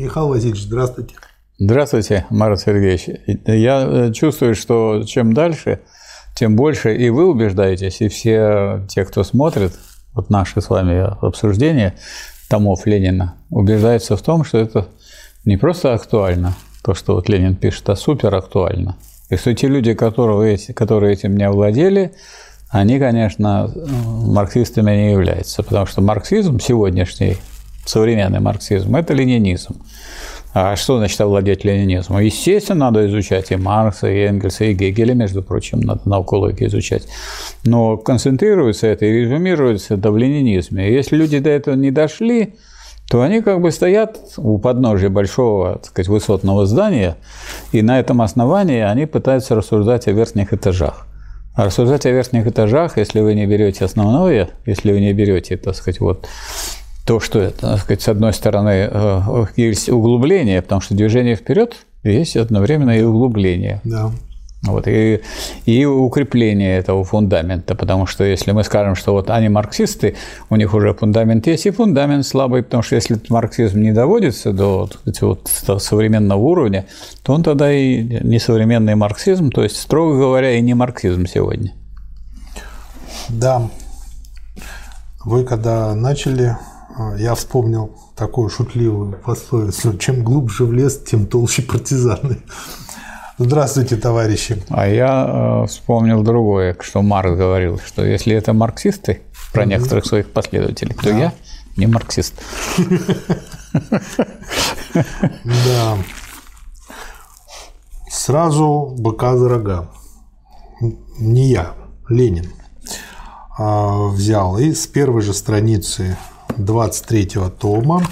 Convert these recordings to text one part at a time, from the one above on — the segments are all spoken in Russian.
Михаил Васильевич, здравствуйте. Здравствуйте, Марат Сергеевич. Я э, чувствую, что чем дальше, тем больше и вы убеждаетесь, и все те, кто смотрит вот наши с вами обсуждения томов Ленина, убеждаются в том, что это не просто актуально, то, что вот Ленин пишет, а супер актуально. И что те люди, которые, которые этим не овладели, они, конечно, марксистами не являются, потому что марксизм сегодняшний, современный марксизм, это ленинизм. А что значит овладеть ленинизмом? Естественно, надо изучать и Маркса, и Энгельса, и Гегеля, между прочим, надо наукологи изучать. Но концентрируется это и резюмируется это в ленинизме. И если люди до этого не дошли, то они как бы стоят у подножия большого, так сказать, высотного здания, и на этом основании они пытаются рассуждать о верхних этажах. А рассуждать о верхних этажах, если вы не берете основное, если вы не берете, так сказать, вот то, что так сказать, с одной стороны, э, есть углубление, потому что движение вперед есть одновременно и углубление. Да. Вот, и, и укрепление этого фундамента, потому что если мы скажем, что вот они марксисты, у них уже фундамент есть, и фундамент слабый, потому что если марксизм не доводится до вот, современного уровня, то он тогда и не современный марксизм, то есть, строго говоря, и не марксизм сегодня. Да. Вы когда начали я вспомнил такую шутливую пословицу «Чем глубже в лес, тем толще партизаны». Здравствуйте, товарищи. А я э, вспомнил другое, что Марк говорил, что если это марксисты, про некоторых своих последователей, то да. я не марксист. Да. Сразу быка за рога. Не я, Ленин а, взял. И с первой же страницы 23 тома,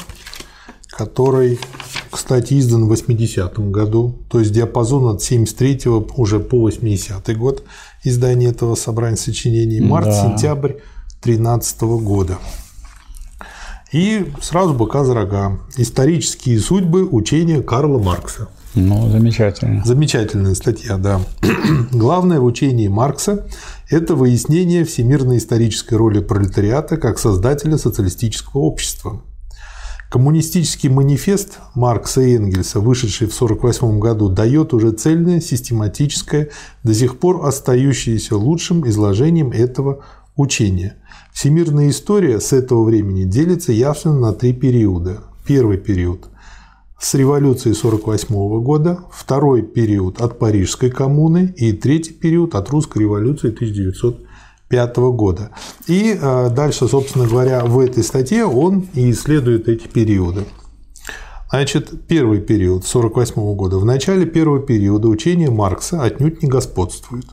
который, кстати, издан в 80-м году, то есть диапазон от 73 уже по 80 год издания этого собрания сочинений, март-сентябрь да. 13 года. И сразу быка за рога. Исторические судьбы учения Карла Маркса. Ну, замечательно. Замечательная статья, да. Главное в учении Маркса – это выяснение всемирной исторической роли пролетариата как создателя социалистического общества. Коммунистический манифест Маркса и Энгельса, вышедший в 1948 году, дает уже цельное, систематическое, до сих пор остающееся лучшим изложением этого учения. Всемирная история с этого времени делится явственно на три периода. Первый период – с революции 1948 года, второй период от Парижской коммуны и третий период от русской революции 1905 года. И э, дальше, собственно говоря, в этой статье он и исследует эти периоды. Значит, первый период 1948 года. В начале первого периода учение Маркса отнюдь не господствует.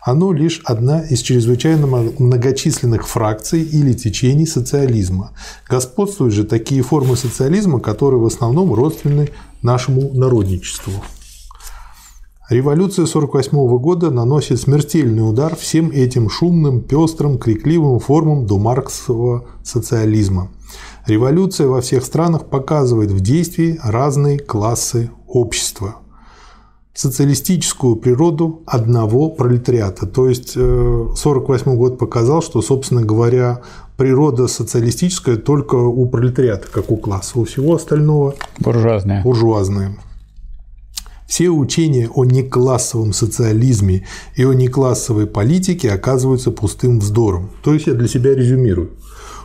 Оно лишь одна из чрезвычайно многочисленных фракций или течений социализма. Господствуют же такие формы социализма, которые в основном родственны нашему народничеству. Революция 1948 года наносит смертельный удар всем этим шумным, пестрым, крикливым формам до марксового социализма – Революция во всех странах показывает в действии разные классы общества. Социалистическую природу одного пролетариата. То есть 1948 э, год показал, что, собственно говоря, природа социалистическая только у пролетариата, как у класса. У всего остального буржуазная. буржуазная. Все учения о неклассовом социализме и о неклассовой политике оказываются пустым вздором. То есть я для себя резюмирую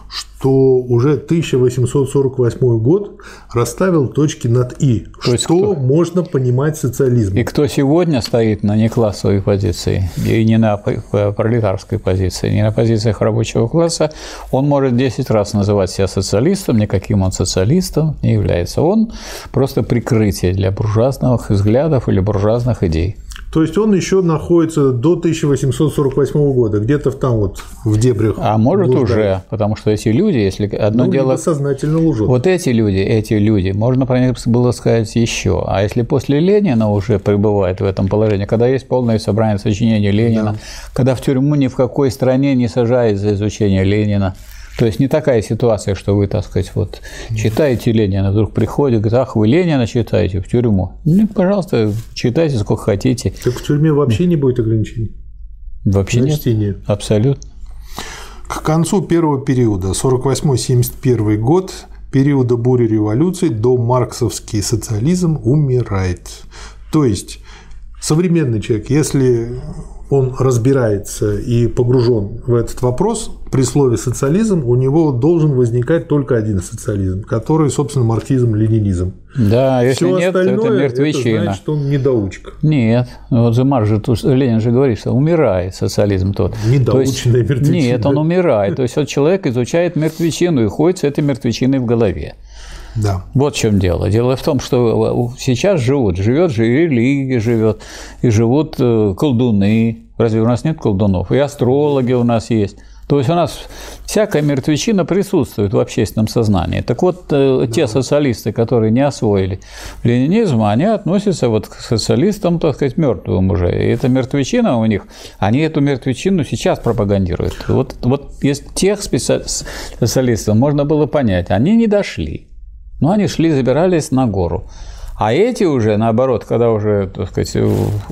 что уже 1848 год расставил точки над «и», То что кто? можно понимать социализм. И кто сегодня стоит на неклассовой позиции и не на пролетарской позиции, не на позициях рабочего класса, он может 10 раз называть себя социалистом, никаким он социалистом не является. Он просто прикрытие для буржуазных взглядов или буржуазных идей. То есть он еще находится до 1848 года, где-то там вот в дебрях. А может блуждает. уже, потому что эти люди, если одно ну, дело сознательно лжет. Вот эти люди, эти люди, можно про них было сказать еще. А если после Ленина уже пребывает в этом положении, когда есть полное собрание сочинений Ленина, да. когда в тюрьму ни в какой стране не сажают за изучение Ленина, то есть не такая ситуация, что вы, так сказать, вот читаете Ленина, вдруг приходит, говорит, ах, вы Ленина читаете в тюрьму. Ну, пожалуйста, читайте сколько хотите. Так в тюрьме вообще не будет ограничений? Вообще нет. Чтение. Абсолютно. К концу первого периода, 48-71 год, периода бури революций до марксовский социализм умирает. То есть современный человек, если он разбирается и погружен в этот вопрос, при слове социализм у него должен возникать только один социализм, который, собственно, марксизм-ленинизм. Да, если Все нет, остальное, это мертвечина. Это значит, он недоучка. Нет, вот Зумар же, Ленин же говорит, что умирает социализм тот. Недоученная мертвечина. Нет, он умирает. То есть вот человек изучает мертвечину и ходит с этой мертвечиной в голове. Да. Вот в чем дело. Дело в том, что сейчас живут, живет же и религия живет, и живут э, колдуны. Разве у нас нет колдунов? И астрологи у нас есть. То есть у нас всякая мертвечина присутствует в общественном сознании. Так вот, э, да. те социалисты, которые не освоили ленинизм, они относятся вот к социалистам, так сказать, мертвым уже. И эта мертвечина у них, они эту мертвечину сейчас пропагандируют. Вот, вот из тех социалистов можно было понять, они не дошли. Но они шли, забирались на гору. А эти уже, наоборот, когда уже, так сказать,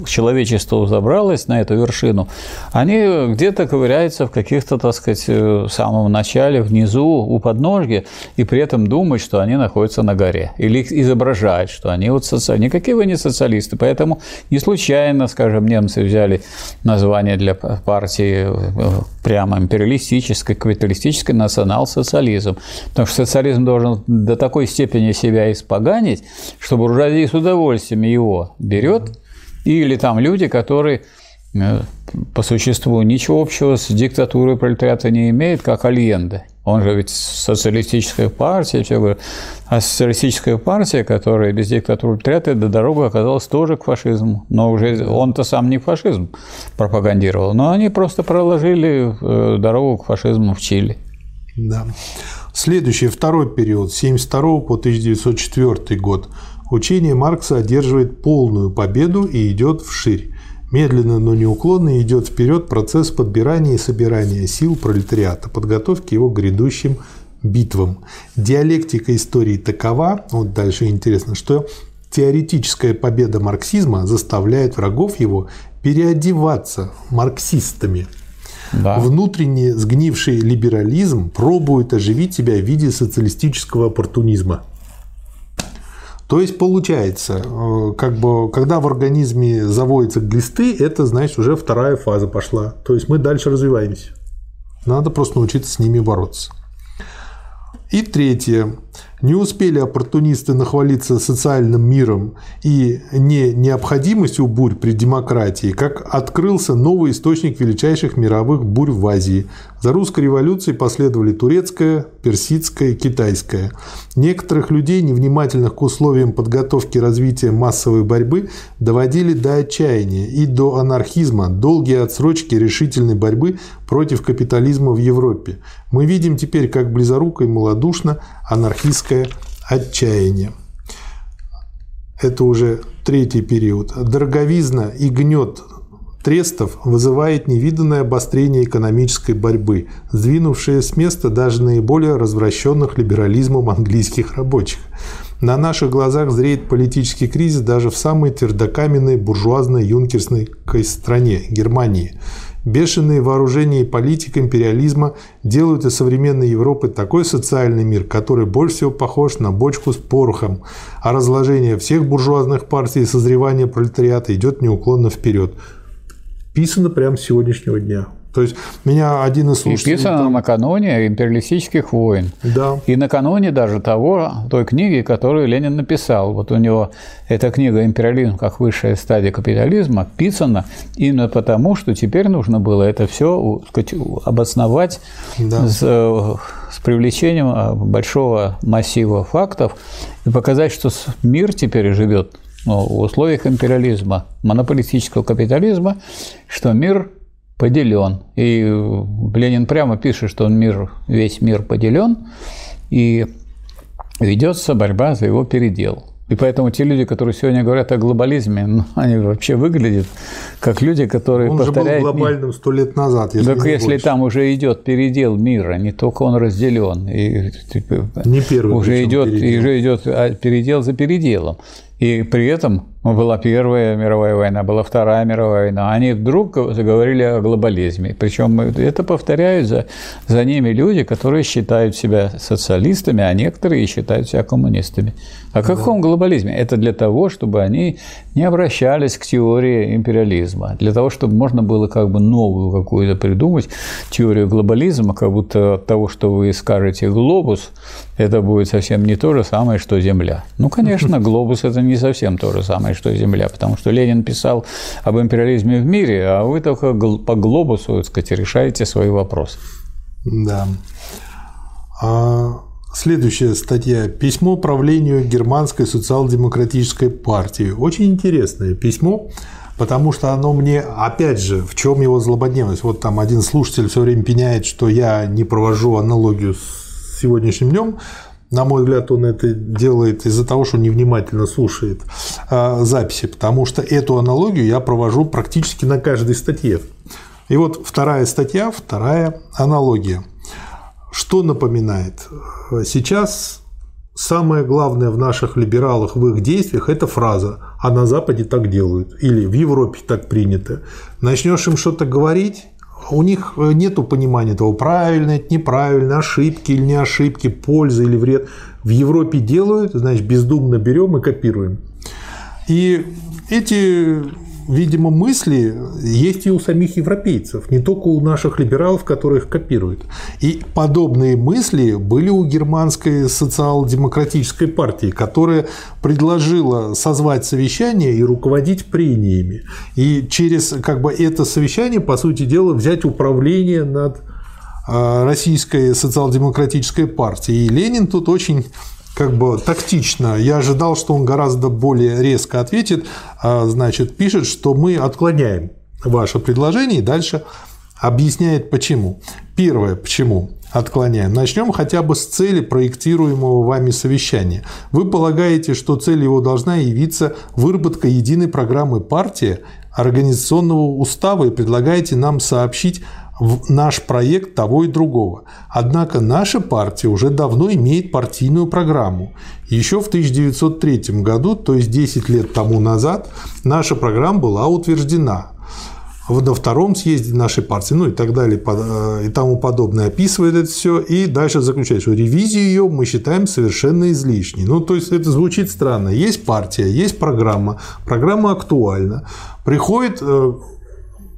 человечество забралось на эту вершину, они где-то ковыряются в каких-то, так сказать, в самом начале, внизу, у подножья, и при этом думают, что они находятся на горе. Или изображают, что они вот социалисты. Никакие вы не социалисты. Поэтому не случайно, скажем, немцы взяли название для партии прямо империалистической, капиталистической национал-социализм. Потому что социализм должен до такой степени себя испоганить, чтобы буржуазия с удовольствием его берет, или там люди, которые э, по существу ничего общего с диктатурой пролетариата не имеет, как Альенде. Он же ведь социалистическая партия, все говорят. А социалистическая партия, которая без диктатуры пролетариата, эта дорога оказалась тоже к фашизму. Но уже он-то сам не фашизм пропагандировал, но они просто проложили э, дорогу к фашизму в Чили. Да. Следующий, второй период, с 1972 по 1904 год – Учение Маркса одерживает полную победу и идет вширь. Медленно, но неуклонно идет вперед процесс подбирания и собирания сил пролетариата, подготовки его к грядущим битвам. Диалектика истории такова, вот дальше интересно, что теоретическая победа марксизма заставляет врагов его переодеваться марксистами. Да. Внутренне сгнивший либерализм пробует оживить себя в виде социалистического оппортунизма. То есть получается, э, как бы, когда в организме заводятся глисты, это значит уже вторая фаза пошла. То есть мы дальше развиваемся. Надо просто научиться с ними бороться. И третье. Не успели оппортунисты нахвалиться социальным миром и не необходимостью бурь при демократии, как открылся новый источник величайших мировых бурь в Азии. За русской революцией последовали турецкая, персидская, китайская. Некоторых людей, невнимательных к условиям подготовки развития массовой борьбы, доводили до отчаяния и до анархизма, долгие отсрочки решительной борьбы против капитализма в Европе. Мы видим теперь, как близоруко и малодушно анархистское отчаяние. Это уже третий период. Дороговизна и гнет трестов вызывает невиданное обострение экономической борьбы, сдвинувшее с места даже наиболее развращенных либерализмом английских рабочих. На наших глазах зреет политический кризис даже в самой твердокаменной буржуазной юнкерской стране – Германии – Бешеные вооружения и политика империализма делают из современной Европы такой социальный мир, который больше всего похож на бочку с порохом, а разложение всех буржуазных партий и созревание пролетариата идет неуклонно вперед. Писано прямо с сегодняшнего дня. То есть меня один из слушателей... И писано там... накануне империалистических войн. Да. И накануне даже того, той книги, которую Ленин написал. Вот у него эта книга «Империализм как высшая стадия капитализма» писана именно потому, что теперь нужно было это все сказать, обосновать да. с, э, с привлечением э, большого массива фактов и показать, что мир теперь живет ну, в условиях империализма, монополистического капитализма, что мир поделен. И Ленин прямо пишет, что он мир, весь мир поделен, и ведется борьба за его передел. И поэтому те люди, которые сегодня говорят о глобализме, ну, они вообще выглядят как люди, которые он повторяют... Он был глобальным сто лет назад, если Так если больше. там уже идет передел мира, не только он разделен, и типа, не первый уже идет, передел. уже идет а, передел за переделом. И при этом Была Первая мировая война, была Вторая мировая война. Они вдруг заговорили о глобализме. Причем это повторяют за, за ними люди, которые считают себя социалистами, а некоторые считают себя коммунистами. О каком да. глобализме? Это для того, чтобы они не обращались к теории империализма, для того, чтобы можно было как бы новую какую-то придумать теорию глобализма, как будто от того, что вы скажете глобус, это будет совсем не то же самое, что Земля. Ну, конечно, глобус – это не совсем то же самое, что Земля, потому что Ленин писал об империализме в мире, а вы только по глобусу, так сказать, решаете свои вопросы. Да. А Следующая статья. Письмо правлению Германской социал-демократической партии. Очень интересное письмо, потому что оно мне, опять же, в чем его злободневность? Вот там один слушатель все время пеняет, что я не провожу аналогию с сегодняшним днем. На мой взгляд, он это делает из-за того, что невнимательно слушает а, записи, потому что эту аналогию я провожу практически на каждой статье. И вот вторая статья, вторая аналогия – что напоминает? Сейчас самое главное в наших либералах, в их действиях, это фраза «а на Западе так делают» или «в Европе так принято». Начнешь им что-то говорить, у них нет понимания того, правильно это, неправильно, ошибки или не ошибки, польза или вред. В Европе делают, значит, бездумно берем и копируем. И эти видимо, мысли есть и у самих европейцев, не только у наших либералов, которые их копируют. И подобные мысли были у германской социал-демократической партии, которая предложила созвать совещание и руководить прениями. И через как бы, это совещание, по сути дела, взять управление над а, российской социал-демократической партией. И Ленин тут очень как бы тактично. Я ожидал, что он гораздо более резко ответит. А, значит, пишет, что мы отклоняем ваше предложение и дальше объясняет почему. Первое, почему отклоняем. Начнем хотя бы с цели проектируемого вами совещания. Вы полагаете, что цель его должна явиться выработка единой программы партии, организационного устава и предлагаете нам сообщить наш проект того и другого. Однако наша партия уже давно имеет партийную программу. Еще в 1903 году, то есть 10 лет тому назад, наша программа была утверждена на втором съезде нашей партии, ну и так далее, э, и тому подобное, описывает это все, и дальше заключает, что ревизию ее мы считаем совершенно излишней. Ну, то есть, это звучит странно. Есть партия, есть программа, программа актуальна. Приходит э,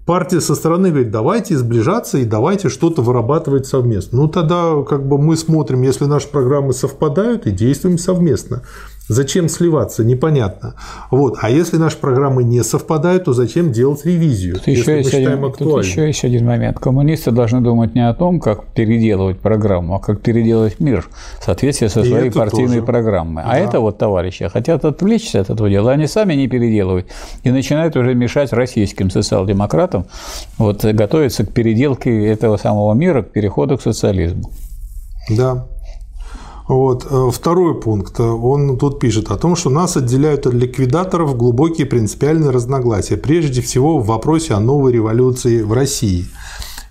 партия со стороны говорит, давайте сближаться и давайте что-то вырабатывать совместно. Ну, тогда как бы мы смотрим, если наши программы совпадают и действуем совместно. Зачем сливаться, непонятно. Вот. А если наши программы не совпадают, то зачем делать ревизию? Тут, еще есть, один, тут еще есть один момент. Коммунисты должны думать не о том, как переделывать программу, а как переделать мир в соответствии со своей партийной тоже. программой. А да. Это вот товарищи хотят отвлечься от этого дела, они сами не переделывают и начинают уже мешать российским социал-демократам вот, готовиться к переделке этого самого мира, к переходу к социализму. Да. Вот. Э, второй пункт. Он тут пишет о том, что нас отделяют от ликвидаторов глубокие принципиальные разногласия, прежде всего в вопросе о новой революции в России –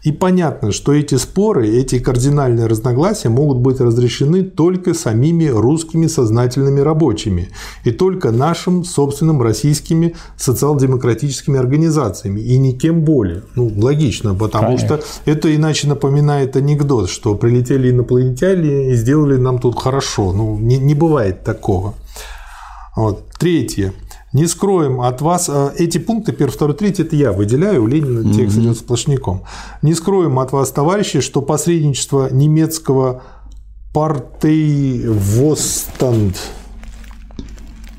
и понятно, что эти споры, эти кардинальные разногласия могут быть разрешены только самими русскими сознательными рабочими и только нашим собственным российскими социал-демократическими организациями и никем более. Ну, логично, потому Конечно. что это иначе напоминает анекдот, что прилетели инопланетяне и сделали нам тут хорошо. Ну, не, не бывает такого. Вот. Третье. Не скроем от вас э, эти пункты, первый, второй, третий, это я выделяю, у Ленина текст идет сплошняком. Не скроем от вас, товарищи, что посредничество немецкого партейвостанд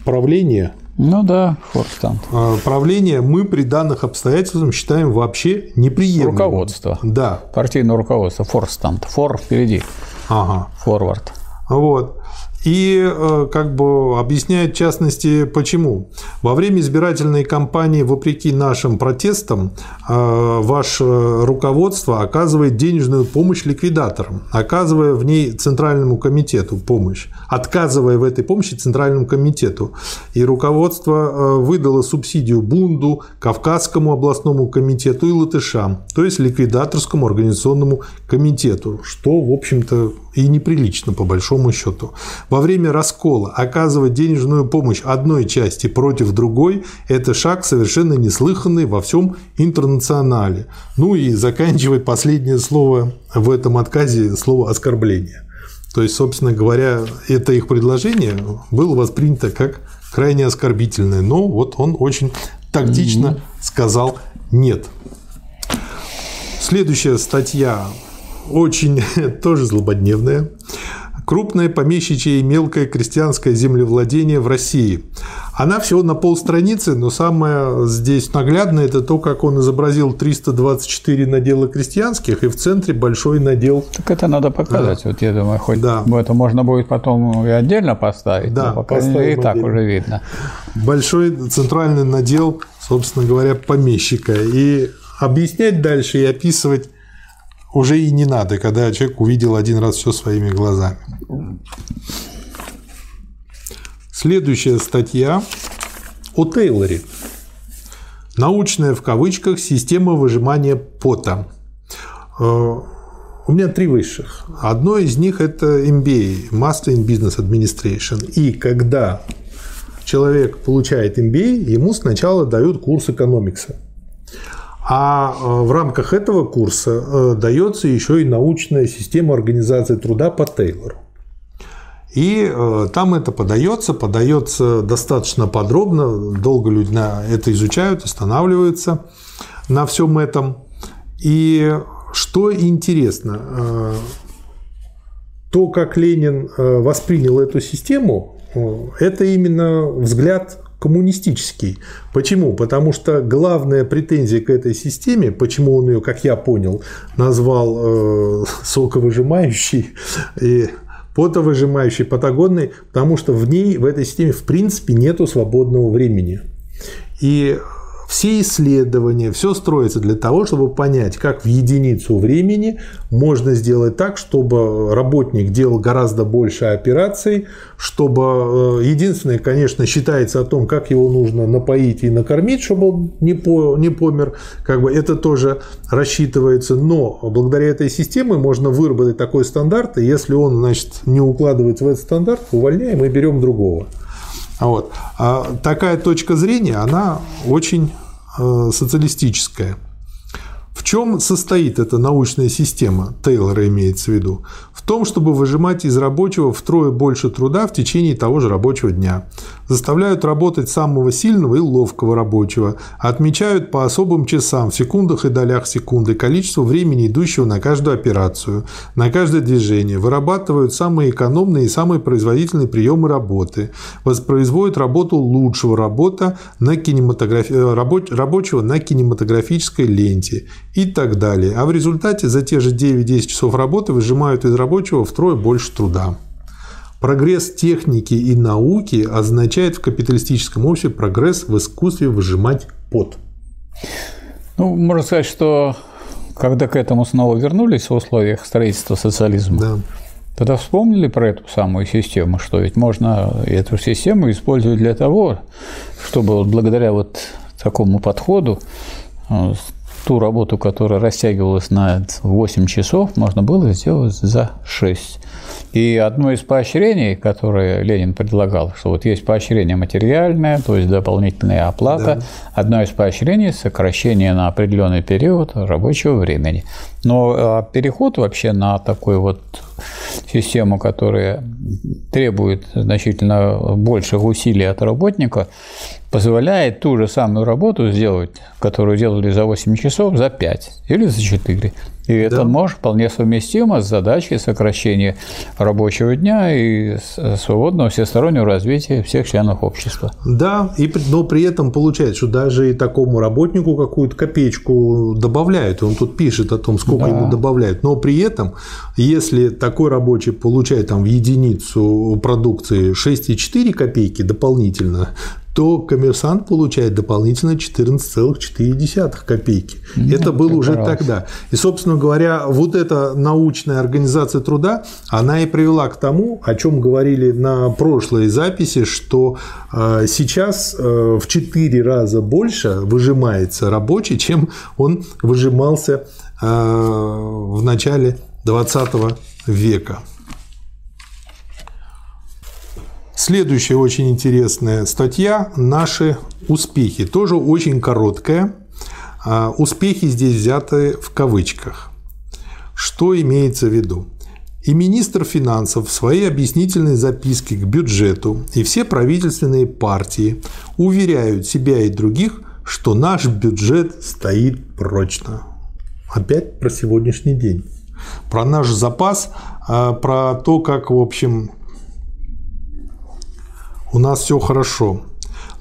правления ну да, Форстанд. Э, правление мы при данных обстоятельствах считаем вообще неприемлемым. Руководство. Да. Партийное руководство. Форстанд. Фор впереди. Ага. Форвард. Вот и э, как бы объясняет в частности почему. Во время избирательной кампании, вопреки нашим протестам, э, ваше руководство оказывает денежную помощь ликвидаторам, оказывая в ней Центральному комитету помощь, отказывая в этой помощи Центральному комитету. И руководство э, выдало субсидию Бунду, Кавказскому областному комитету и латышам, то есть ликвидаторскому организационному комитету, что, в общем-то, и неприлично по большому счету. Во время раскола оказывать денежную помощь одной части против другой – это шаг совершенно неслыханный во всем интернационале. Ну и заканчивать последнее слово в этом отказе – слово «оскорбление». То есть, собственно говоря, это их предложение было воспринято как крайне оскорбительное. Но вот он очень тактично сказал «нет». Следующая статья очень тоже злободневная. Крупное помещичье и мелкое крестьянское землевладение в России. Она всего на полстраницы, но самое здесь наглядное – это то, как он изобразил 324 надела крестьянских, и в центре большой надел. Так это надо показать. Да. Вот я думаю, хоть да. это можно будет потом и отдельно поставить, да, но пока и так уже видно. Большой центральный надел, собственно говоря, помещика. И объяснять дальше и описывать уже и не надо, когда человек увидел один раз все своими глазами. Следующая статья о Тейлоре. Научная в кавычках система выжимания пота. Э, у меня три высших. Одно из них – это MBA – Master in Business Administration. И когда человек получает MBA, ему сначала дают курс экономикса. А э, в рамках этого курса э, дается еще и научная система организации труда по Тейлору. И э, там это подается, подается достаточно подробно, долго люди на это изучают, останавливаются на всем этом. И что интересно, то, как Ленин воспринял эту систему, это именно взгляд коммунистический. Почему? Потому что главная претензия к этой системе, почему он ее, как я понял, назвал э, соковыжимающей и потовыжимающей, патагонной, потому что в ней, в этой системе, в принципе, нету свободного времени. И все исследования, все строится для того, чтобы понять, как в единицу времени можно сделать так, чтобы работник делал гораздо больше операций, чтобы э, единственное, конечно, считается о том, как его нужно напоить и накормить, чтобы он не, по, не помер, как бы это тоже рассчитывается, но благодаря этой системе можно выработать такой стандарт, и если он, значит, не укладывается в этот стандарт, увольняем и берем другого. Вот. А такая точка зрения, она очень э, социалистическая. В чем состоит эта научная система, Тейлора имеется в виду? В том, чтобы выжимать из рабочего втрое больше труда в течение того же рабочего дня. Заставляют работать самого сильного и ловкого рабочего. Отмечают по особым часам, в секундах и долях секунды, количество времени, идущего на каждую операцию, на каждое движение. Вырабатывают самые экономные и самые производительные приемы работы. Воспроизводят работу лучшего работа на кинематограф... Э, рабочего на кинематографической ленте и так далее. А в результате за те же 9-10 часов работы выжимают из рабочего втрое больше труда. Прогресс техники и науки означает в капиталистическом обществе прогресс в искусстве выжимать пот. Ну, можно сказать, что когда к этому снова вернулись в условиях строительства социализма, да. тогда вспомнили про эту самую систему, что ведь можно эту систему использовать для того, чтобы вот благодаря вот такому подходу э, ту работу, которая растягивалась на 8 часов, можно было сделать за 6. И одно из поощрений, которое Ленин предлагал, что вот есть поощрение материальное, то есть дополнительная оплата, да. одно из поощрений – сокращение на определенный период рабочего времени. Но а, переход вообще на такую вот систему, которая требует значительно больших усилий от работника, позволяет ту же самую работу сделать, которую делали за 8 часов, за 5 или за 4. И это да. может вполне совместимо с задачей сокращения рабочего дня и свободного всестороннего развития всех членов общества. Да, и, но при этом получается, что даже и такому работнику какую-то копеечку добавляют. Он тут пишет о том, сколько да. ему добавляют. Но при этом, если такой рабочий получает там в единицу продукции 6,4 копейки дополнительно, то коммерсант получает дополнительно 14,4 копейки. Ну, это было уже раз. тогда. И, собственно говоря, вот эта научная организация труда, она и привела к тому, о чем говорили на прошлой записи, что э, сейчас э, в 4 раза больше выжимается рабочий, чем он выжимался э, в начале 20 века. Следующая очень интересная статья «Наши успехи». Тоже очень короткая. А, успехи здесь взяты в кавычках. Что имеется в виду? И министр финансов в своей объяснительной записке к бюджету и все правительственные партии уверяют себя и других, что наш бюджет стоит прочно. Опять про сегодняшний день. Про наш запас, а, про то, как, в общем, у нас все хорошо.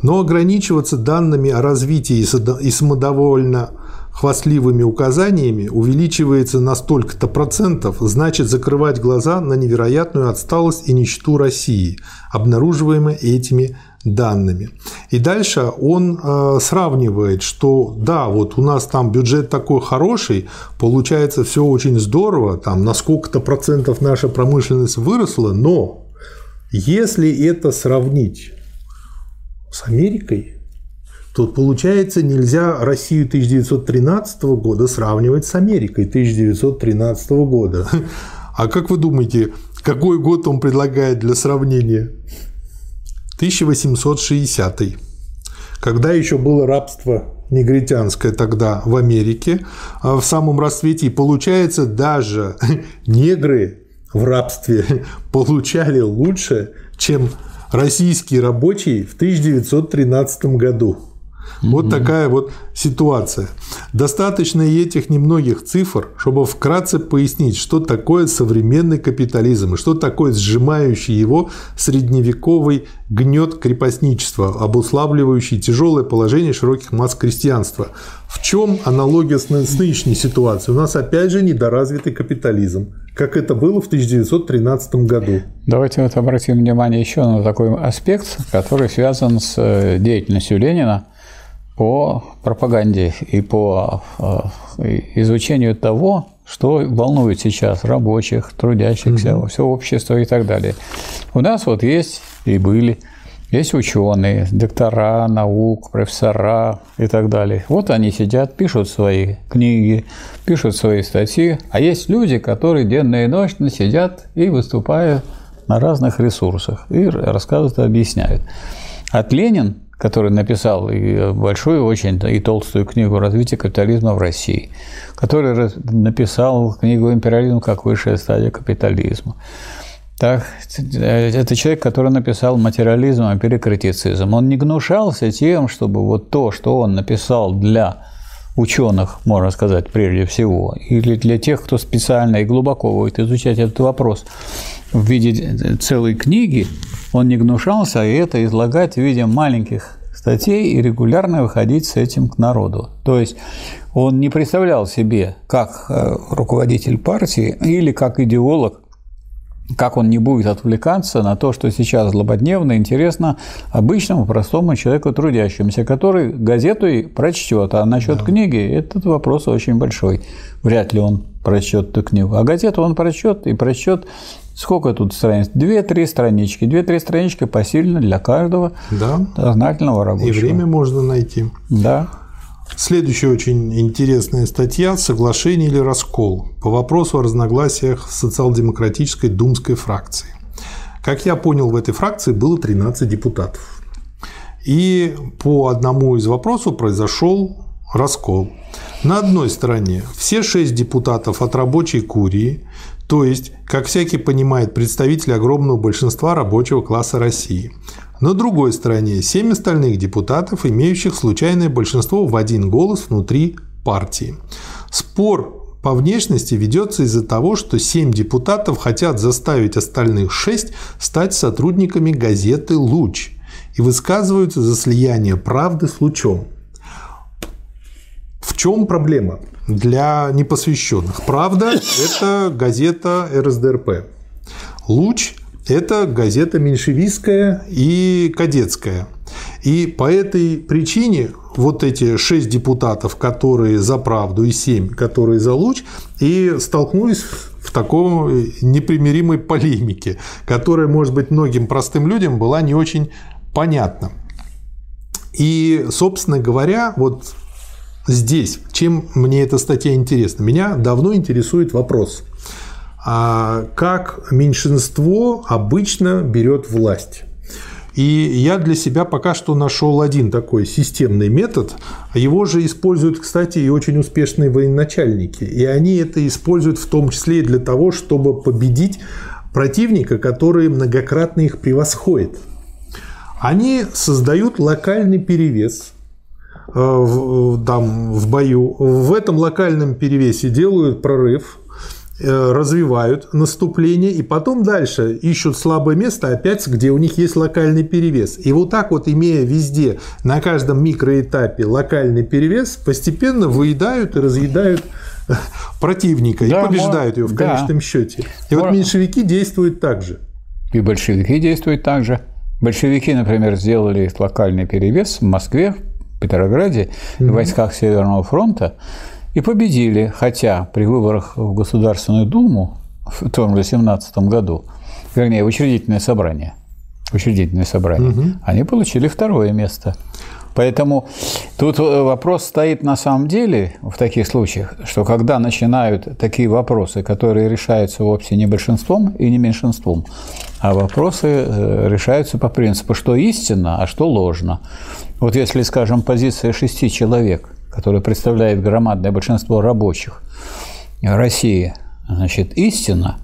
Но ограничиваться данными о развитии и самодовольно хвастливыми указаниями увеличивается на столько-то процентов, значит закрывать глаза на невероятную отсталость и нищету России, обнаруживаемые этими данными. И дальше он э, сравнивает, что да, вот у нас там бюджет такой хороший, получается все очень здорово, там на сколько-то процентов наша промышленность выросла, но если это сравнить с Америкой, то получается нельзя Россию 1913 года сравнивать с Америкой 1913 года. А как вы думаете, какой год он предлагает для сравнения? 1860 когда еще было рабство негритянское тогда в Америке а в самом расцвете. И получается, даже негры в рабстве получали лучше, чем российские рабочие в 1913 году. Вот угу. такая вот ситуация. Достаточно и этих немногих цифр, чтобы вкратце пояснить, что такое современный капитализм и что такое сжимающий его средневековый гнет крепостничества, обуславливающий тяжелое положение широких масс крестьянства. В чем аналогия с нынешней ситуацией? У нас опять же недоразвитый капитализм, как это было в 1913 году. Давайте вот обратим внимание еще на такой аспект, который связан с э, деятельностью Ленина – по пропаганде и по э, изучению того, что волнует сейчас рабочих, трудящихся, угу. все общество и так далее. У нас вот есть и были, есть ученые, доктора наук, профессора и так далее. Вот они сидят, пишут свои книги, пишут свои статьи, а есть люди, которые денно и ночно сидят и выступают на разных ресурсах и рассказывают и объясняют. От Ленин который написал и большую очень и толстую книгу «Развитие капитализма в России», который написал книгу «Империализм как высшая стадия капитализма». Так, это человек, который написал материализм, а перекритицизм. Он не гнушался тем, чтобы вот то, что он написал для ученых, можно сказать, прежде всего, или для тех, кто специально и глубоко будет изучать этот вопрос в виде целой книги, он не гнушался и это излагать в виде маленьких статей и регулярно выходить с этим к народу. То есть он не представлял себе, как э, руководитель партии или как идеолог, как он не будет отвлекаться на то, что сейчас злободневно интересно обычному простому человеку трудящемуся, который газету и прочтет, а насчет да. книги этот вопрос очень большой. Вряд ли он прочтет эту книгу. А газету он прочтет и прочтет Сколько тут страниц? Две-три странички. Две-три странички посильно для каждого да. сознательного рабочего. И время можно найти. Да. Следующая очень интересная статья «Соглашение или раскол» по вопросу о разногласиях в социал-демократической думской фракции. Как я понял, в этой фракции было 13 депутатов. И по одному из вопросов произошел раскол. На одной стороне все шесть депутатов от рабочей курии, то есть, как всякий понимает, представители огромного большинства рабочего класса России. На другой стороне семь остальных депутатов, имеющих случайное большинство в один голос внутри партии. Спор по внешности ведется из-за того, что семь депутатов хотят заставить остальных шесть стать сотрудниками газеты «Луч» и высказываются за слияние правды с «Лучом». В чем проблема? для непосвященных. Правда, это газета РСДРП. Луч – это газета меньшевистская и кадетская. И по этой причине вот эти шесть депутатов, которые за правду, и семь, которые за луч, и столкнулись в такой непримиримой полемике, которая, может быть, многим простым людям была не очень понятна. И, собственно говоря, вот здесь, чем мне эта статья интересна? Меня давно интересует вопрос, как меньшинство обычно берет власть. И я для себя пока что нашел один такой системный метод. Его же используют, кстати, и очень успешные военачальники. И они это используют в том числе и для того, чтобы победить противника, который многократно их превосходит. Они создают локальный перевес э, в, там, в бою. В этом локальном перевесе делают прорыв, развивают наступление и потом дальше ищут слабое место опять, где у них есть локальный перевес. И вот так вот, имея везде, на каждом микроэтапе локальный перевес, постепенно выедают и разъедают э, противника да, и побеждают его в да. конечном счете. И вот меньшевики действуют так же. И большевики действуют так же. Большевики, например, сделали локальный перевес в Москве, в Петрограде, mm-hmm. в войсках Северного фронта и победили, хотя при выборах в Государственную Думу в 2018 году, вернее, в учредительное собрание, учредительное собрание, угу. они получили второе место. Поэтому тут э, вопрос стоит на самом деле в таких случаях, что когда начинают такие вопросы, которые решаются вовсе не большинством и не меньшинством, а вопросы э, решаются по принципу, что истинно, а что ложно. Вот если, скажем, позиция шести человек – который представляет громадное большинство рабочих России, значит, истина,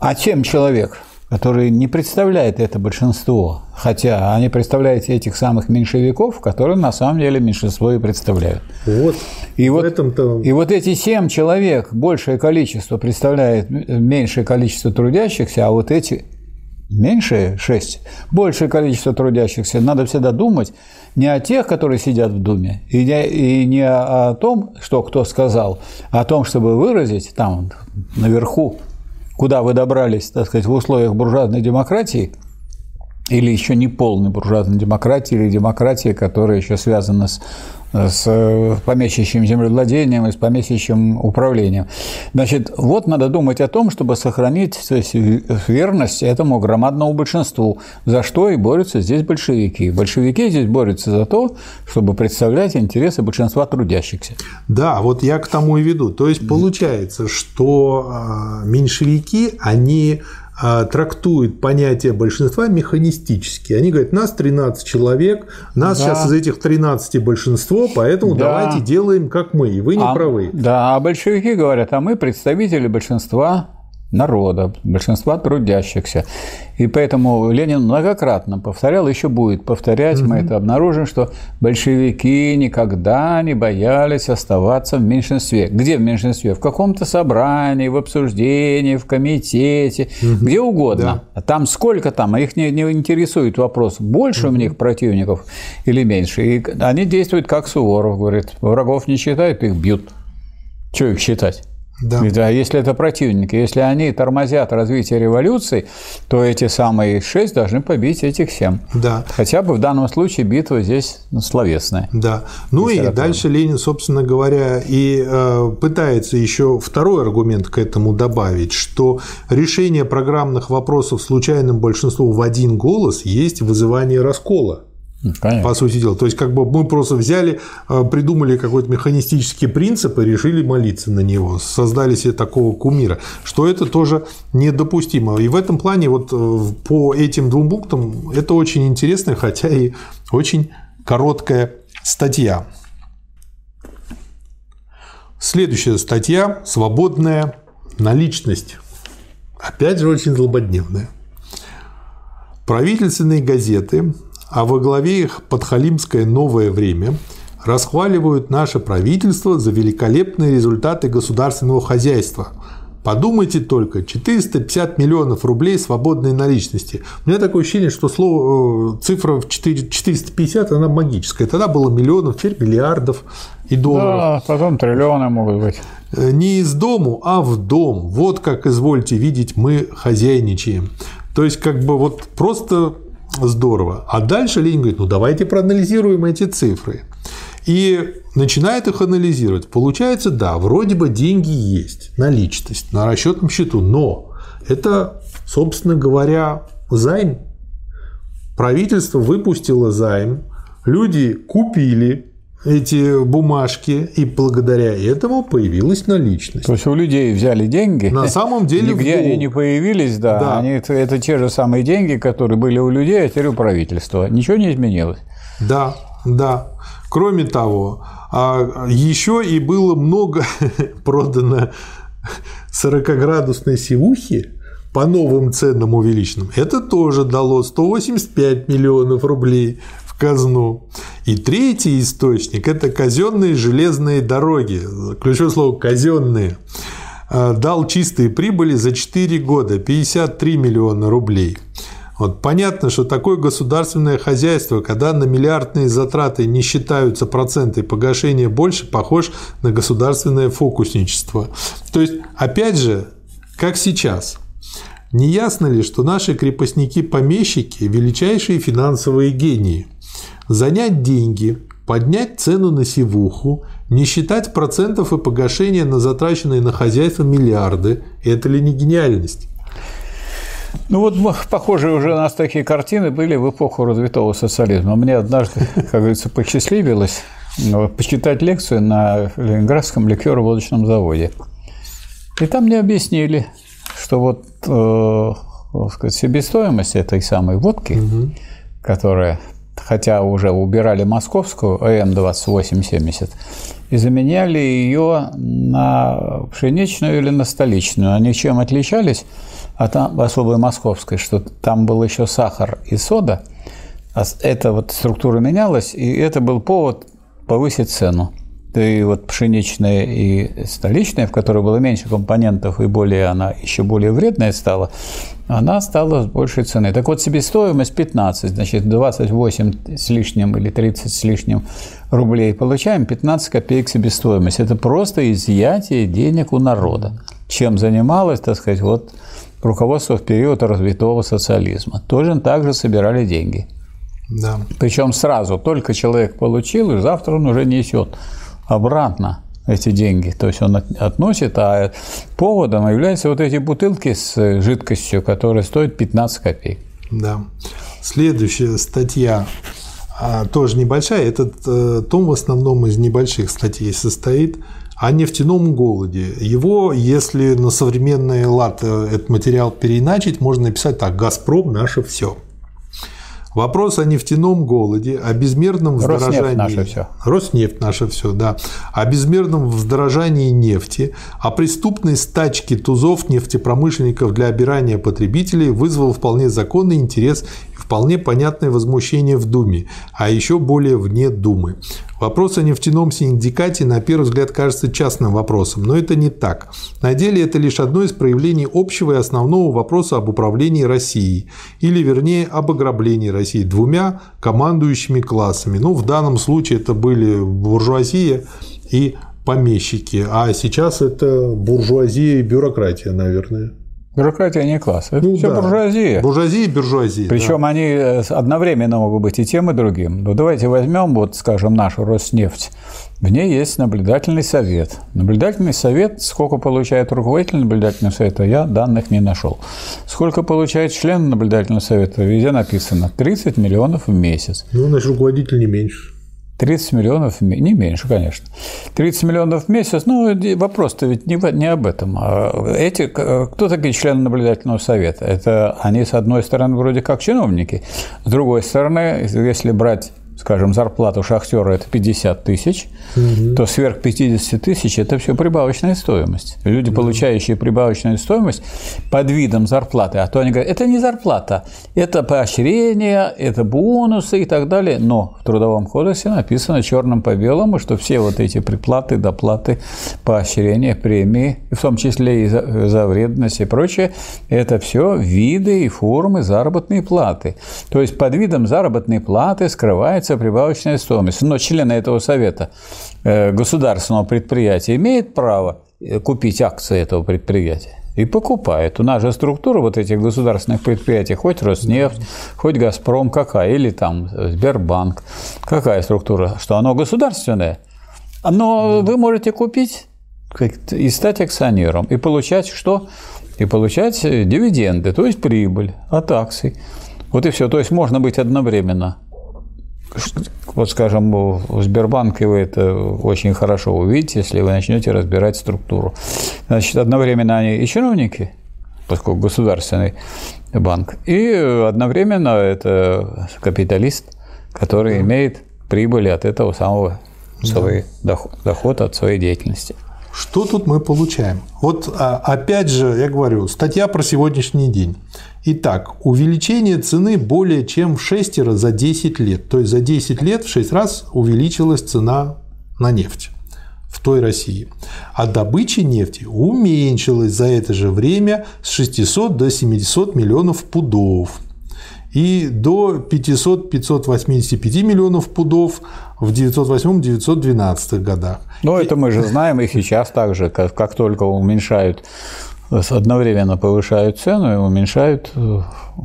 а тем человек, который не представляет это большинство, хотя они представляют этих самых меньшевиков, которые на самом деле меньшинство и представляют. Вот. И вот, этом-то... и вот эти семь человек, большее количество представляет меньшее количество трудящихся, а вот эти меньше 6, большее количество трудящихся, надо всегда думать не о тех, которые сидят в Думе, и не, и не о том, что кто сказал, а о том, чтобы выразить там наверху, куда вы добрались, так сказать, в условиях буржуазной демократии, или еще не полной буржуазной демократии, или демократии, которая еще связана с с э, помещичьим землевладением и с помещичьим управлением. Значит, вот надо думать о том, чтобы сохранить то есть, верность этому громадному большинству, за что и борются здесь большевики. Большевики здесь борются за то, чтобы представлять интересы большинства трудящихся. Да, вот я к тому и веду. То есть получается, что а, меньшевики, они трактуют понятие большинства механистически. Они говорят, нас 13 человек, нас да. сейчас из этих 13 большинство, поэтому да. давайте делаем как мы, и вы не а, правы. Да, а большевики говорят, а мы представители большинства народа, большинства трудящихся. И поэтому Ленин многократно повторял, еще будет повторять, угу. мы это обнаружим, что большевики никогда не боялись оставаться в меньшинстве. Где в меньшинстве? В каком-то собрании, в обсуждении, в комитете, угу. где угодно. Да. Там сколько там, а их не, не интересует вопрос, больше угу. у них противников или меньше. И они действуют как Суворов, говорит, врагов не считают, их бьют. Что их считать? Да. А если это противники, если они тормозят развитие революции, то эти самые шесть должны побить этих семь. Да. Хотя бы в данном случае битва здесь ну, словесная. Да. Ну и дальше Ленин, собственно говоря, и э, пытается еще второй аргумент к этому добавить, что решение программных вопросов случайным большинством в один голос есть вызывание раскола. Конечно. по сути дела. То есть, как бы мы просто взяли, э, придумали какой-то механистический принцип и решили молиться на него, создали себе такого кумира, что это тоже недопустимо. И в этом плане вот э, по этим двум пунктам это очень интересно, хотя и очень короткая статья. Следующая статья – свободная наличность. Опять же, очень злободневная. Правительственные газеты а во главе их подхалимское «Новое время» расхваливают наше правительство за великолепные результаты государственного хозяйства. Подумайте только, 450 миллионов рублей свободной наличности. У меня такое ощущение, что слово, э, цифра в 450, она магическая. Тогда было миллионов, теперь миллиардов и долларов. Да, потом триллионы могут быть. Э, не из дому, а в дом. Вот как, извольте видеть, мы хозяйничаем. То есть, как бы вот просто Здорово. А дальше Ленин говорит, ну давайте проанализируем эти цифры. И начинает их анализировать. Получается, да, вроде бы деньги есть, наличность на расчетном счету, но это, собственно говоря, займ. Правительство выпустило займ, люди купили эти бумажки, и благодаря этому появилась наличность. То есть у людей взяли деньги. На самом деле нигде они не появились, да. Да. Они, это, это те же самые деньги, которые были у людей, а теперь у правительства. Ничего не изменилось. Да, да. Кроме того, а, еще и было много продано 40-градусной сивухи по новым ценам увеличенным. Это тоже дало 185 миллионов рублей казну. И третий источник – это казенные железные дороги. Ключевое слово «казенные» дал чистые прибыли за 4 года 53 миллиона рублей. Вот понятно, что такое государственное хозяйство, когда на миллиардные затраты не считаются проценты погашения больше, похож на государственное фокусничество. То есть, опять же, как сейчас, не ясно ли, что наши крепостники-помещики – величайшие финансовые гении? Занять деньги, поднять цену на сивуху, не считать процентов и погашения на затраченные на хозяйство миллиарды – это ли не гениальность? Ну вот похожие уже у нас такие картины были в эпоху развитого социализма. Мне однажды, как говорится, посчастливилось ну, почитать лекцию на Ленинградском ликеро-водочном заводе. И там мне объяснили, что вот э, сказать, себестоимость этой самой водки, угу. которая, хотя уже убирали московскую АМ-2870, и заменяли ее на пшеничную или на столичную. Они чем отличались? а там особой московской, что там был еще сахар и сода, а эта вот структура менялась, и это был повод повысить цену. И вот пшеничная и столичная, в которой было меньше компонентов и более она еще более вредная стала, она стала с большей цены. Так вот, себестоимость 15, значит, 28 с лишним или 30 с лишним рублей получаем, 15 копеек себестоимость. Это просто изъятие денег у народа. Чем занималась, так сказать, вот руководство в период развитого социализма. Тоже так же собирали деньги. Да. Причем сразу, только человек получил, и завтра он уже несет обратно эти деньги. То есть он относит, а поводом являются вот эти бутылки с жидкостью, которая стоит 15 копеек. Да. Следующая статья а, тоже небольшая. Этот э, том в основном из небольших статей состоит о нефтяном голоде. Его, если на современный лад э, этот материал переиначить, можно написать так «Газпром – наше все». Вопрос о нефтяном голоде, о безмерном вздорожании... Роснефть наше все. Роснефть наше все, да. О безмерном вздорожании нефти, о преступной стачке тузов нефтепромышленников для обирания потребителей вызвал вполне законный интерес Вполне понятное возмущение в Думе, а еще более вне Думы. Вопрос о нефтяном синдикате на первый взгляд кажется частным вопросом, но это не так. На деле это лишь одно из проявлений общего и основного вопроса об управлении Россией, или вернее об ограблении России двумя командующими классами. Ну, в данном случае это были буржуазия и помещики, а сейчас это буржуазия и бюрократия, наверное. Бюрократия не класс. Это ну, все да. буржуазия. Буржуазия и бюржуазия. Причем да. они э, одновременно могут быть и тем, и другим. Ну, давайте возьмем, вот, скажем, нашу Роснефть. В ней есть наблюдательный совет. Наблюдательный совет, сколько получает руководитель наблюдательного совета, я данных не нашел. Сколько получает член наблюдательного совета, везде написано 30 миллионов в месяц. Ну, наш руководитель не меньше. 30 миллионов, не меньше, конечно. 30 миллионов в месяц, ну, вопрос-то ведь не, не об этом. А эти, кто такие члены наблюдательного совета? Это они, с одной стороны, вроде как чиновники, с другой стороны, если брать скажем, зарплату шахтера это 50 тысяч, угу. то сверх 50 тысяч это все прибавочная стоимость. Люди, угу. получающие прибавочную стоимость под видом зарплаты, а то они говорят, это не зарплата, это поощрение, это бонусы и так далее. Но в Трудовом кодексе написано черным по белому, что все вот эти приплаты, доплаты, поощрения, премии, в том числе и за, за вредность и прочее, это все виды и формы заработной платы. То есть под видом заработной платы скрывается называется прибавочная стоимость. Но члены этого совета э, государственного предприятия имеют право э, купить акции этого предприятия и покупает. У нас же структура вот этих государственных предприятий, хоть Роснефть, хоть Газпром, какая, или там Сбербанк, какая структура, что оно государственное. Но вы можете купить и стать акционером, и получать что? И получать дивиденды, то есть прибыль от акций. Вот и все. То есть можно быть одновременно вот, скажем, в Сбербанке вы это очень хорошо увидите, если вы начнете разбирать структуру. Значит, одновременно они и чиновники, поскольку государственный банк, и одновременно это капиталист, который да. имеет прибыли от этого самого да. свой доход, доход от своей деятельности. Что тут мы получаем? Вот а, опять же, я говорю, статья про сегодняшний день. Итак, увеличение цены более чем в 6 раз за 10 лет. То есть за 10 лет в 6 раз увеличилась цена на нефть в той России. А добыча нефти уменьшилась за это же время с 600 до 700 миллионов пудов и до 500-585 миллионов пудов в 908-912 годах. Ну, это мы же знаем и сейчас также, как, как только уменьшают, одновременно повышают цену и уменьшают э,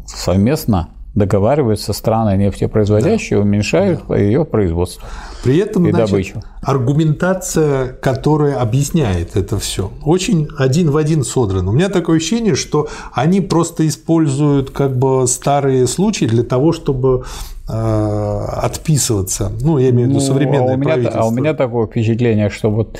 совместно договариваются страны нефтепроизводящие, да. уменьшают да. ее производство. При этом и значит, добычу. аргументация, которая объясняет это все, очень один в один содрана. У меня такое ощущение, что они просто используют как бы старые случаи для того, чтобы Э, отписываться. Ну, я имею в виду ну, современное а у меня, правительство. А у меня такое впечатление, что вот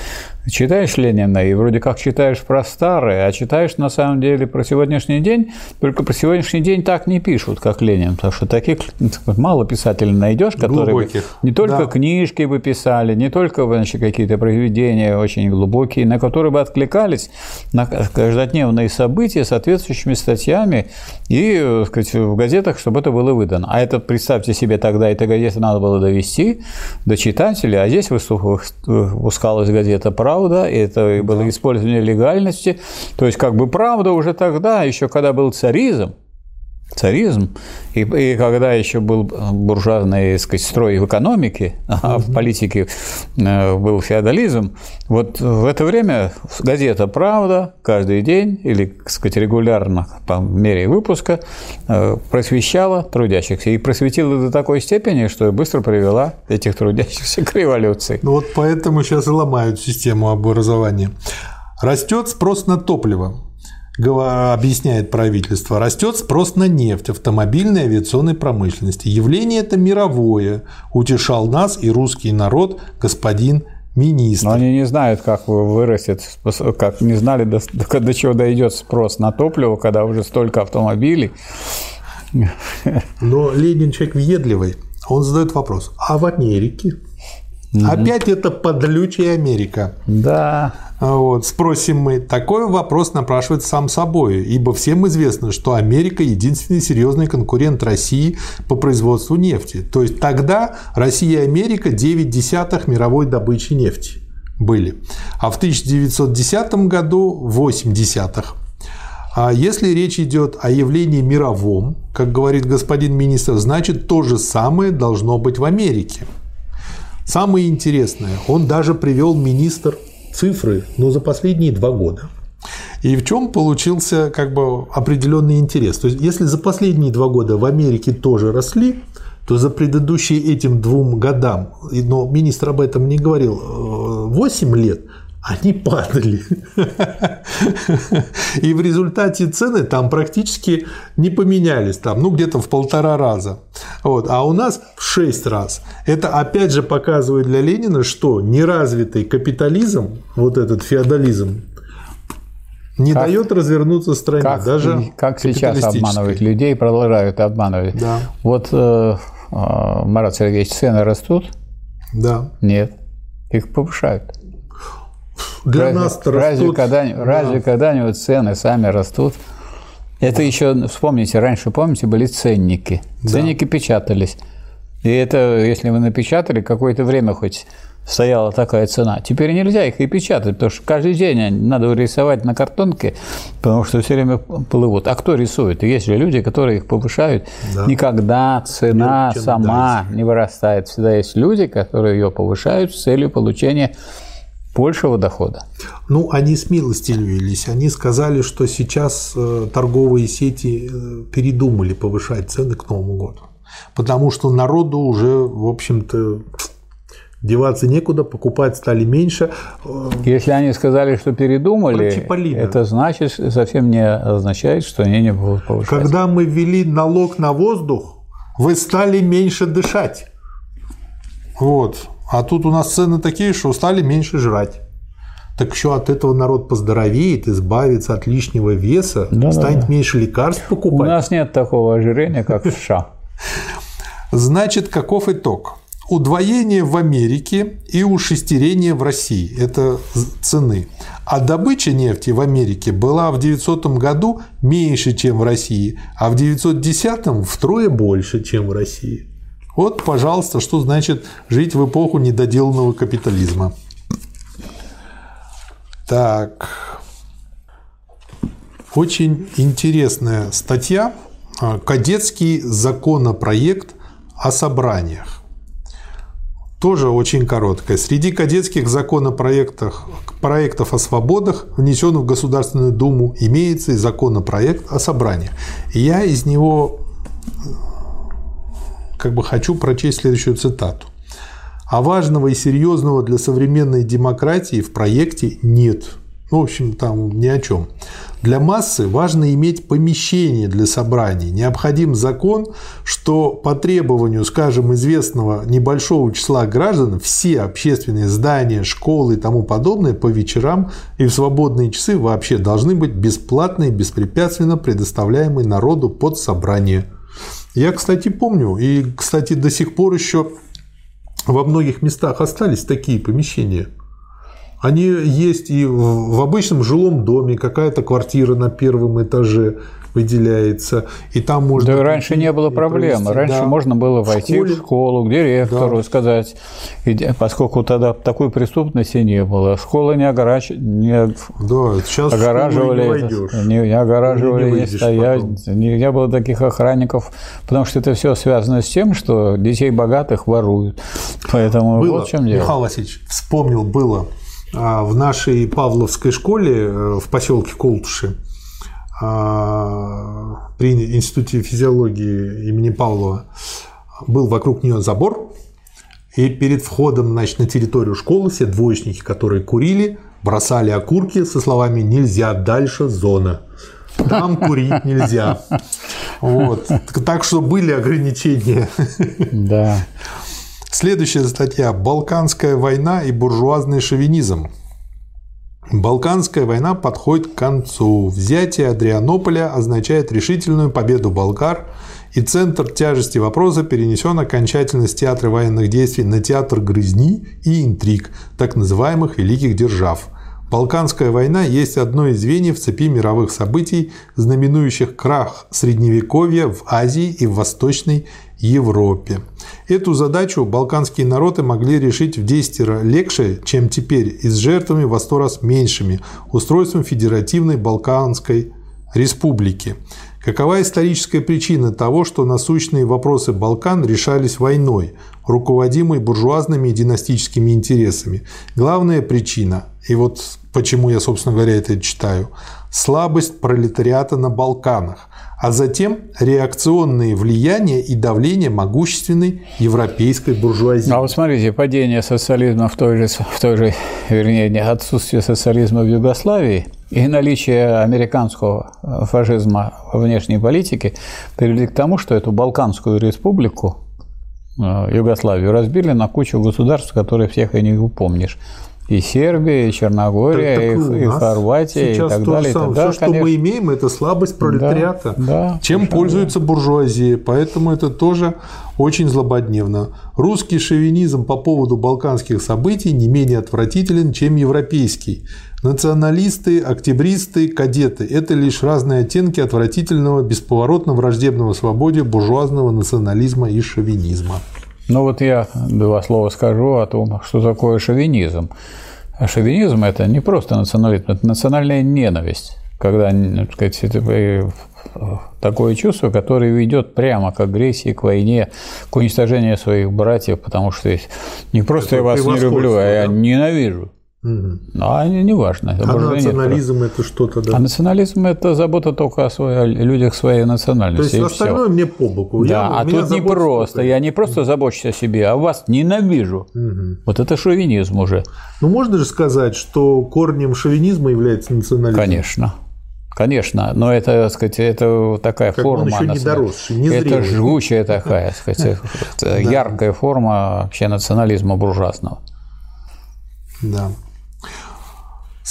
читаешь Ленина и вроде как читаешь про старое, а читаешь на самом деле про сегодняшний день, только про сегодняшний день так не пишут, как Ленин, потому что таких мало писателей найдешь, которые бы не только да. книжки бы писали, не только значит, какие-то произведения очень глубокие, на которые бы откликались на каждодневные события соответствующими статьями и сказать, в газетах, чтобы это было выдано. А это, представьте себе тогда эта газета надо было довести до читателя, а здесь выпускалась газета «Правда», это было использование легальности. То есть, как бы правда уже тогда, еще когда был царизм, царизм, и, и когда еще был буржуазный сказать, строй в экономике, а в политике э, был феодализм, вот в это время газета «Правда» каждый день или, так сказать, регулярно по мере выпуска э, просвещала трудящихся и просветила до такой степени, что быстро привела этих трудящихся к революции. Ну вот поэтому сейчас и ломают систему образования. Растет спрос на топливо объясняет правительство, растет спрос на нефть автомобильной и авиационной промышленности. Явление это мировое, утешал нас и русский народ господин министр. Но они не знают, как вырастет, как не знали, до, до чего дойдет спрос на топливо, когда уже столько автомобилей. Но Ленин человек въедливый, он задает вопрос, а в Америке? Mm-hmm. Опять это подлючая Америка. Да. Вот, спросим мы. Такой вопрос напрашивается сам собой, ибо всем известно, что Америка единственный серьезный конкурент России по производству нефти. То есть тогда Россия и Америка 9 десятых мировой добычи нефти были. А в 1910 году 8 десятых. А если речь идет о явлении мировом, как говорит господин министр, значит то же самое должно быть в Америке. Самое интересное, он даже привел министр цифры, но за последние два года. И в чем получился как бы определенный интерес? То есть, если за последние два года в Америке тоже росли, то за предыдущие этим двум годам, но министр об этом не говорил, 8 э, лет они падали. И в результате цены там практически не поменялись, там, ну, где-то в полтора раза. Вот. А у нас в шесть раз. Это опять же показывает для Ленина, что неразвитый капитализм, вот этот феодализм, не как, дает развернуться стране. Как, даже как сейчас обманывают людей, продолжают обманывать. Да. Вот э, э, Марат Сергеевич, цены растут? Да. Нет. Их повышают. Для разве, нас растут. Разве, когда, да. разве когда-нибудь цены сами растут? Это да. еще, вспомните, раньше, помните, были ценники. Ценники да. печатались. И это, если вы напечатали, какое-то время хоть стояла такая цена. Теперь нельзя их и печатать, потому что каждый день надо рисовать на картонке, потому что все время плывут. А кто рисует? Есть же люди, которые их повышают. Да. Никогда цена сама не вырастает. Всегда есть люди, которые ее повышают с целью получения большего дохода. Ну, они смилостивились. Они сказали, что сейчас э, торговые сети э, передумали повышать цены к Новому году. Потому что народу уже, в общем-то, деваться некуда, покупать стали меньше. Если они сказали, что передумали, это значит, совсем не означает, что они не будут повышать. Когда мы ввели налог на воздух, вы стали меньше дышать. Вот. А тут у нас цены такие, что стали меньше жрать. Так еще от этого народ поздоровеет, избавится от лишнего веса, да, станет да, да. меньше лекарств покупать. У нас нет такого ожирения, как в США. Значит, каков итог? Удвоение в Америке и ушестерение в России – это цены. А добыча нефти в Америке была в 900 году меньше, чем в России, а в 910 втрое больше, чем в России. Вот, пожалуйста, что значит жить в эпоху недоделанного капитализма. Так. Очень интересная статья. Кадетский законопроект о собраниях. Тоже очень короткая. Среди кадетских законопроектов проектов о свободах, внесенных в Государственную Думу, имеется и законопроект о собраниях. я из него как бы хочу прочесть следующую цитату. А важного и серьезного для современной демократии в проекте нет. Ну, в общем, там ни о чем. Для массы важно иметь помещение для собраний. Необходим закон, что по требованию, скажем, известного небольшого числа граждан все общественные здания, школы и тому подобное по вечерам и в свободные часы вообще должны быть бесплатно и беспрепятственно предоставляемы народу под собрание. Я, кстати, помню, и, кстати, до сих пор еще во многих местах остались такие помещения. Они есть и в обычном жилом доме, какая-то квартира на первом этаже выделяется, и там можно... Да раньше не было проблемы. Раньше да. можно было войти в, в школу, к директору, да. сказать, поскольку тогда такой преступности не было. Школа не, огораж... не да, сейчас огораживали, не, не, огораживали, не, не стоять. Не, не было таких охранников, потому что это все связано с тем, что детей богатых воруют. Поэтому было, вот в чем дело. Михаил Васильевич, вспомнил, было а, в нашей Павловской школе э, в поселке Колтуши при Институте физиологии имени Павлова был вокруг нее забор, и перед входом значит, на территорию школы все двоечники, которые курили, бросали окурки со словами «нельзя, дальше зона». Там курить нельзя. Вот. Так что были ограничения. Да. Следующая статья «Балканская война и буржуазный шовинизм». Балканская война подходит к концу. Взятие Адрианополя означает решительную победу болгар, и центр тяжести вопроса перенесен окончательно с театра военных действий на театр грызни и интриг, так называемых великих держав. Балканская война есть одно из звеньев цепи мировых событий, знаменующих крах Средневековья в Азии и в Восточной Европе. Эту задачу балканские народы могли решить в 10 раз легче, чем теперь, и с жертвами во 100 раз меньшими, устройством Федеративной Балканской Республики. Какова историческая причина того, что насущные вопросы Балкан решались войной, руководимой буржуазными и династическими интересами? Главная причина, и вот почему я, собственно говоря, это читаю, слабость пролетариата на Балканах, а затем реакционные влияния и давление могущественной европейской буржуазии. А вот смотрите, падение социализма в той же, в той же вернее, отсутствие социализма в Югославии и наличие американского фашизма во внешней политике привели к тому, что эту Балканскую республику, э, Югославию, разбили на кучу государств, которые всех и не упомнишь и Сербия, и Черногория, так, так и, и Хорватия, и так далее. Самое. Да, Все, конечно. что мы имеем, это слабость пролетариата. Да, да, Чем пользуется буржуазия, поэтому это тоже очень злободневно. Русский шовинизм по поводу балканских событий не менее отвратителен, чем европейский. Националисты, октябристы, кадеты – это лишь разные оттенки отвратительного, бесповоротно враждебного свободе буржуазного национализма и шовинизма. Ну вот я два слова скажу о том, что такое шовинизм. Шовинизм – это не просто национализм, это национальная ненависть, когда так сказать, такое чувство, которое ведет прямо к агрессии, к войне, к уничтожению своих братьев, потому что не просто это я вас не люблю, а я ненавижу. Угу. А не, важно. А национализм это что-то, да? А национализм это забота только о, своей, о людях своей национальности. То есть остальное все. мне по боку. Да, я, а тут не просто. Только. Я не просто забочусь о себе, а вас ненавижу. Угу. Вот это шовинизм уже. Ну можно же сказать, что корнем шовинизма является национализм. Конечно. Конечно, но это, так сказать, это такая Как форма. он еще не доросший, не это зрелый. жгучая такая, так сказать, яркая форма вообще национализма буржуазного. Да.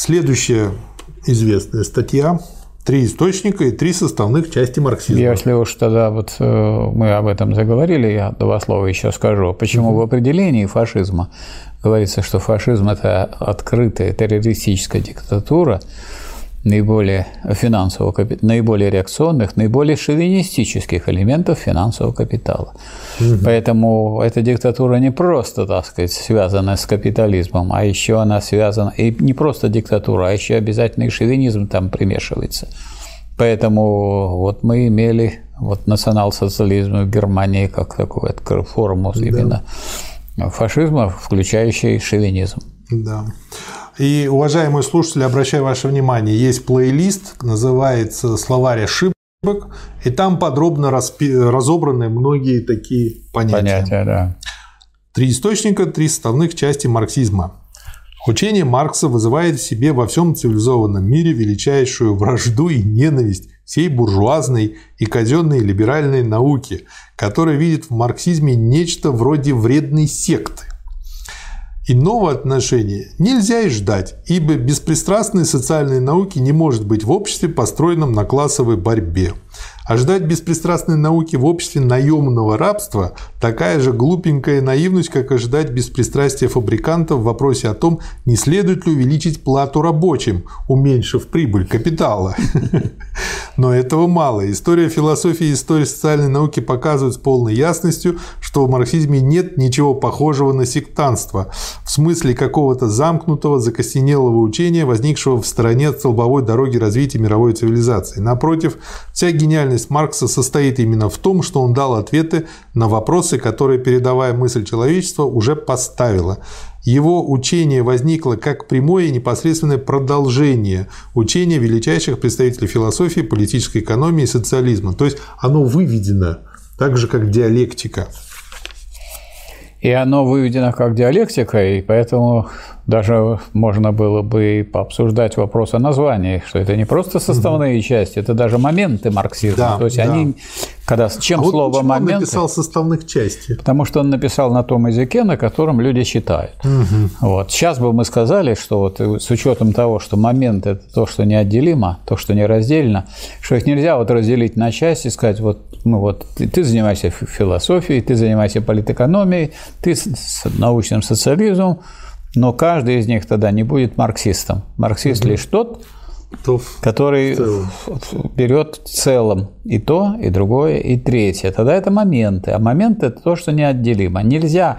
Следующая известная статья «Три источника и три составных части марксизма». Если уж тогда вот э, мы об этом заговорили, я два слова еще скажу. Почему в определении фашизма говорится, что фашизм – это открытая террористическая диктатура, наиболее финансового наиболее реакционных, наиболее шовинистических элементов финансового капитала. Поэтому эта диктатура не просто, так сказать, связана с капитализмом, а еще она связана, и не просто диктатура, а еще обязательно и шовинизм там примешивается. Поэтому вот мы имели вот национал-социализм в Германии как такую форму именно фашизма, включающий шовинизм. Да. И, уважаемые слушатели, обращаю ваше внимание, есть плейлист, называется «Словарь ошибок», и там подробно распи- разобраны многие такие понятия. Понятие, да. Три источника, три составных части марксизма. Учение Маркса вызывает в себе во всем цивилизованном мире величайшую вражду и ненависть всей буржуазной и казенной либеральной науки, которая видит в марксизме нечто вроде вредной секты. Иного отношения нельзя и ждать, ибо беспристрастной социальной науки не может быть в обществе, построенном на классовой борьбе. А ждать беспристрастной науки в обществе наемного рабства – такая же глупенькая наивность, как и ждать беспристрастия фабрикантов в вопросе о том, не следует ли увеличить плату рабочим, уменьшив прибыль капитала. Но этого мало. История философии и история социальной науки показывают с полной ясностью, что в марксизме нет ничего похожего на сектантство, в смысле какого-то замкнутого, закостенелого учения, возникшего в стороне от столбовой дороги развития мировой цивилизации. Напротив, вся гениальность Маркса состоит именно в том, что он дал ответы на вопросы, которые передовая мысль человечества уже поставила. Его учение возникло как прямое и непосредственное продолжение учения величайших представителей философии, политической экономии и социализма. То есть оно выведено так же, как диалектика. И оно выведено как диалектика, и поэтому даже можно было бы и пообсуждать вопрос о названии, что это не просто составные части, это даже моменты марксизма. Да, То есть да. они, когда чем А вот слово почему он моменты, написал составных части? потому что он написал на том языке, на котором люди читают. Вот. Сейчас бы мы сказали, что вот с учетом того, что момент – это то, что неотделимо, то, что нераздельно, что их нельзя вот разделить на части и сказать, вот, ну вот ты, ты занимаешься фи- философией, ты занимаешься политэкономией, ты с, научным социализмом, но каждый из них тогда не будет марксистом. Марксист лишь тот, То который берет в целом и то, и другое, и третье. Тогда это моменты. А моменты – это то, что неотделимо. Нельзя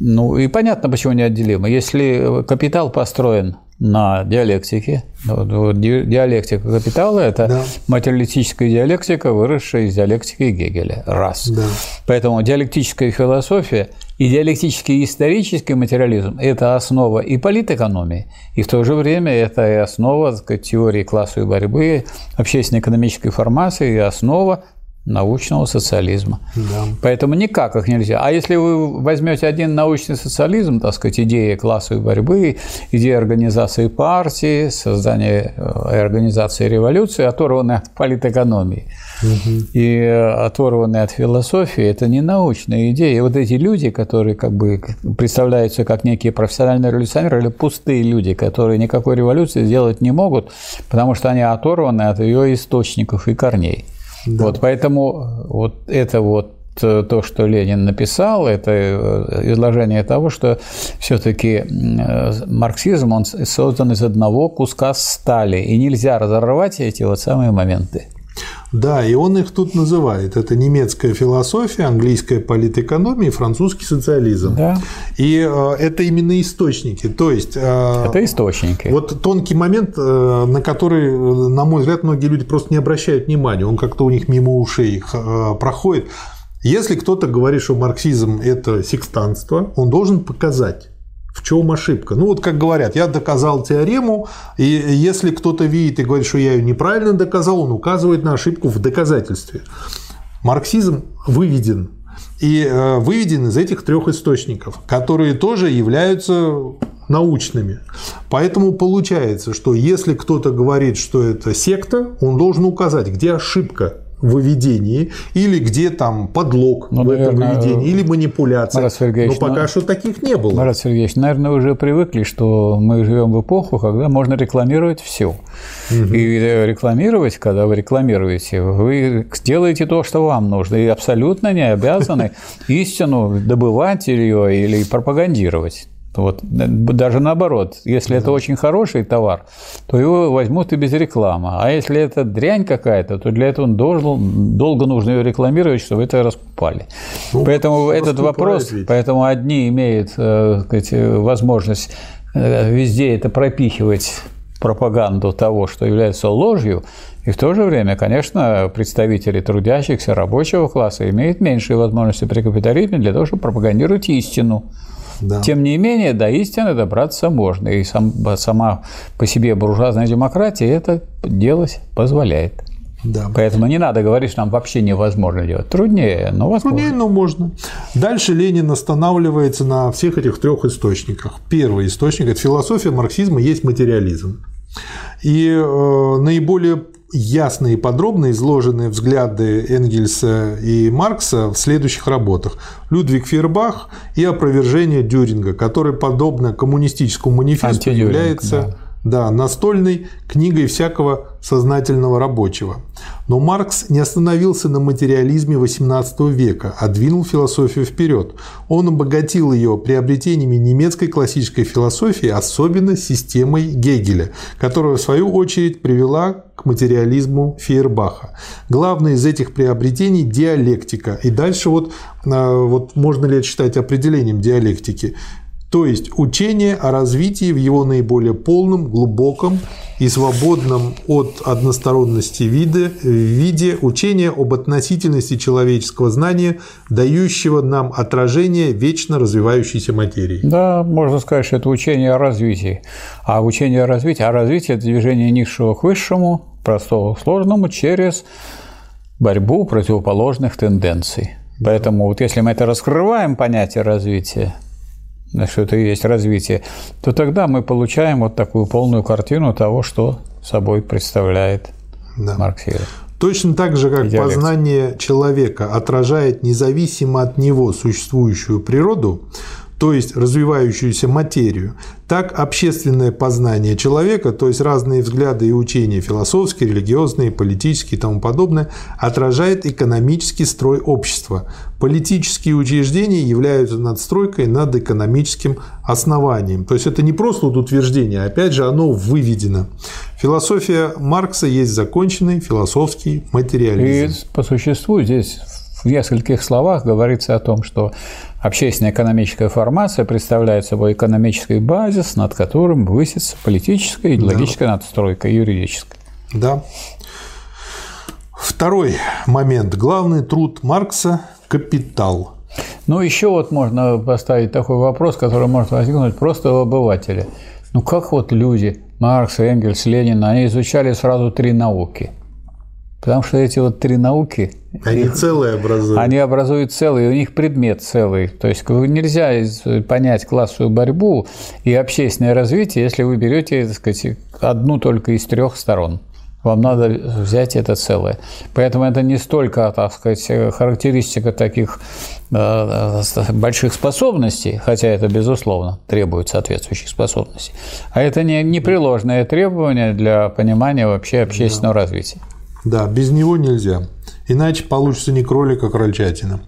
ну и понятно, почему неотделимо. Если капитал построен на диалектике, ну, ди- диалектика капитала – это Да. материалистическая диалектика, выросшая из диалектики Гегеля. Раз. Да. Поэтому диалектическая философия и диалектический исторический материализм – это основа и политэкономии, и в то же время это и основа сказать, теории классовой борьбы, общественно-экономической формации и основа научного социализма. Да. Поэтому никак их нельзя. А если вы возьмете один научный социализм, так сказать, идея классовой борьбы, идея организации партии, создания э, организации революции, оторванные от политэкономии и э, оторванные от философии, это не научная идея. И вот эти люди, которые как бы представляются как некие профессиональные революционеры или пустые люди, которые никакой революции сделать не могут, потому что они оторваны от ее источников и корней. Вот, поэтому вот это вот э, то, что Ленин написал, это э, изложение того, что все-таки марксизм он создан из одного куска стали, и нельзя разорвать эти вот самые моменты. Да, и он их тут называет. Это немецкая философия, английская политэкономия и французский социализм. Да. И э, это именно источники. То есть э, Это источники. Вот тонкий момент, э, на который, на мой взгляд, многие люди просто не обращают внимания. Он как-то у них мимо ушей проходит. Если кто-то говорит, что марксизм – это секстанство, он должен показать, в чем ошибка. Ну, вот как говорят, я доказал теорему, и если кто-то видит и говорит, что я ее неправильно доказал, он указывает на ошибку в доказательстве. Марксизм выведен и э, выведен из этих трех источников, которые тоже являются научными. Поэтому получается, что если кто-то говорит, что это секта, он должен указать, где ошибка выведении, или где там подлог ну, в наверное, этом выведении, или манипуляция. Марат Сергеевич, Но пока ну, что таких не было. Марат Сергеевич, наверное, уже привыкли, что мы живем в эпоху, когда можно рекламировать все. Угу. И рекламировать, когда вы рекламируете, вы делаете то, что вам нужно, и абсолютно не обязаны истину добывать ее или пропагандировать. Вот, даже наоборот, если да. это очень хороший товар, то его возьмут и без рекламы. А если это дрянь какая-то, то для этого должен, долго нужно ее рекламировать, чтобы это раскупали. Ну, поэтому этот вопрос, ведь. поэтому одни имеют э, сказать, возможность э, везде это пропихивать пропаганду того, что является ложью, и в то же время, конечно, представители трудящихся, рабочего класса имеют меньшие возможности при капитализме для того, чтобы пропагандировать истину. Да. Тем не менее, до истины добраться можно. И сам, сама по себе буржуазная демократия это делать позволяет. Да. Поэтому не надо говорить, что нам вообще невозможно делать. Труднее, но возможно. Труднее, но можно. Дальше Ленин останавливается на всех этих трех источниках. Первый источник – это философия марксизма есть материализм. И э, наиболее ясные и подробно изложены взгляды Энгельса и Маркса в следующих работах. Людвиг Фейербах и опровержение Дюринга, который, подобно коммунистическому манифесту, является да да, настольной книгой всякого сознательного рабочего. Но Маркс не остановился на материализме XVIII века, а двинул философию вперед. Он обогатил ее приобретениями немецкой классической философии, особенно системой Гегеля, которая в свою очередь привела к материализму Фейербаха. Главное из этих приобретений – диалектика. И дальше вот, а, вот можно ли это считать определением диалектики? То есть учение о развитии в его наиболее полном, глубоком и свободном от односторонности виде, виде учение об относительности человеческого знания, дающего нам отражение вечно развивающейся материи. Да, можно сказать, что это учение о развитии. А учение о развитии, а развитие – это движение низшего к высшему, простого к сложному через борьбу противоположных тенденций. Поэтому вот если мы это раскрываем понятие развития, что это и есть развитие, то тогда мы получаем вот такую полную картину того, что собой представляет да. марксизм. Точно так же, как Диалект. познание человека отражает независимо от него существующую природу, то есть развивающуюся материю, так общественное познание человека, то есть разные взгляды и учения философские, религиозные, политические и тому подобное, отражает экономический строй общества. Политические учреждения являются надстройкой над экономическим основанием. То есть это не просто утверждение, опять же оно выведено. Философия Маркса есть законченный философский материализм. И по существу здесь в нескольких словах говорится о том, что общественная экономическая формация представляет собой экономический базис, над которым высится политическая, идеологическая да. надстройка, юридическая. Да. Второй момент. Главный труд Маркса – «Капитал». Ну, еще вот можно поставить такой вопрос, который может возникнуть просто у обывателя. Ну, как вот люди, Маркс, Энгельс, Ленин, они изучали сразу три науки – Потому что эти вот три науки... Они их, целые образуют. Они образуют целый, у них предмет целый. То есть нельзя понять классовую борьбу и общественное развитие, если вы берете, так сказать, одну только из трех сторон. Вам надо взять это целое. Поэтому это не столько, так сказать, характеристика таких э, больших способностей, хотя это, безусловно, требует соответствующих способностей, а это не непреложное требование для понимания вообще общественного да. развития. Да, без него нельзя. Иначе получится не кролик, а крольчатина.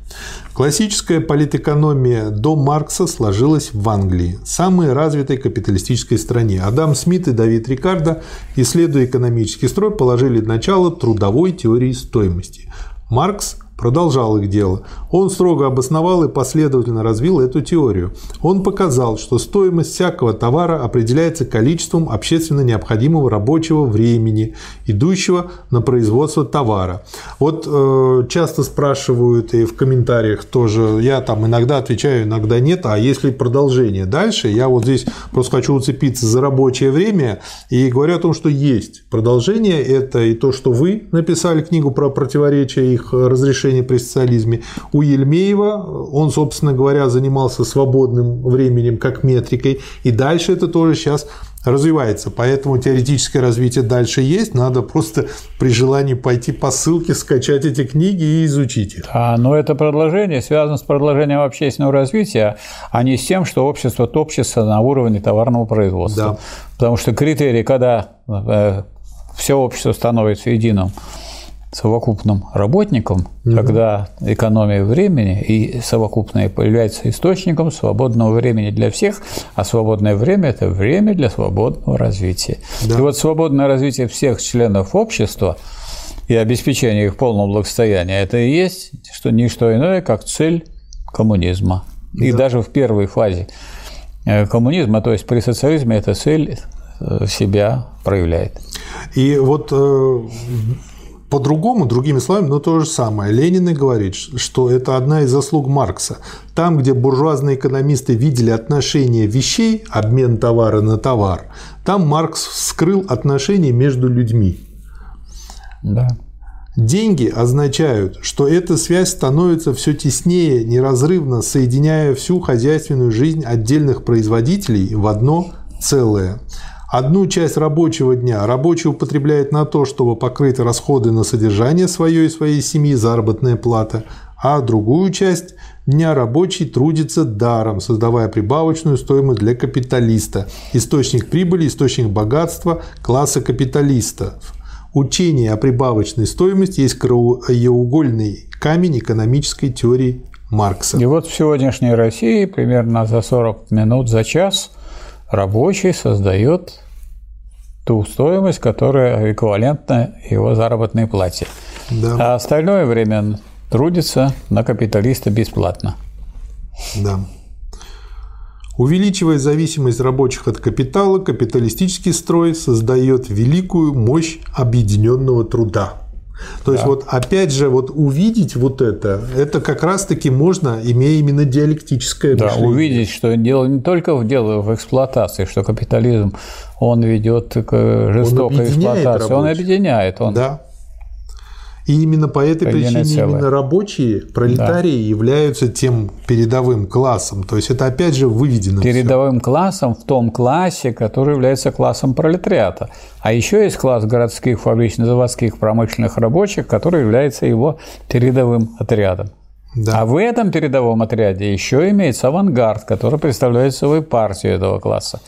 Классическая политэкономия до Маркса сложилась в Англии, самой развитой капиталистической стране. Адам Смит и Давид Рикардо, исследуя экономический строй, положили начало трудовой теории стоимости. Маркс продолжал их дело. Он строго обосновал и последовательно развил эту теорию. Он показал, что стоимость всякого товара определяется количеством общественно необходимого рабочего времени, идущего на производство товара. Вот э, часто спрашивают и в комментариях тоже, я там иногда отвечаю, иногда нет, а если продолжение дальше, я вот здесь просто хочу уцепиться за рабочее время и говорю о том, что есть продолжение, это и то, что вы написали книгу про противоречия их разрешения отношения при социализме. У Ельмеева он, собственно говоря, занимался свободным временем как метрикой. И дальше это тоже сейчас развивается. Поэтому теоретическое развитие дальше есть. Надо просто при желании пойти по ссылке, скачать эти книги и изучить их. А, но это продолжение связано с продолжением общественного развития, а не с тем, что общество топчется на уровне товарного производства. Да. Потому что критерий, когда э, все общество становится единым, совокупным работником, угу. когда экономия времени и совокупное появляется источником свободного времени для всех, а свободное время – это время для свободного развития. Да. И вот свободное развитие всех членов общества и обеспечение их полного благосостояния – это и есть что не что иное, как цель коммунизма. Да. И даже в первой фазе э, коммунизма, то есть при социализме, эта цель э, себя проявляет. И вот э, по-другому, другими словами, но то же самое. Ленин и говорит, что это одна из заслуг Маркса. Там, где буржуазные экономисты видели отношения вещей, обмен товара на товар, там Маркс вскрыл отношения между людьми. Да. Деньги означают, что эта связь становится все теснее, неразрывно соединяя всю хозяйственную жизнь отдельных производителей в одно целое. Одну часть рабочего дня рабочий употребляет на то, чтобы покрыть расходы на содержание свое и своей семьи, заработная плата, а другую часть дня рабочий трудится даром, создавая прибавочную стоимость для капиталиста, источник прибыли, источник богатства класса капиталистов. Учение о прибавочной стоимости есть краеугольный камень экономической теории Маркса. И вот в сегодняшней России примерно за 40 минут за час – рабочий создает ту стоимость, которая эквивалентна его заработной плате. Да. А остальное время трудится на капиталиста бесплатно. Да. Увеличивая зависимость рабочих от капитала, капиталистический строй создает великую мощь объединенного труда. То да. есть вот опять же вот увидеть вот это, это как раз-таки можно, имея именно диалектическое да, мышление. увидеть, что дело не только в дело в эксплуатации, что капитализм он ведет к жестокой он эксплуатации, рабочих. он объединяет, он да. И именно по этой причине целое. именно рабочие, пролетарии да. являются тем передовым классом. То есть это опять же выведено. Передовым все. классом в том классе, который является классом пролетариата. А еще есть класс городских, фабрично-заводских, промышленных рабочих, который является его передовым отрядом. Да. А в этом передовом отряде еще имеется авангард, который представляет собой партию этого класса.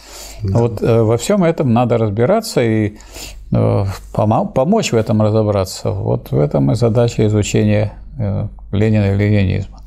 Да. Вот э, во всем этом надо разбираться и помочь в этом разобраться. Вот в этом и задача изучения э, Ленина и ленинизма.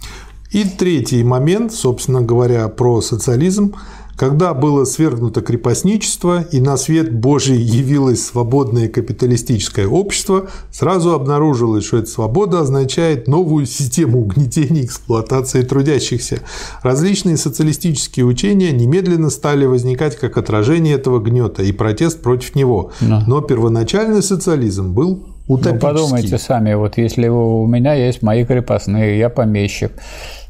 И третий момент, собственно говоря, про социализм – когда было свергнуто крепостничество и на свет Божий явилось свободное капиталистическое общество, сразу обнаружилось, что эта свобода означает новую систему угнетения и эксплуатации трудящихся. Различные социалистические учения немедленно стали возникать как отражение этого гнета и протест против него. Но первоначальный социализм был утопический. Ну, подумайте сами, вот если у меня есть мои крепостные, я помещик,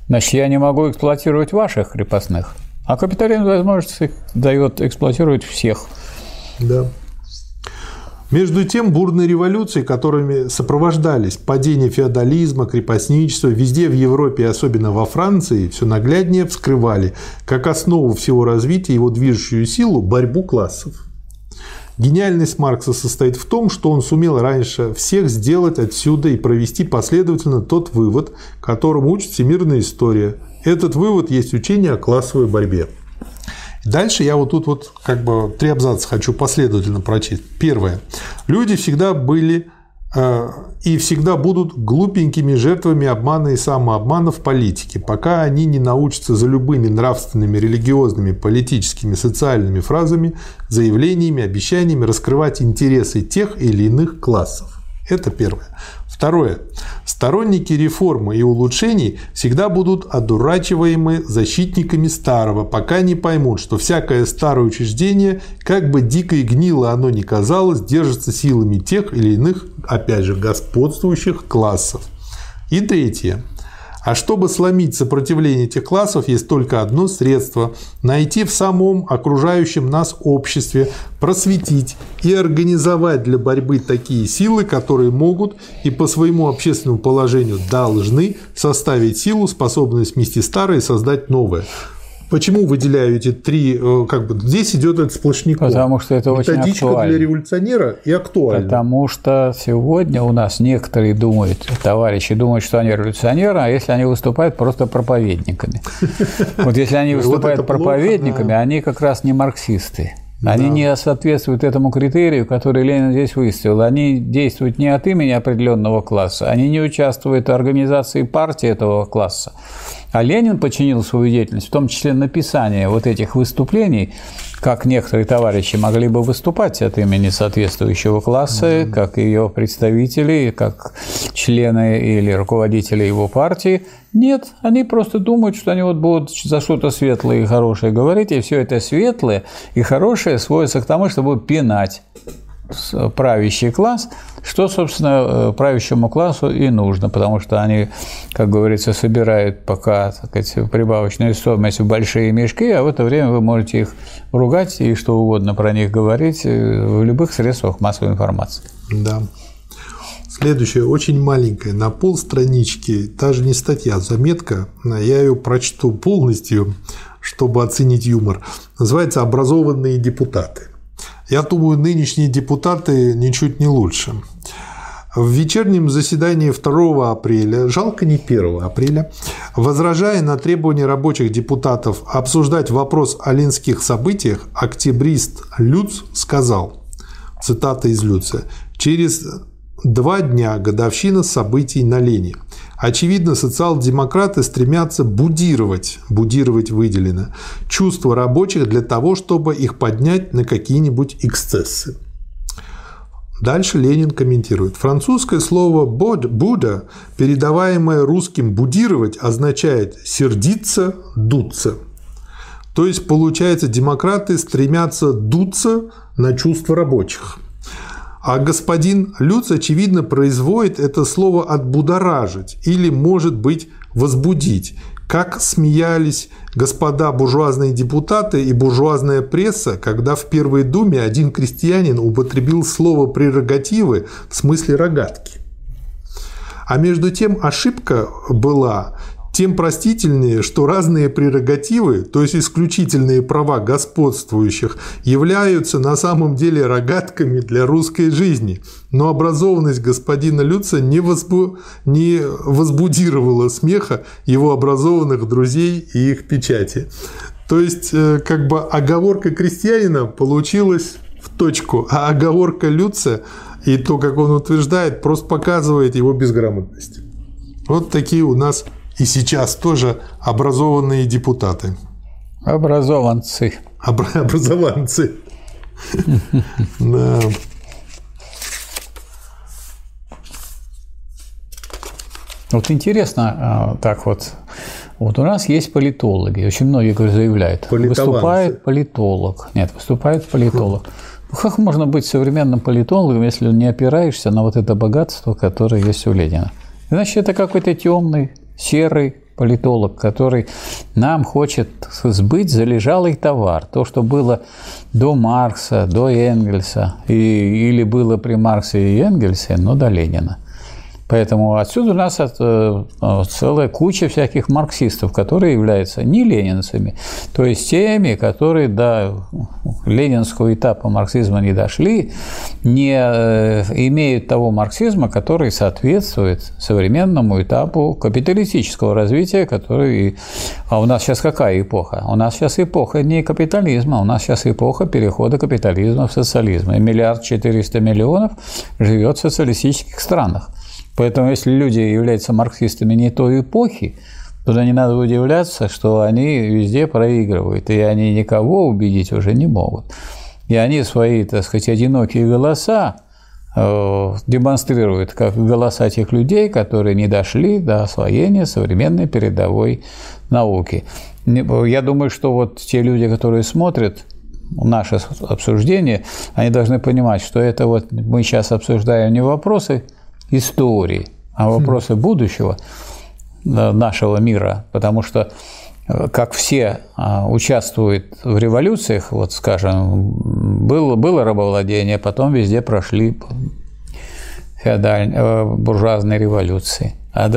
значит, я не могу эксплуатировать ваших крепостных. А капитализм возможность дает эксплуатировать всех. Да. Между тем, бурные революции, которыми сопровождались падение феодализма, крепостничества, везде в Европе, и особенно во Франции, все нагляднее вскрывали как основу всего развития его движущую силу – борьбу классов. Гениальность Маркса состоит в том, что он сумел раньше всех сделать отсюда и провести последовательно тот вывод, которому учит всемирная история, этот вывод есть учение о классовой борьбе. Дальше я вот тут вот как бы три абзаца хочу последовательно прочесть. Первое. Люди всегда были э, и всегда будут глупенькими жертвами обмана и самообмана в политике, пока они не научатся за любыми нравственными, религиозными, политическими, социальными фразами, заявлениями, обещаниями раскрывать интересы тех или иных классов. Это первое. Второе. Сторонники реформы и улучшений всегда будут одурачиваемы защитниками старого, пока не поймут, что всякое старое учреждение, как бы дико и гнило оно ни казалось, держится силами тех или иных, опять же, господствующих классов. И третье. А чтобы сломить сопротивление этих классов, есть только одно средство – найти в самом окружающем нас обществе, просветить и организовать для борьбы такие силы, которые могут и по своему общественному положению должны составить силу, способную смести старое и создать новое. Почему выделяю эти три, э, как бы здесь идет это сплошняком? Потому что это Методичка очень актуально. для революционера и актуальна. Потому что сегодня у нас некоторые думают, товарищи думают, что они революционеры, а если они выступают просто проповедниками. Вот если они выступают проповедниками, да. они как раз не марксисты. Они не соответствуют этому критерию, который Ленин здесь выставил. Они действуют не от имени определенного класса, они не участвуют в организации партии этого класса. А Ленин подчинил свою деятельность, в том числе написание вот этих выступлений, как некоторые товарищи могли бы выступать от имени соответствующего класса, как ее представители, как члены или руководители его партии. Нет, они просто думают, что они вот будут за что-то светлое и хорошее говорить, и все это светлое и хорошее сводится к тому, чтобы пинать правящий класс, что, собственно, э, правящему классу и нужно, потому что они, как говорится, собирают пока так сказать, прибавочную стоимость в большие мешки, а в это время вы можете их ругать и что угодно про них говорить э, в любых средствах массовой информации. Да. Следующее, очень маленькое, на пол странички, даже не статья, заметка, я ее прочту полностью, чтобы оценить юмор. Называется «Образованные депутаты». Я думаю, нынешние депутаты ничуть не лучше. В вечернем заседании 2 апреля, жалко не 1 апреля, возражая на требования рабочих депутатов обсуждать вопрос о ленских событиях, октябрист Люц сказал, цитата из Люца, «Через два дня годовщина событий на Лене. Очевидно, социал-демократы стремятся будировать, будировать выделено, чувства рабочих для того, чтобы их поднять на какие-нибудь эксцессы. Дальше Ленин комментирует. Французское слово «bod» «Будда», передаваемое русским «будировать», означает «сердиться», «дуться». То есть, получается, демократы стремятся дуться на чувства рабочих. А господин Люц, очевидно, производит это слово «отбудоражить» или, может быть, «возбудить», как смеялись господа буржуазные депутаты и буржуазная пресса, когда в Первой Думе один крестьянин употребил слово «прерогативы» в смысле «рогатки». А между тем ошибка была тем простительнее, что разные прерогативы, то есть исключительные права господствующих, являются на самом деле рогатками для русской жизни. Но образованность господина Люца не, возбу... не возбудировала смеха его образованных друзей и их печати. То есть, э, как бы оговорка крестьянина получилась в точку, а оговорка Люца и то, как он утверждает, просто показывает его безграмотность. Вот такие у нас и сейчас тоже образованные депутаты. Образованцы. Обра- образованцы. Да. Вот интересно, а, так вот, вот у нас есть политологи, очень многие говорят, заявляют, выступает политолог. Нет, выступает политолог. Ну, Как можно быть современным политологом, если не опираешься на вот это богатство, которое есть у Ленина? Значит, это какой-то темный, серый политолог, который нам хочет сбыть залежалый товар. То, что было до Маркса, до Энгельса, и, или было при Марксе и Энгельсе, но до Ленина. Поэтому отсюда у нас от, э, целая куча всяких марксистов, которые являются не ленинцами, то есть теми, которые до ленинского этапа марксизма не дошли, не э, имеют того марксизма, который соответствует современному этапу капиталистического развития, который... А у нас сейчас какая эпоха? У нас сейчас эпоха не капитализма, у нас сейчас эпоха перехода капитализма в социализм. И миллиард четыреста миллионов живет в социалистических странах. Поэтому, если люди являются марксистами не той эпохи, то не надо удивляться, что они везде проигрывают, и они никого убедить уже не могут. И они свои, так сказать, одинокие голоса э, демонстрируют как голоса тех людей, которые не дошли до освоения современной передовой науки. Я думаю, что вот те люди, которые смотрят наше обсуждение, они должны понимать, что это вот мы сейчас обсуждаем не вопросы истории, а вопросы будущего. нашего мира, потому что как все участвуют в революциях, вот скажем, было, было рабовладение, потом везде прошли феодальные, буржуазные революции. А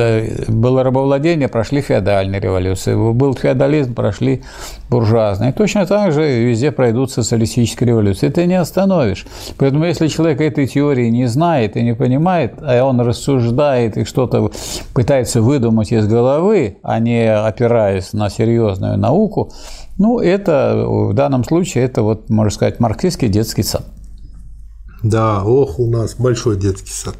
было рабовладение, прошли феодальные революции. Был феодализм, прошли буржуазные. точно так же везде пройдут социалистические революции. Ты не остановишь. Поэтому если человек этой теории не знает и не понимает, а он рассуждает и что-то пытается выдумать из головы, а не опираясь на серьезную науку, ну, это в данном случае, это вот, можно сказать, марксистский детский сад. Да, ох, у нас большой детский сад.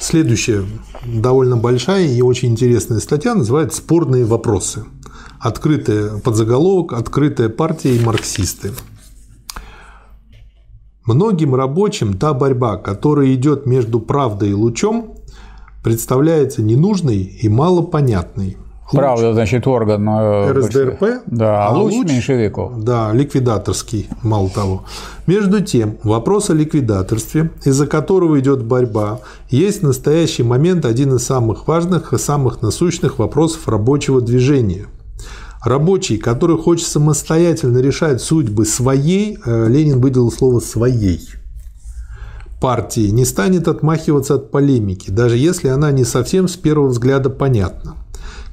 Следующая довольно большая и очень интересная статья называется «Спорные вопросы». Открытая подзаголовок «Открытая партия и марксисты». Многим рабочим та борьба, которая идет между правдой и лучом, представляется ненужной и малопонятной – Правда, значит, орган э, РСДРП, да, а, а луч, луч меньшевиков. Да, ликвидаторский, мало того. Между тем, вопрос о ликвидаторстве, из-за которого идет борьба, есть в настоящий момент один из самых важных и самых насущных вопросов рабочего движения. Рабочий, который хочет самостоятельно решать судьбы своей, э, Ленин выделил слово «своей», партии, не станет отмахиваться от полемики, даже если она не совсем с первого взгляда понятна.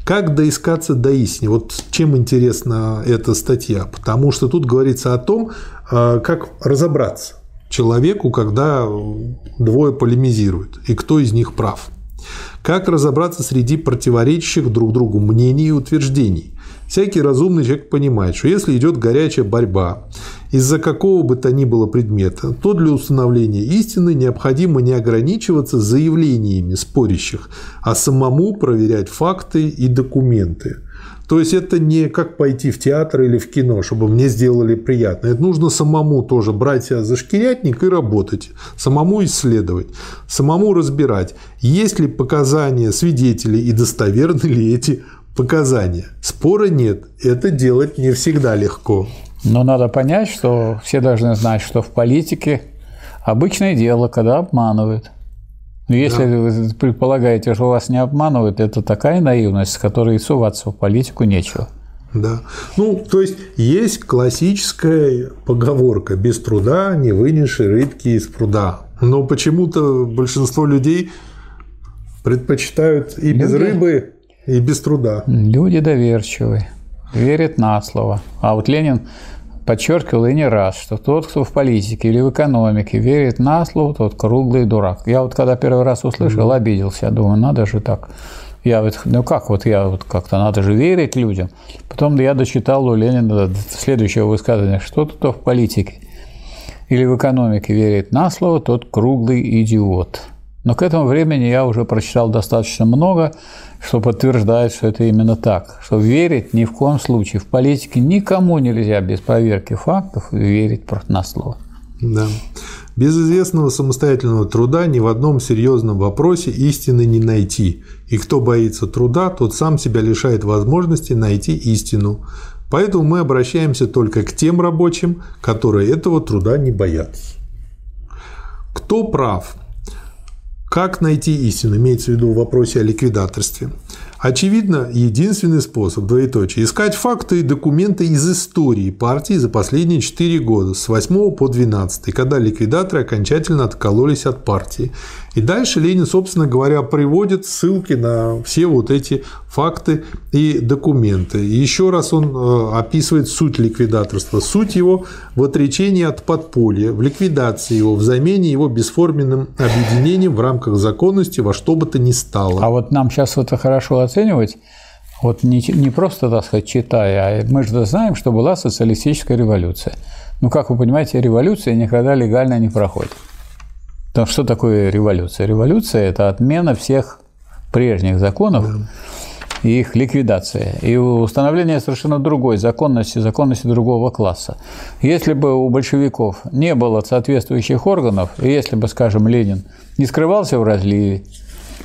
Как доискаться до истины? Вот чем интересна эта статья? Потому что тут говорится о том, а, как разобраться человеку, когда двое полемизируют, и кто из них прав. Как разобраться среди противоречащих друг другу мнений и утверждений. Всякий разумный человек понимает, что если идет горячая борьба из-за какого бы то ни было предмета, то для установления истины необходимо не ограничиваться заявлениями спорящих, а самому проверять факты и документы. То есть это не как пойти в театр или в кино, чтобы мне сделали приятно. Это нужно самому тоже брать себя за шкирятник и работать, самому исследовать, самому разбирать, есть ли показания свидетелей и достоверны ли эти показания. Спора нет, это делать не всегда легко. Но надо понять, что все должны знать, что в политике обычное дело, когда обманывают. Но если да. вы предполагаете, что вас не обманывают, это такая наивность, с которой суваться в политику нечего. Да. Ну, то есть есть классическая поговорка «без труда не вынеши рыбки из пруда». Но почему-то большинство людей предпочитают и без Люди... рыбы, и без труда. Люди доверчивые, верят на слово. А вот Ленин подчеркивал и не раз, что тот, кто в политике или в экономике верит на слово, тот круглый дурак. Я вот когда первый раз услышал, обиделся. Я думаю, надо же так. Я вот, ну как вот я вот как-то надо же верить людям. Потом я дочитал у Ленина следующее высказывание, что кто в политике или в экономике верит на слово, тот круглый идиот. Но к этому времени я уже прочитал достаточно много, что подтверждает, что это именно так. Что верить ни в коем случае в политике никому нельзя без проверки фактов верить на слово. Да. Без известного самостоятельного труда ни в одном серьезном вопросе истины не найти. И кто боится труда, тот сам себя лишает возможности найти истину. Поэтому мы обращаемся только к тем рабочим, которые этого труда не боятся. Кто прав? Как найти истину, имеется в виду в вопросе о ликвидаторстве? Очевидно, единственный способ, двоеточие, искать факты и документы из истории партии за последние 4 года, с 8 по 12, когда ликвидаторы окончательно откололись от партии. И дальше Ленин, собственно говоря, приводит ссылки на все вот эти факты и документы. И еще раз он э, описывает суть ликвидаторства. Суть его в отречении от подполья, в ликвидации его, в замене его бесформенным объединением в рамках законности во что бы то ни стало. А вот нам сейчас это хорошо оценивать, вот не, не просто, так сказать, читая, а мы же знаем, что была социалистическая революция. Ну, как вы понимаете, революция никогда легально не проходит. Потому что такое революция? Революция – это отмена всех прежних законов и их ликвидация. И установление совершенно другой законности, законности другого класса. Если бы у большевиков не было соответствующих органов, и если бы, скажем, Ленин не скрывался в разливе,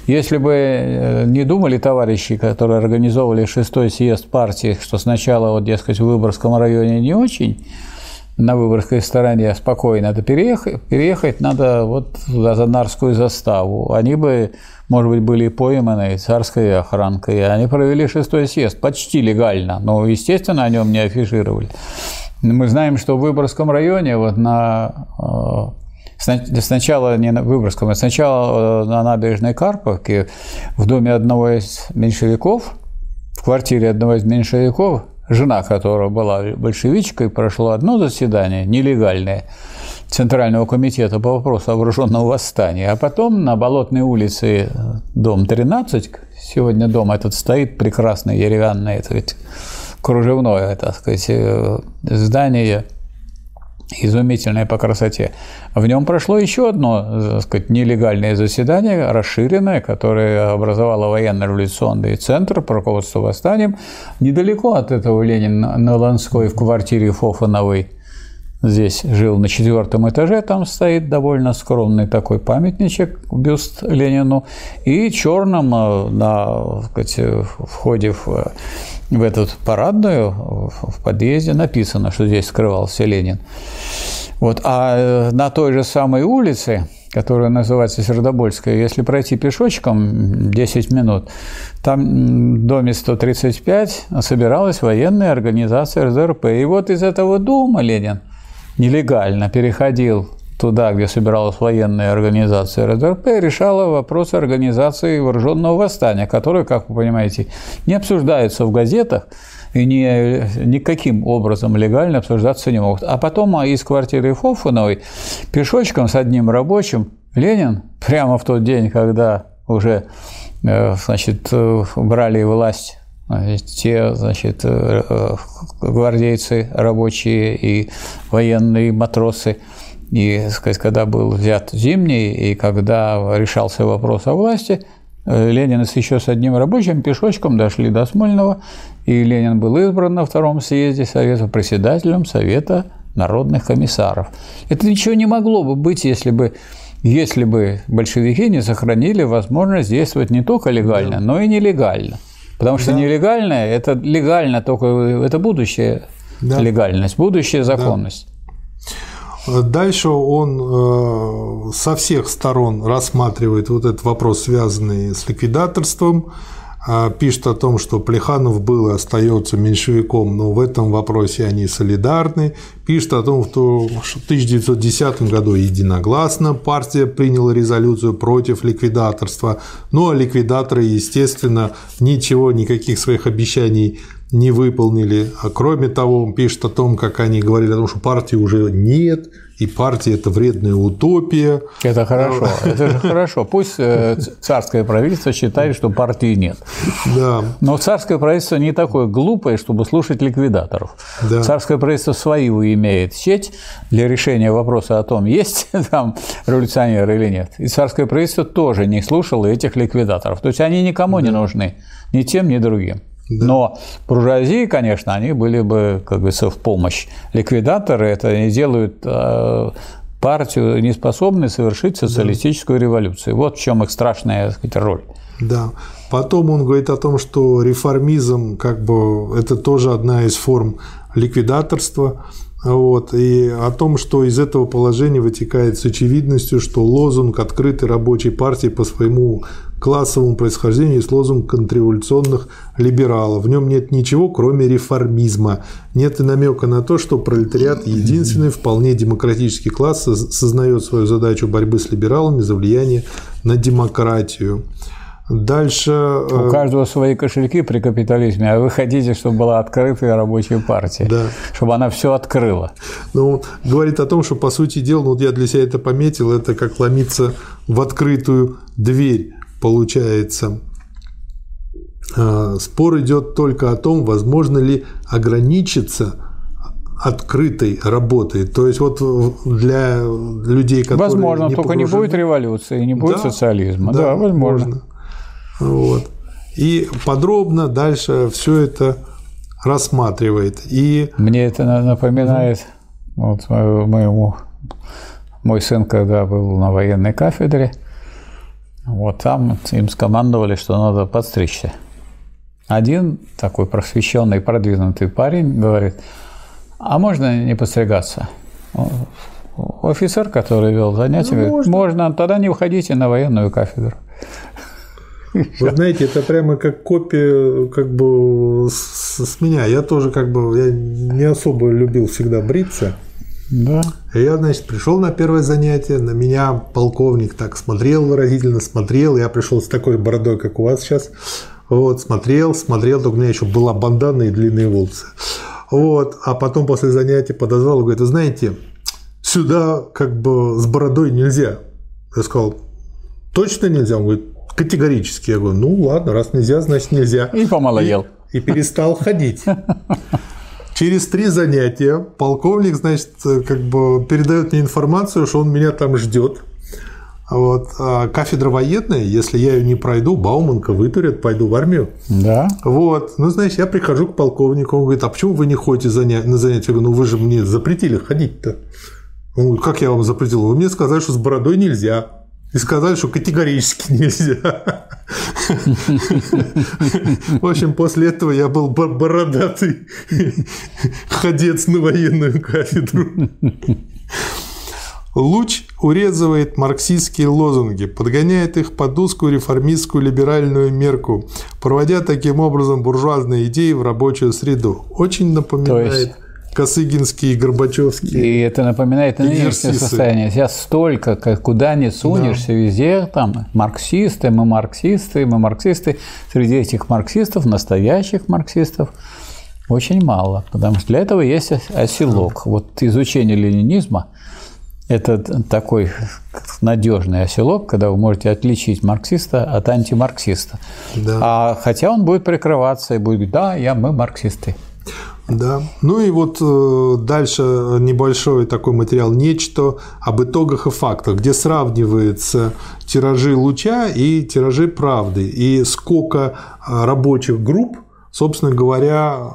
если бы э, не думали товарищи, которые организовывали шестой съезд партии, что сначала, вот, дескать, в Выборгском районе не очень на Выборгской стороне спокойно надо переехать, переехать надо вот туда, за Нарскую заставу. Они бы, может быть, были пойманы царской охранкой. Они провели шестой съезд почти легально, но, естественно, о нем не афишировали. Мы знаем, что в Выборгском районе вот на э, сначала не на Выборгском, а сначала э, на набережной Карповке в доме одного из меньшевиков, в квартире одного из меньшевиков жена которого была большевичкой, прошло одно заседание нелегальное Центрального комитета по вопросу о вооруженном восстании, а потом на Болотной улице, дом 13, сегодня дом этот стоит, прекрасный, деревянный, это ведь кружевное, так сказать, э, здание – изумительное по красоте. В нем прошло еще одно, так сказать, нелегальное заседание, расширенное, которое образовало военно-революционный центр по руководству восстанием. Недалеко от этого Ленин на Ланской в квартире Фофановой здесь жил на четвертом этаже, там стоит довольно скромный такой памятничек, бюст Ленину, и черным э, на сказать, входе в в эту парадную в подъезде написано, что здесь скрывался Ленин. Вот. А э, на той же самой улице, которая называется Сердобольская, если пройти пешочком 10 минут, там в доме 135 собиралась военная организация РЗРП. И вот из этого дома Ленин нелегально переходил туда, где собиралась военная организация РДРП, решала вопрос организации вооруженного восстания, которое, как вы понимаете, не обсуждается в газетах и ни, никаким образом легально обсуждаться не могут. А потом а из квартиры Фофановой пешочком с одним рабочим Ленин прямо в тот день, когда уже э, значит, э, брали власть те, значит, э, гвардейцы, рабочие и военные матросы – и, сказать, когда был взят зимний, и когда решался вопрос о власти, э, Ленин еще с одним рабочим пешочком дошли до Смольного, и Ленин был избран на втором съезде Совета председателем Совета народных комиссаров. Это ничего не могло бы быть, если бы если бы большевики не сохранили возможность действовать не только легально, но и нелегально. Потому что да. нелегальное – это легально, только это будущее да. легальность, будущая законность. Дальше он э, со всех сторон рассматривает вот этот вопрос, связанный с ликвидаторством, пишет о том, что Плеханов был и остается меньшевиком, но в этом вопросе они солидарны, пишет о том, что в 1910 году единогласно партия приняла резолюцию против ликвидаторства, ну а ликвидаторы, естественно, ничего, никаких своих обещаний не выполнили. А кроме того, он пишет о том, как они говорили о том, что партии уже нет, и партия – это вредная утопия. Это хорошо, это же хорошо. Пусть э, царское правительство считает, что партии нет. Да. Но царское правительство не такое глупое, чтобы слушать ликвидаторов. Да. Царское правительство свою имеет сеть для решения вопроса о том, есть там революционеры или нет. И царское правительство тоже не слушало этих ликвидаторов. То есть они никому да. не нужны, ни тем, ни другим. Да. Но буржуазии, конечно, они были бы, как говорится, в помощь. Ликвидаторы это не делают э, партию не способны совершить социалистическую да. революцию. Вот в чем их страшная так сказать, роль. Да. Потом он говорит о том, что реформизм как бы это тоже одна из форм ликвидаторства. Вот, и о том, что из этого положения вытекает с очевидностью, что лозунг открытой рабочей партии по своему классовому происхождению есть лозунг контрреволюционных либералов. В нем нет ничего, кроме реформизма. Нет и намека на то, что пролетариат – единственный вполне демократический класс, сознает свою задачу борьбы с либералами за влияние на демократию. Дальше... У э, каждого свои кошельки при капитализме, а вы хотите, чтобы была открытая рабочая партия, да. чтобы она все открыла. Ну, говорит о том, что, по сути дела, ну, вот я для себя это пометил, это как ломиться в открытую дверь получается. А, спор идет только о том, возможно ли ограничиться открытой работой. То есть вот для людей, которые возможно, не только погружены... не будет революции, не будет да, социализма, да, да возможно. Вот. И подробно дальше все это рассматривает. И мне это напоминает вот моему мой сын, когда был на военной кафедре, вот там им скомандовали, что надо подстричься. Один такой просвещенный, продвинутый парень говорит, А можно не подстригаться? Офицер, который вел занятия, ну, говорит, можно. можно, тогда не уходите на военную кафедру. Вы знаете, это прямо как копия как бы с, с меня. Я тоже как бы я не особо любил всегда бриться. Да. Я, значит, пришел на первое занятие, на меня полковник так смотрел выразительно, смотрел. Я пришел с такой бородой, как у вас сейчас. Вот, смотрел, смотрел, только у меня еще была бандана и длинные волосы. Вот, а потом после занятия подозвал и говорит, вы знаете, сюда как бы с бородой нельзя. Я сказал, точно нельзя? Он говорит, категорически. Я говорю, ну ладно, раз нельзя, значит нельзя. И помолодел. И, и перестал ходить. Через три занятия полковник, значит, как бы передает мне информацию, что он меня там ждет. Вот. А кафедра военная, если я ее не пройду, Бауманка вытурят, пойду в армию. Да. Вот. Ну, знаешь, я прихожу к полковнику, он говорит, а почему вы не ходите на занятия? Я говорю, ну вы же мне запретили ходить-то. Он говорит, как я вам запретил? Вы мне сказали, что с бородой нельзя. И сказали, что категорически нельзя. В общем, после этого я был бородатый ходец на военную кафедру. Луч урезывает марксистские лозунги, подгоняет их под узкую реформистскую либеральную мерку, проводя таким образом буржуазные идеи в рабочую среду. Очень напоминает есть... Косыгинские Горбачевские. И это напоминает нынешнее состояние. Сейчас столько, как куда не сунешься, да. везде там марксисты, мы марксисты, мы марксисты. Среди этих марксистов, настоящих марксистов, очень мало, потому что для этого есть оселок. Вот изучение ленинизма – это такой надежный оселок, когда вы можете отличить марксиста от антимарксиста. Да. А хотя он будет прикрываться и будет говорить, да, я, мы марксисты. Да. Ну и вот э, дальше небольшой такой материал «Нечто об итогах и фактах», где сравниваются тиражи «Луча» и тиражи «Правды», и сколько э, рабочих групп, собственно говоря,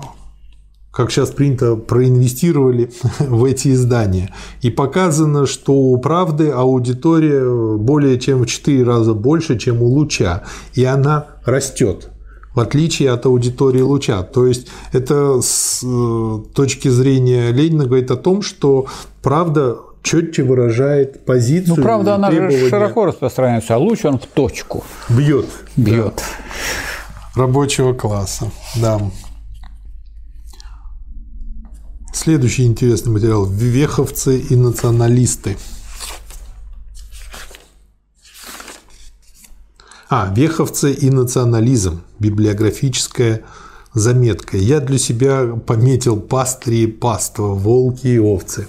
как сейчас принято, проинвестировали в эти издания. И показано, что у «Правды» аудитория более чем в 4 раза больше, чем у «Луча», и она растет в отличие от аудитории луча. То есть это с э, точки зрения Ленина говорит о том, что правда четче выражает позицию. Ну, правда, она же широко распространяется, а луч он в точку. Бьет. Бьет. Да. Рабочего класса. Да. Следующий интересный материал – веховцы и националисты. А, веховцы и национализм. Библиографическая заметка. Я для себя пометил пастыри и паства, волки и овцы.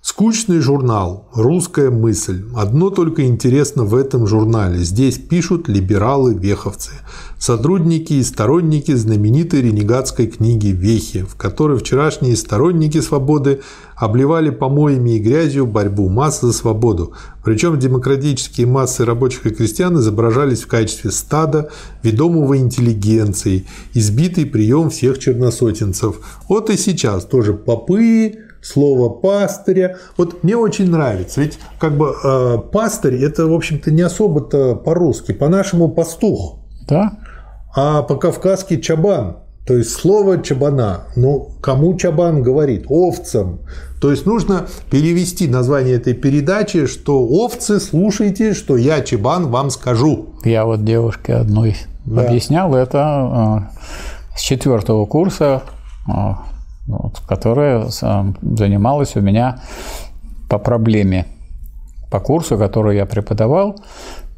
Скучный журнал «Русская мысль». Одно только интересно в этом журнале. Здесь пишут либералы-веховцы, сотрудники и сторонники знаменитой ренегатской книги «Вехи», в которой вчерашние сторонники свободы обливали помоями и грязью борьбу масс за свободу. Причем демократические массы рабочих и крестьян изображались в качестве стада, ведомого интеллигенцией, избитый прием всех черносотенцев. Вот и сейчас тоже попы, слово пастыря. Вот мне очень нравится, ведь как бы э, пастырь это, в общем-то, не особо-то по-русски, по-нашему пастух. Да. А по-кавказски чабан. То есть слово чабана, ну, кому чабан говорит? Овцам. То есть нужно перевести название этой передачи, что овцы, слушайте, что я чабан вам скажу. Я вот девушке одной да. объяснял это э, с четвертого курса вот, которая занималась у меня по проблеме, по курсу, который я преподавал,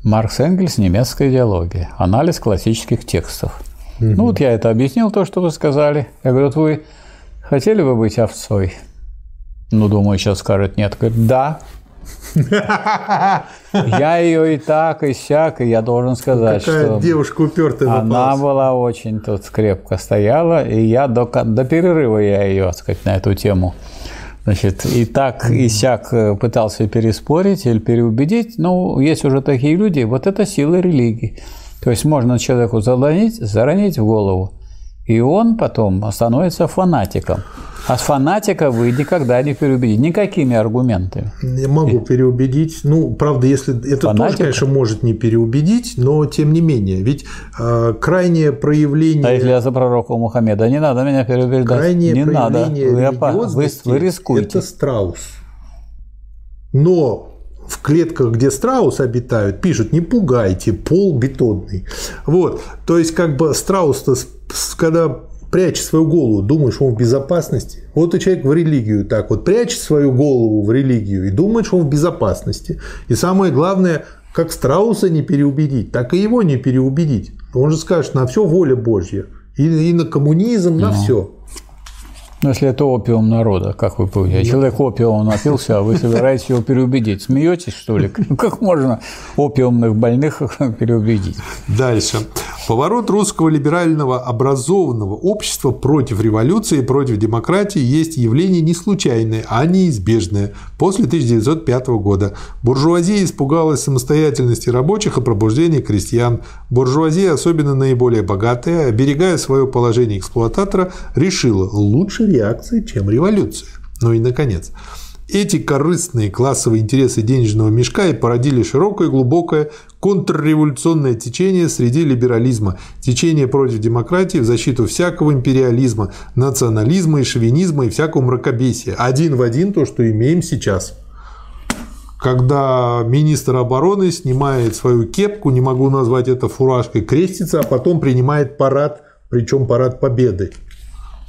Маркс Энгельс «Немецкая идеология. Анализ классических текстов». Угу. Ну вот я это объяснил, то, что вы сказали. Я говорю, вот вы хотели бы быть овцой? Ну, думаю, сейчас скажет нет. Говорит, да. Я ее и так, и сяк, и я должен сказать, Какая что девушка упертая она была очень тут крепко стояла, и я до, до перерыва я ее, так сказать, на эту тему Значит, и так, и сяк э, пытался переспорить или переубедить. Ну, есть уже такие люди, вот это сила религии. То есть можно человеку заронить, заронить в голову, и он потом становится фанатиком. А с фанатика вы никогда не переубедите никакими аргументами. Не могу переубедить. Ну, правда, если это Фанатика? тоже, конечно, может не переубедить, но тем не менее. Ведь э, крайнее проявление... А если я за пророка Мухаммеда, не надо меня переубеждать. Крайнее не надо. проявление Вы, опа- вы, религиозности вы рискуете. Это страус. Но в клетках, где страус обитают, пишут, не пугайте, пол бетонный. Вот, то есть как бы страус-то, когда прячет свою голову, думаешь, он в безопасности. Вот и человек в религию так вот прячет свою голову в религию и думает, что он в безопасности. И самое главное, как страуса не переубедить, так и его не переубедить. Он же скажет, на все воля Божья. И, и на коммунизм, на все. Ну, если это опиум народа, как вы понимаете? Человек опиум напился, а вы собираетесь его переубедить. Смеетесь, что ли? Ну, Как можно опиумных больных переубедить? Дальше. Поворот русского либерального образованного общества против революции и против демократии есть явление не случайное, а неизбежное после 1905 года. Буржуазия испугалась самостоятельности рабочих и пробуждения крестьян. Буржуазия, особенно наиболее богатая, оберегая свое положение эксплуататора, решила лучше реакции, чем революция. Ну и наконец. Эти корыстные классовые интересы денежного мешка и породили широкое глубокое контрреволюционное течение среди либерализма, течение против демократии в защиту всякого империализма, национализма и шовинизма и всякого мракобесия. Один в один то, что имеем сейчас. Когда министр обороны снимает свою кепку, не могу назвать это фуражкой, крестится, а потом принимает парад, причем парад победы.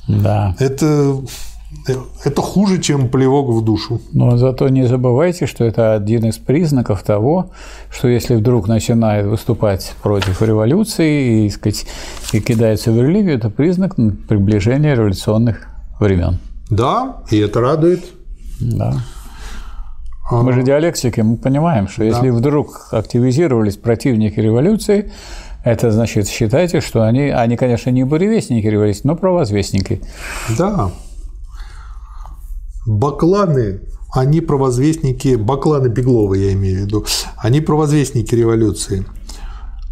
Да. Это, это хуже, чем плевок в душу. Но зато не забывайте, что это один из признаков того, что если вдруг начинает выступать против революции и, сказать, и кидается в религию, это признак приближения революционных времен. Да, и это радует. Да. А, Мы же диалектики, мы понимаем, что если вдруг активизировались противники революции, это значит, считайте, что они, они, конечно, не буревестники революции, но провозвестники. Да. Бакланы, они провозвестники, Бакланы Беглова я имею в виду, они провозвестники революции.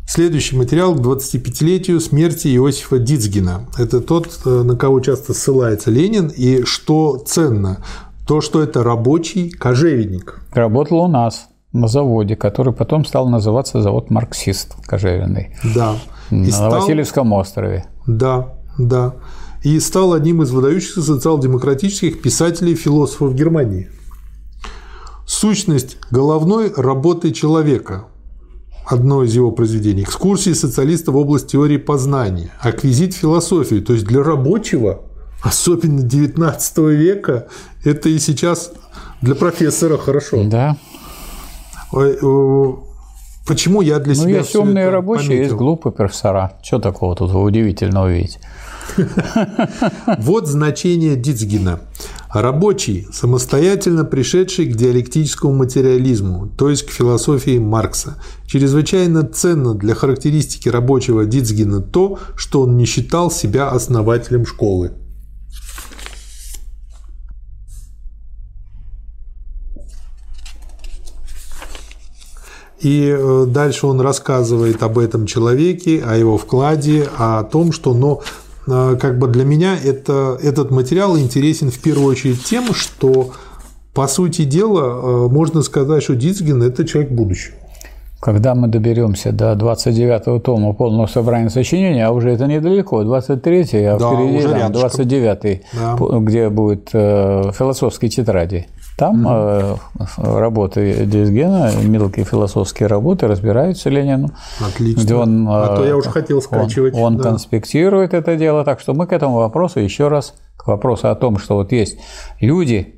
Следующий материал к 25-летию смерти Иосифа Дицгина. Это тот, э, на кого часто ссылается Ленин, и что ценно, то, что это рабочий кожевенник. Работал у нас на заводе, который потом стал называться завод «Марксист» кожевенный Да. И на стал- Васильевском острове. Да, да. И стал одним из выдающихся социал-демократических писателей и философов Германии. Сущность головной работы человека. Одно из его произведений. Экскурсии социалиста в область теории познания. Аквизит философии. То есть для рабочего, особенно 19 века, это и сейчас для профессора хорошо. Да. Ой, о, Почему я для Ну, себя есть всё умные рабочие, пометил? есть глупые профессора. Что такого тут удивительного видеть? Вот значение Дицгина. Рабочий, самостоятельно пришедший к диалектическому материализму, то есть к философии Маркса. Чрезвычайно ценно для характеристики рабочего Дицгина то, что он не считал себя основателем школы. И э, дальше он рассказывает об этом человеке, о его вкладе, о том, что, но как бы для меня это, этот материал интересен в первую очередь тем, что, по сути дела, э, можно сказать, что Дицгин – это человек будущего. Когда мы доберемся до 29-го тома полного собрания сочинений, а уже это недалеко, 23-й, а Да, впереди уже там, рядышком. 29-й, Да. где будет э, философские тетради. Там э, работы Дизгена, мелкие философские работы, разбираются Ленину. Отлично. Где он, а то э, я уже хотел скачивать. Он, он да. конспектирует это дело, так что мы к этому вопросу еще раз, к вопросу о том, что вот есть люди,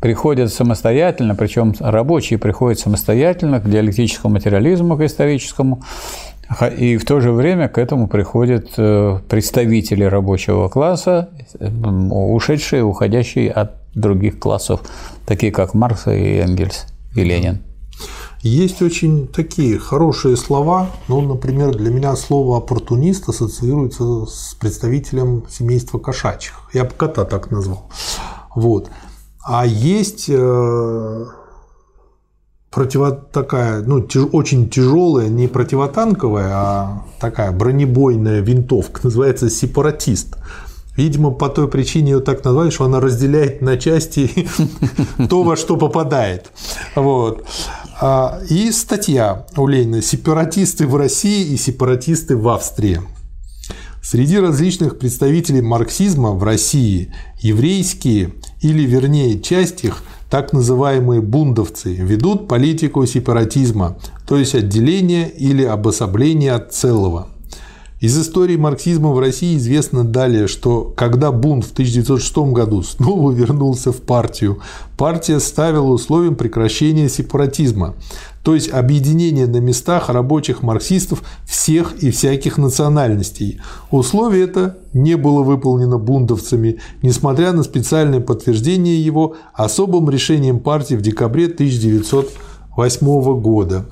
приходят самостоятельно, причем рабочие приходят самостоятельно к диалектическому материализму, к историческому, и в то же время к этому приходят э, представители рабочего класса, э, ушедшие, уходящие от других классов, такие как Маркс и Энгельс и Ленин. Есть очень такие хорошие слова. Ну, например, для меня слово оппортунист ассоциируется с представителем семейства кошачьих. Я бы кота так назвал. Вот. А есть э, противо такая, ну, тяж- очень тяжелая, не противотанковая, а такая бронебойная винтовка, называется сепаратист. Видимо, по той причине ее так назвали, что она разделяет на части то, во что попадает. Вот. А, и статья у Ленина «Сепаратисты в России и сепаратисты в Австрии». Среди различных представителей марксизма в России еврейские, или вернее часть их, так называемые бундовцы, ведут политику сепаратизма, то есть отделения или обособления от целого – из истории марксизма в России известно далее, что когда бунт в 1906 году снова вернулся в партию, партия ставила условием прекращения сепаратизма, то есть объединения на местах рабочих марксистов всех и всяких национальностей. Условие это не было выполнено бундовцами, несмотря на специальное подтверждение его особым решением партии в декабре 1908 года.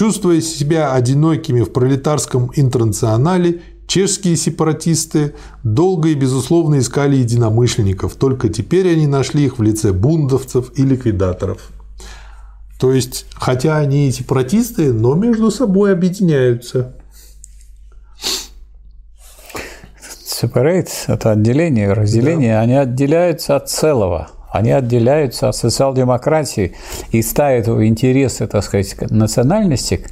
Чувствуя себя одинокими в пролетарском интернационале, чешские сепаратисты долго и безусловно искали единомышленников, только теперь они нашли их в лице бундовцев и ликвидаторов. То есть, хотя они и сепаратисты, но между собой объединяются. Separate – это отделение, разделение, да. они отделяются от целого – они отделяются от социал-демократии и ставят интересы, так сказать, национальности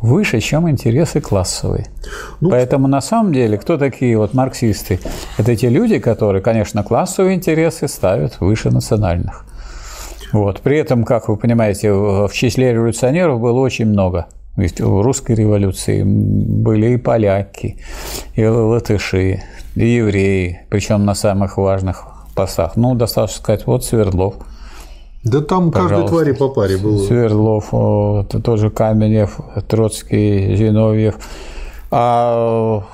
выше, чем интересы классовые. Ну, Поэтому на самом деле, кто такие вот марксисты? Это те люди, которые, конечно, классовые интересы ставят выше национальных. Вот. При этом, как вы понимаете, в числе революционеров было очень много. Ведь в русской революции были и поляки, и латыши, и евреи, причем на самых важных постах. Ну, достаточно сказать, вот Свердлов. Да там каждой твари по паре было. Свердлов, это тоже Каменев, Троцкий, Зиновьев. А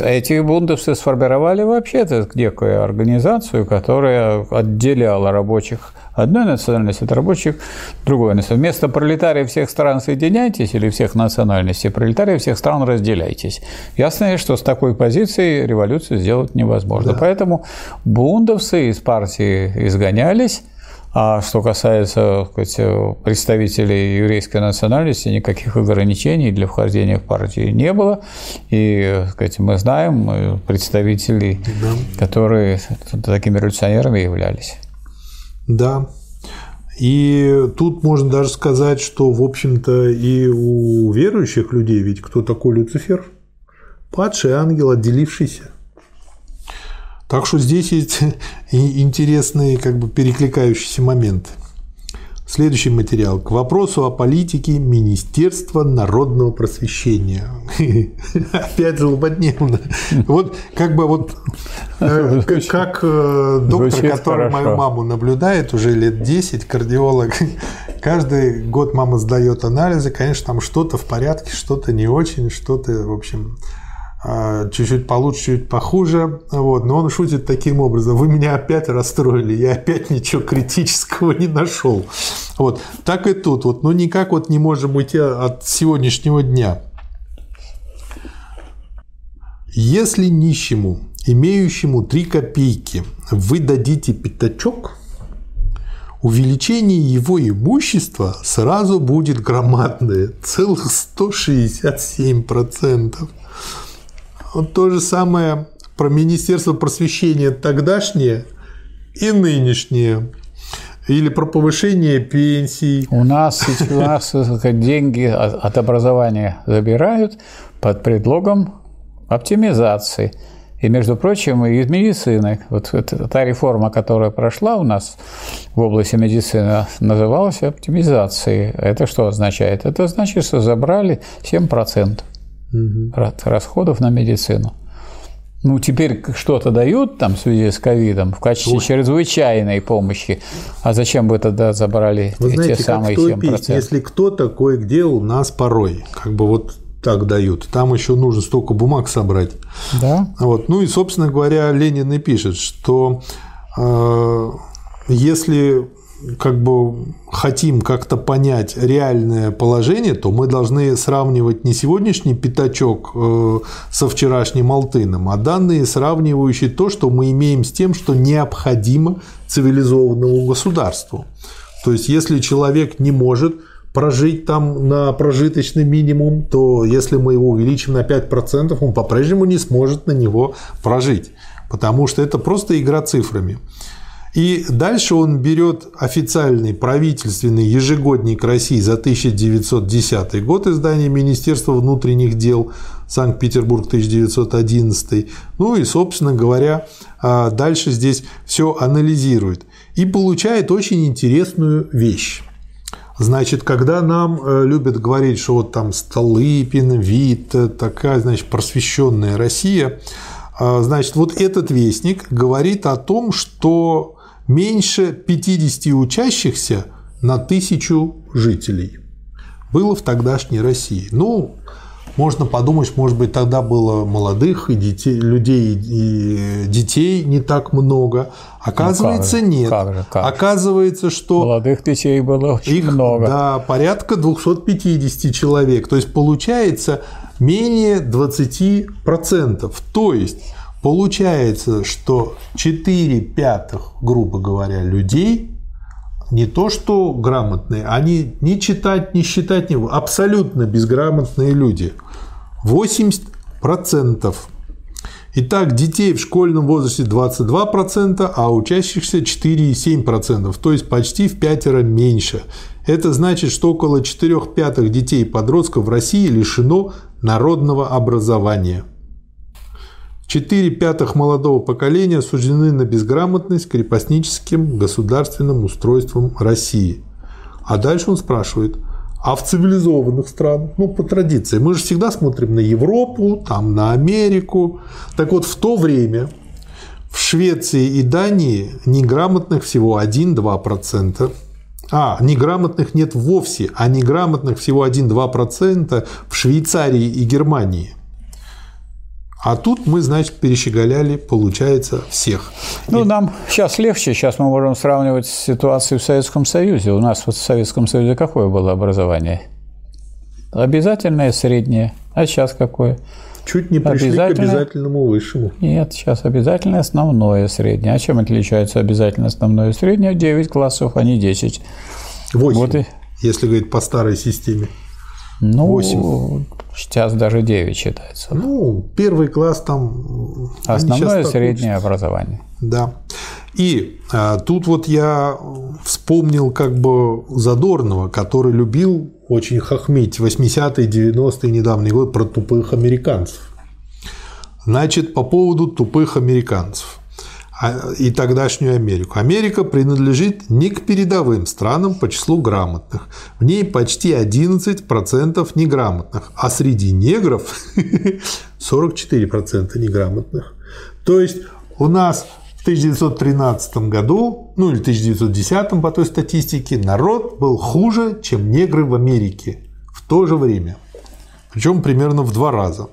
эти бундовцы сформировали вообще-то некую организацию, которая отделяла рабочих одной национальности от рабочих другой национальности. Вместо пролетариев всех стран соединяйтесь или всех национальностей, пролетариев всех стран разделяйтесь. Ясно, что с такой позиции революцию сделать невозможно. Да. Поэтому бундовцы из партии изгонялись, а что касается сказать, представителей еврейской национальности, никаких ограничений для вхождения в партию не было. И сказать, мы знаем представителей, да. которые такими революционерами являлись. Да. И тут можно даже сказать, что, в общем-то, и у верующих людей, ведь кто такой Люцифер? Падший ангел, отделившийся. Так что здесь есть интересные как бы перекликающиеся моменты. Следующий материал. К вопросу о политике Министерства народного просвещения. Опять злободневно. Вот как бы вот э, как э, доктор, который мою маму наблюдает уже лет 10, кардиолог, каждый год мама сдает анализы, конечно, там что-то в порядке, что-то не очень, что-то, в общем, чуть-чуть получше, чуть похуже. Вот. Но он шутит таким образом. Вы меня опять расстроили, я опять ничего критического не нашел. Вот. Так и тут. Вот. Ну, никак вот не можем уйти от сегодняшнего дня. Если нищему, имеющему 3 копейки, вы дадите пятачок, увеличение его имущества сразу будет громадное, целых 167%. Вот то же самое про Министерство просвещения тогдашнее и нынешнее. Или про повышение пенсий. У нас, у нас деньги от образования забирают под предлогом оптимизации. И, между прочим, из медицины, вот та реформа, которая прошла у нас в области медицины, называлась оптимизацией. Это что означает? Это значит, что забрали 7% угу. расходов на медицину. Ну, теперь что-то дают там в связи с ковидом в качестве Ой. чрезвычайной помощи. А зачем бы тогда забрали Вы знаете, те самые как 7%? Пить, если кто-то кое-где у нас порой, как бы вот так дают. Там еще нужно столько бумаг собрать. Да. Вот. Ну и, собственно говоря, Ленин и пишет, что э, если как бы хотим как-то понять реальное положение, то мы должны сравнивать не сегодняшний пятачок э, со вчерашним алтыном, а данные, сравнивающие то, что мы имеем с тем, что необходимо цивилизованному государству. То есть, если человек не может прожить там на прожиточный минимум, то если мы его увеличим на 5%, он по-прежнему не сможет на него прожить. потому что это просто игра цифрами. И дальше он берет официальный правительственный ежегодник России за 1910 год издания Министерства внутренних дел Санкт-Петербург 1911. Ну и, собственно говоря, а, дальше здесь все анализирует. И получает очень интересную вещь. Значит, когда нам э, любят говорить, что вот там Столыпин, Вит, такая, значит, просвещенная Россия, а, значит, вот этот вестник говорит о том, что меньше 50 учащихся на тысячу жителей было в тогдашней России. Ну, можно подумать, может быть, тогда было молодых и детей, людей и детей не так много. Оказывается, ну, как нет. Как же, как Оказывается, что молодых детей было очень их, много. Да, порядка 250 человек. То есть получается менее 20%. То есть получается, что 4 пятых, грубо говоря, людей не то что грамотные, они не читать, не считать, не абсолютно безграмотные люди. 80%. Итак, детей в школьном возрасте 22%, а учащихся 4,7%, то есть почти в пятеро меньше. Это значит, что около 4 пятых детей и подростков в России лишено народного образования. 4 пятых молодого поколения осуждены на безграмотность крепостническим государственным устройством России. А дальше он спрашивает, а в цивилизованных странах, ну, по традиции, мы же всегда смотрим на Европу, там, на Америку. Так вот, в то время в Швеции и Дании неграмотных всего 1-2%. А, неграмотных нет вовсе, а неграмотных всего 1-2% в Швейцарии и Германии. А тут мы, значит, перещеголяли, получается, всех. Ну, нам сейчас легче. Сейчас мы можем сравнивать с ситуацией в Советском Союзе. У нас вот в Советском Союзе какое было образование? Обязательное среднее. А сейчас какое? Чуть не пришли к обязательному высшему. Нет, сейчас обязательное основное среднее. А чем отличается обязательное основное среднее? 9 классов, а не 10. 8, вот и... если говорить по старой системе. Ну, 8. Сейчас даже 9 считается. Ну, первый класс там... Основное среднее учатся. образование. Да. И а, тут вот я вспомнил как бы Задорнова, который любил очень хохмить 80-е, 90-е недавний год про тупых американцев. Значит, по поводу тупых американцев. А, и тогдашнюю Америку. Америка принадлежит не к передовым странам по числу грамотных. В ней почти 11% неграмотных, а среди негров 44% неграмотных. То есть у нас в 1913 году, ну или 1910 по той статистике, народ был хуже, чем негры в Америке в то же время. Причем примерно в два раза.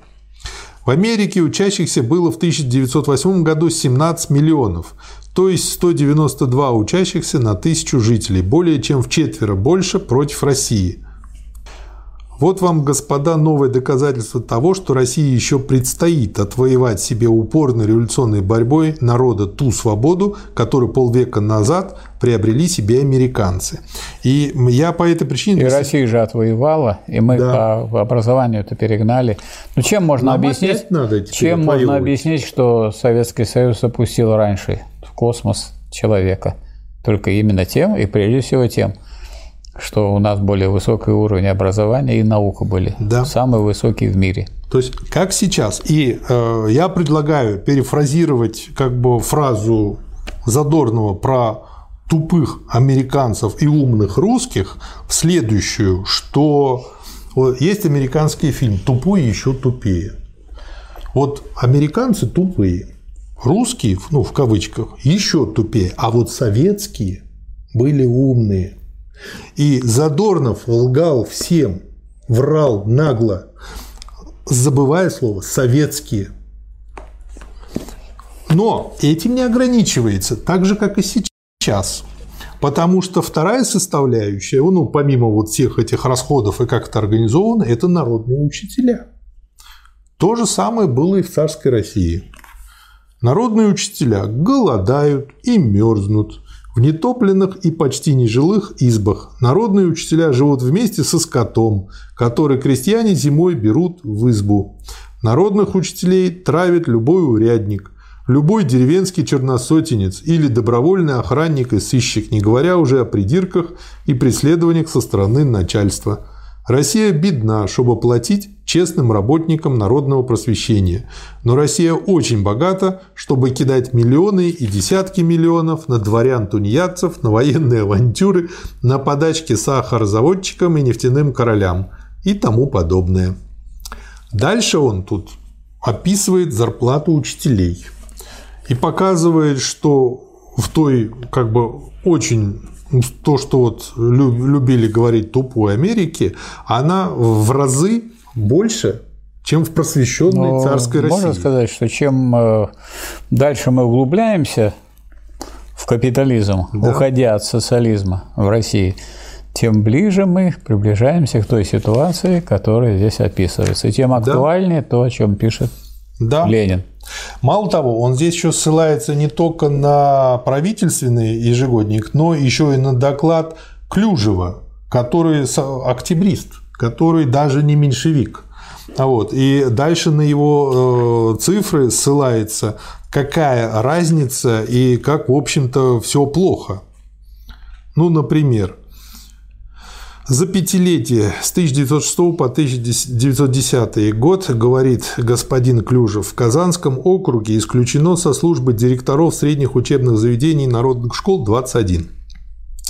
В Америке учащихся было в 1908 году 17 миллионов, то есть 192 учащихся на тысячу жителей, более чем в четверо больше против России. Вот вам, господа, новое доказательство того, что России еще предстоит отвоевать себе упорной революционной борьбой народа ту свободу, которую полвека назад приобрели себе американцы. И я по этой причине... И Россия же отвоевала, и мы да. по образованию это перегнали. Ну, чем можно Нам объяснить, надо чем можно объяснить, что Советский Союз опустил раньше в космос человека? Только именно тем, и прежде всего тем – что у нас более высокий уровень образования и наука были. Да. Самые высокие в мире. То есть, как сейчас. И э, я предлагаю перефразировать как бы фразу Задорного про тупых американцев и умных русских в следующую, что есть американский фильм «Тупой еще тупее». Вот американцы тупые, русские, ну, в кавычках, еще тупее, а вот советские были умные – и Задорнов лгал всем, врал нагло, забывая слово «советские». Но этим не ограничивается, так же, как и сейчас. Потому что вторая составляющая, ну, помимо вот всех этих расходов и как это организовано, это народные учителя. То же самое было и в царской России. Народные учителя голодают и мерзнут, в нетопленных и почти нежилых избах народные учителя живут вместе со скотом, который крестьяне зимой берут в избу. Народных учителей травит любой урядник. Любой деревенский черносотенец или добровольный охранник и сыщик, не говоря уже о придирках и преследованиях со стороны начальства. Россия бедна, чтобы платить честным работникам народного просвещения. Но Россия очень богата, чтобы кидать миллионы и десятки миллионов на дворян-тунеядцев, на военные авантюры, на подачки сахарозаводчикам и нефтяным королям и тому подобное. Дальше он тут описывает зарплату учителей и показывает, что в той как бы очень то, что вот любили говорить тупой Америке, она в разы больше, чем в просвещенной Но царской России. Можно сказать, что чем э, дальше мы углубляемся в капитализм, да. уходя от социализма в России, тем ближе мы приближаемся к той ситуации, которая здесь описывается, и тем актуальнее да. то, о чем пишет да. Ленин. Мало того, он здесь еще ссылается не только на правительственный ежегодник, но еще и на доклад Клюжева, который октябрист, который даже не меньшевик. Вот. И дальше на его э, цифры ссылается, какая разница и как, в общем-то, все плохо. Ну, например, за пятилетие с 1906 по 1910 год, говорит господин Клюжев, в Казанском округе исключено со службы директоров средних учебных заведений народных школ 21,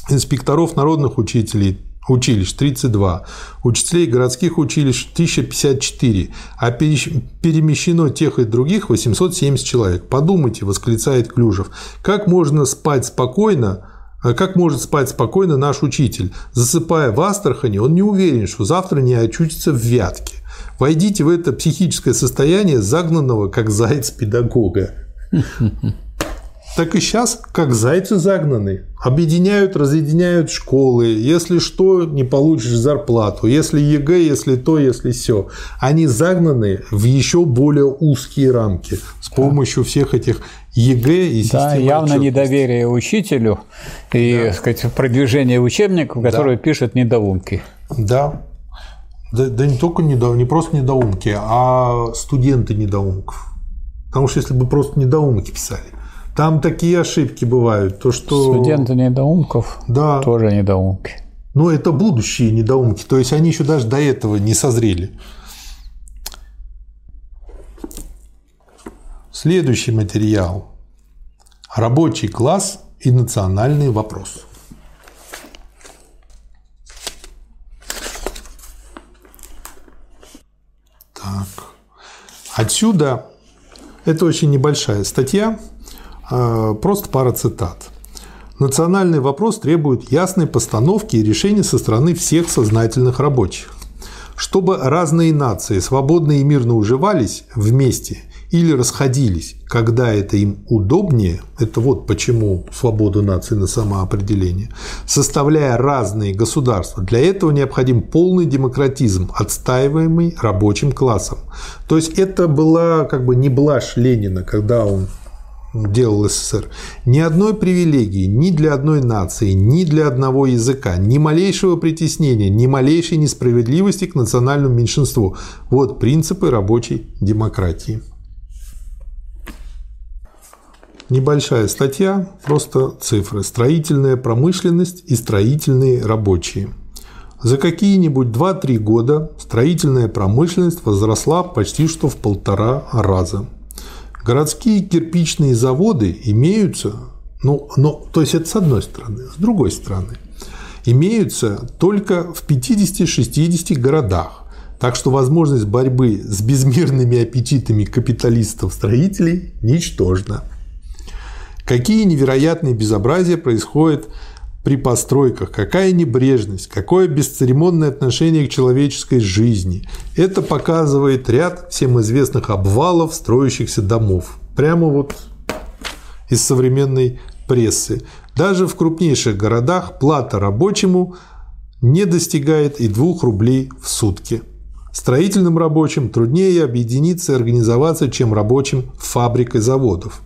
инспекторов народных учителей училищ 32, учителей городских училищ 1054, а перемещено тех и других 870 человек. Подумайте, восклицает Клюжев, как можно спать спокойно, как может спать спокойно наш учитель? Засыпая в Астрахани, он не уверен, что завтра не очутится в Вятке. Войдите в это психическое состояние загнанного, как заяц педагога. Так и сейчас, как зайцы загнаны. Объединяют, разъединяют школы. Если что, не получишь зарплату. Если ЕГЭ, если то, если все. Они загнаны в еще более узкие рамки с помощью всех этих ЕГЭ и Да, явно отчетности. недоверие учителю и да. сказать, продвижение учебников, которые да. пишут недоумки. Да. да. Да не только недо, не просто недоумки, а студенты недоумков. Потому что если бы просто недоумки писали, там такие ошибки бывают, то что студенты недоумков да. тоже недоумки. Ну, это будущие недоумки, то есть они еще даже до этого не созрели. Следующий материал. Рабочий класс и национальный вопрос. Так. Отсюда это очень небольшая статья, просто пара цитат. Национальный вопрос требует ясной постановки и решения со стороны всех сознательных рабочих. Чтобы разные нации свободно и мирно уживались вместе или расходились, когда это им удобнее, это вот почему свобода нации на самоопределение, составляя разные государства, для этого необходим полный демократизм, отстаиваемый рабочим классом. То есть это была как бы не блажь Ленина, когда он делал СССР, ни одной привилегии ни для одной нации, ни для одного языка, ни малейшего притеснения, ни малейшей несправедливости к национальному меньшинству. Вот принципы рабочей демократии. Небольшая статья, просто цифры. Строительная промышленность и строительные рабочие. За какие-нибудь 2-3 года строительная промышленность возросла почти что в полтора раза. Городские кирпичные заводы имеются, ну, но, то есть это с одной стороны, с другой стороны, имеются только в 50-60 городах. Так что возможность борьбы с безмерными аппетитами капиталистов-строителей ничтожна. Какие невероятные безобразия происходят при постройках, какая небрежность, какое бесцеремонное отношение к человеческой жизни. Это показывает ряд всем известных обвалов строящихся домов. Прямо вот из современной прессы. Даже в крупнейших городах плата рабочему не достигает и 2 рублей в сутки. Строительным рабочим труднее объединиться и организоваться, чем рабочим фабрик и заводов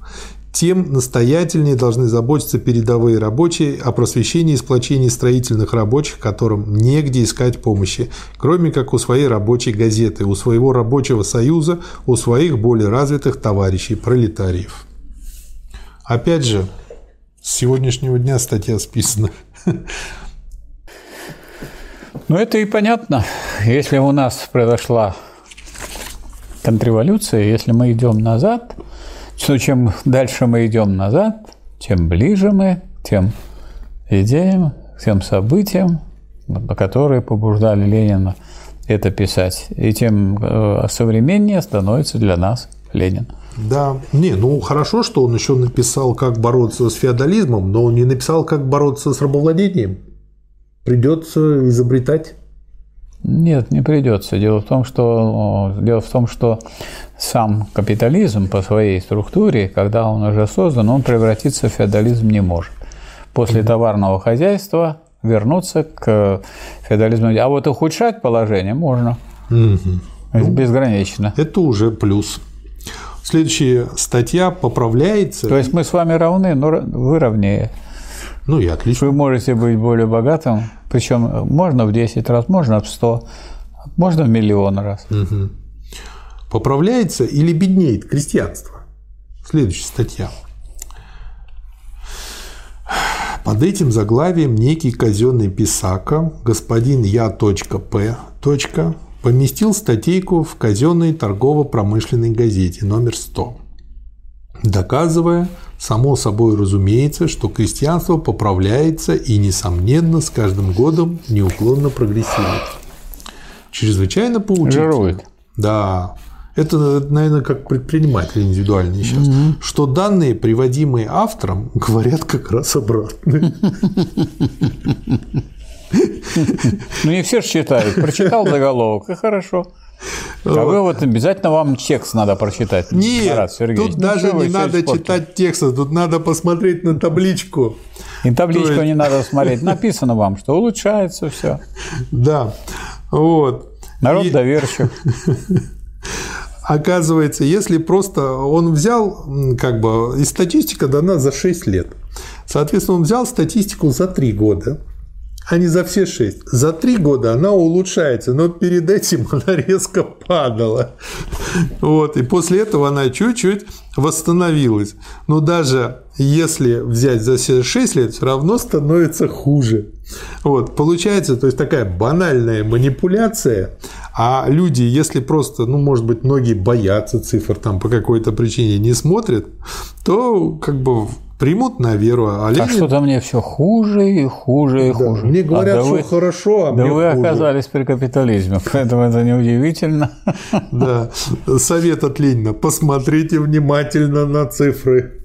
тем настоятельнее должны заботиться передовые рабочие о просвещении и сплочении строительных рабочих, которым негде искать помощи, кроме как у своей рабочей газеты, у своего рабочего союза, у своих более развитых товарищей, пролетариев. Опять же, с сегодняшнего дня статья списана. Ну, это и понятно. Если у нас произошла контрреволюция, если мы идем назад, то чем дальше мы идем назад, тем ближе мы к тем идеям, к тем событиям, которые побуждали Ленина это писать. И тем э, современнее становится для нас Ленин. Да, не, ну хорошо, что он еще написал, как бороться с феодализмом, но он не написал, как бороться с рабовладением. Придется изобретать. Нет, не придется. Дело в том, что дело в том, что сам капитализм по своей структуре, когда он уже создан, он превратиться в феодализм не может. После товарного хозяйства вернуться к феодализму. А вот ухудшать положение можно. Mm-hmm. Безгранично. Это уже плюс. Следующая статья поправляется. То есть мы с вами равны, но вы равнее. Ну и отлично. Вы можете быть более богатым, причем можно в 10 раз, можно в 100, можно в миллион раз. Угу. Поправляется или беднеет крестьянство? Следующая статья. Под этим заглавием некий казенный писака, господин Я.П поместил статейку в казенной торгово-промышленной газете номер 100, доказывая, само собой разумеется, что крестьянство поправляется и, несомненно, с каждым годом неуклонно прогрессирует. Чрезвычайно поучительно. Жирует. Да. Это, наверное, как предприниматель индивидуальный сейчас. Угу. Что данные, приводимые автором, говорят как раз обратно. Ну, не все же читают. Прочитал заголовок, и хорошо. А вы вот обязательно вам текст надо прочитать. Нет, Марат тут ну, даже не надо читать текст, тут надо посмотреть на табличку. И табличку есть... не надо смотреть. Написано вам, что улучшается все. Да, вот. Народ и... доверчив. Оказывается, если просто он взял, как бы, и статистика дана за 6 лет. Соответственно, он взял статистику за 3 года а не за все шесть. За три года она улучшается, но перед этим она резко падала. Вот, и после этого она чуть-чуть восстановилась. Но даже если взять за все 6 лет, все равно становится хуже. Вот, получается, то есть такая банальная манипуляция, а люди, если просто, ну, может быть, многие боятся цифр, там по какой-то причине не смотрят, то как бы примут на веру. А, а Ленин... а что-то мне все хуже и хуже и да. хуже. Мне говорят, а, да что вы... хорошо, а да мне вы хуже. оказались при капитализме, поэтому это неудивительно. Да. Совет от Ленина. Посмотрите внимательно на цифры.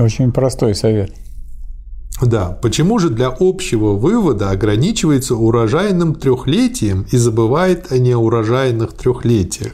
Очень простой совет. Да, почему же для общего вывода ограничивается урожайным трехлетием и забывает о неурожайных трехлетиях?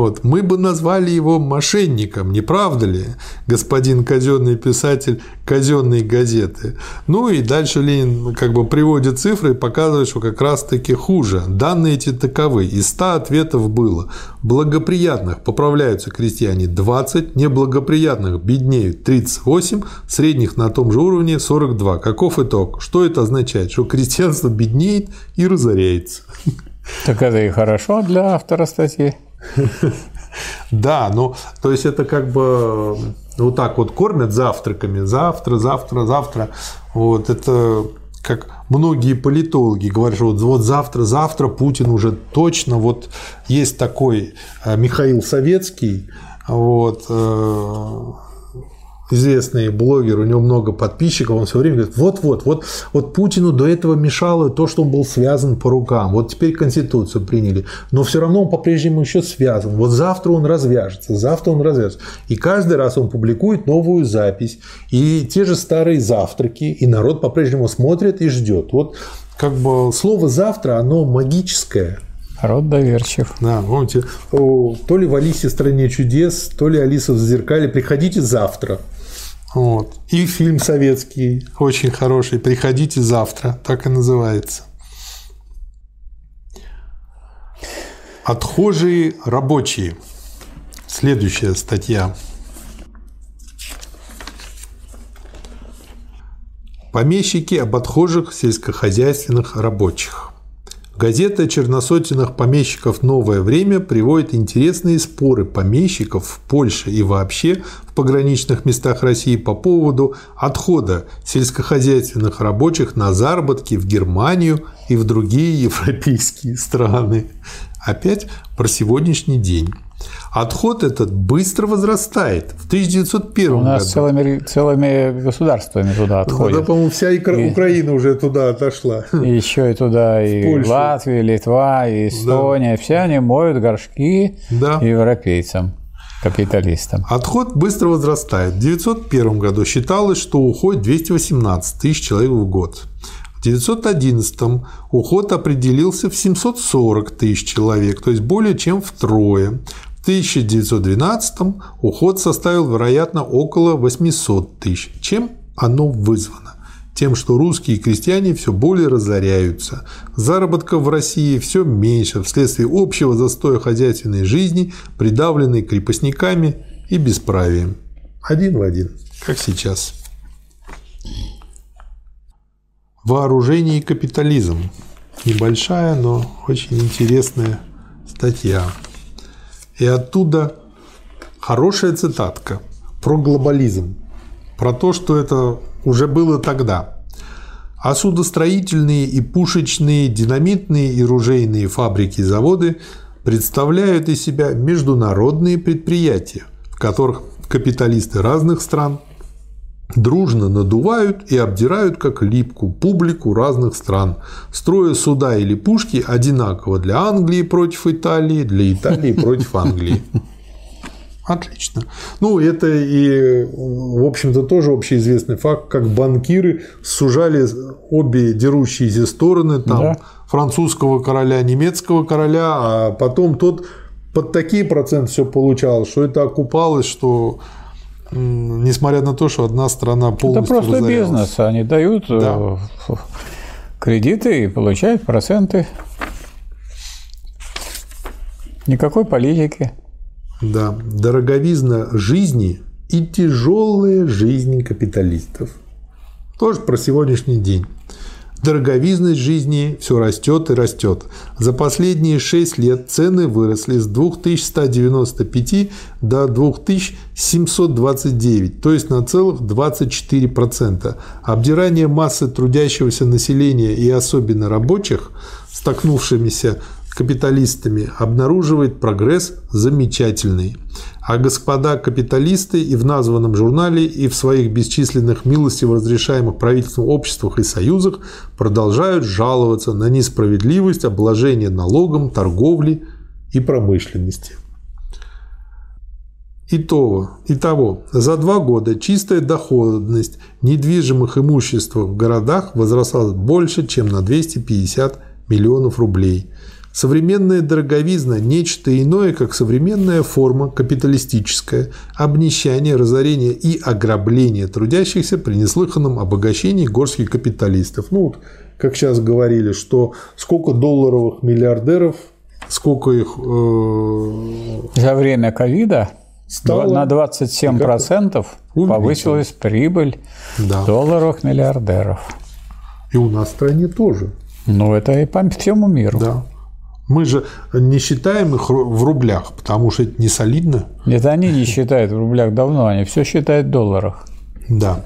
Вот. Мы бы назвали его мошенником, не правда ли, господин казенный писатель казенной газеты. Ну и дальше Ленин как бы приводит цифры и показывает, что как раз-таки хуже. Данные эти таковы. Из 100 ответов было. Благоприятных поправляются крестьяне 20, неблагоприятных беднеют 38, средних на том же уровне 42. Каков итог? Что это означает? Что крестьянство беднеет и разоряется. Так это и хорошо для автора статьи. Да, ну, то есть это как бы вот так вот кормят завтраками, завтра, завтра, завтра. Вот это как многие политологи говорят, что вот, вот завтра, завтра Путин уже точно, вот есть такой э, Михаил Советский, вот, э, известный блогер, у него много подписчиков, он все время говорит, вот-вот, вот, вот Путину до этого мешало то, что он был связан по рукам, вот теперь Конституцию приняли, но все равно он по-прежнему еще связан, вот завтра он развяжется, завтра он развяжется. И каждый раз он публикует новую запись, и те же старые завтраки, и народ по-прежнему смотрит и ждет. Вот как бы слово «завтра», оно магическое – Род доверчив. Да, помните, то ли в Алисе в стране чудес, то ли Алиса в зазеркале. Приходите завтра. Вот. И фильм советский очень хороший. Приходите завтра. Так и называется. Отхожие рабочие. Следующая статья. Помещики об отхожих сельскохозяйственных рабочих. Газета черносотенных помещиков «Новое время» приводит интересные споры помещиков в Польше и вообще в пограничных местах России по поводу отхода сельскохозяйственных рабочих на заработки в Германию и в другие европейские страны. Опять про сегодняшний день. Отход этот быстро возрастает. В 1901 У нас году. целыми, целыми государствами туда отходят. Да, по-моему, вся Икра- И- Украина уже туда отошла. И еще и туда и Польшу. Латвия, Литва, и Эстония. Все они моют горшки Да. европейцам, капиталистам. Отход быстро возрастает. В 1901 году считалось, что уходит 218 тысяч человек в год. В 1911 уход определился в 740 тысяч человек, то есть более чем втрое. В 1912 уход составил, вероятно, около 800 тысяч. Чем оно вызвано? Тем, что русские крестьяне все более разоряются, заработков в России все меньше вследствие общего застоя хозяйственной жизни, придавленной крепостниками и бесправием. Один в один, как сейчас. Вооружение и капитализм. Небольшая, но очень интересная статья. И оттуда хорошая цитатка про глобализм, про то, что это уже было тогда. А судостроительные и пушечные, динамитные и ружейные фабрики и заводы представляют из себя международные предприятия, в которых капиталисты разных стран дружно надувают и обдирают как липку публику разных стран, строя суда или пушки одинаково для Англии против Италии, для Италии против Англии. Отлично. Ну, это и, в общем-то, тоже общеизвестный факт, как банкиры сужали обе дерущиеся стороны, там, Да. французского короля, немецкого короля, а потом тот под такие проценты все получал, что это окупалось, что несмотря на то, что одна страна Это полностью просто разорялась. бизнес. Они дают э, Да. кредиты и получают проценты. Никакой политики. Да, дороговизна жизни и тяжелая жизнь капиталистов. Тоже про сегодняшний день. Дороговизность жизни все растет и растет. За последние 6 лет цены выросли с 2195 до 2729, то есть на целых 24%. Обдирание массы трудящегося населения и особенно рабочих, столкнувшимися капиталистами, обнаруживает прогресс замечательный. А господа капиталисты и в названном журнале, и в своих бесчисленных милостиво разрешаемых правительством обществах и союзах продолжают жаловаться на несправедливость обложения налогом торговли и промышленности. Итого, итого, за два года чистая доходность недвижимых имуществ в городах возросла больше, чем на 250 миллионов рублей. Современная дороговизна – нечто иное, как современная форма капиталистическая, обнищание, разорение и ограбление трудящихся при неслыханном обогащении горских капиталистов. Ну, вот, как сейчас говорили, что сколько долларовых миллиардеров, сколько их э, За время ковида Стало- на 27% Увеличилось. повысилась прибыль да. долларовых миллиардеров. И у нас в стране тоже. Ну, это и по всему миру. Да. Мы же не считаем их в рублях, потому что это не солидно. Это они не считают в рублях давно, они все считают в долларах. Да.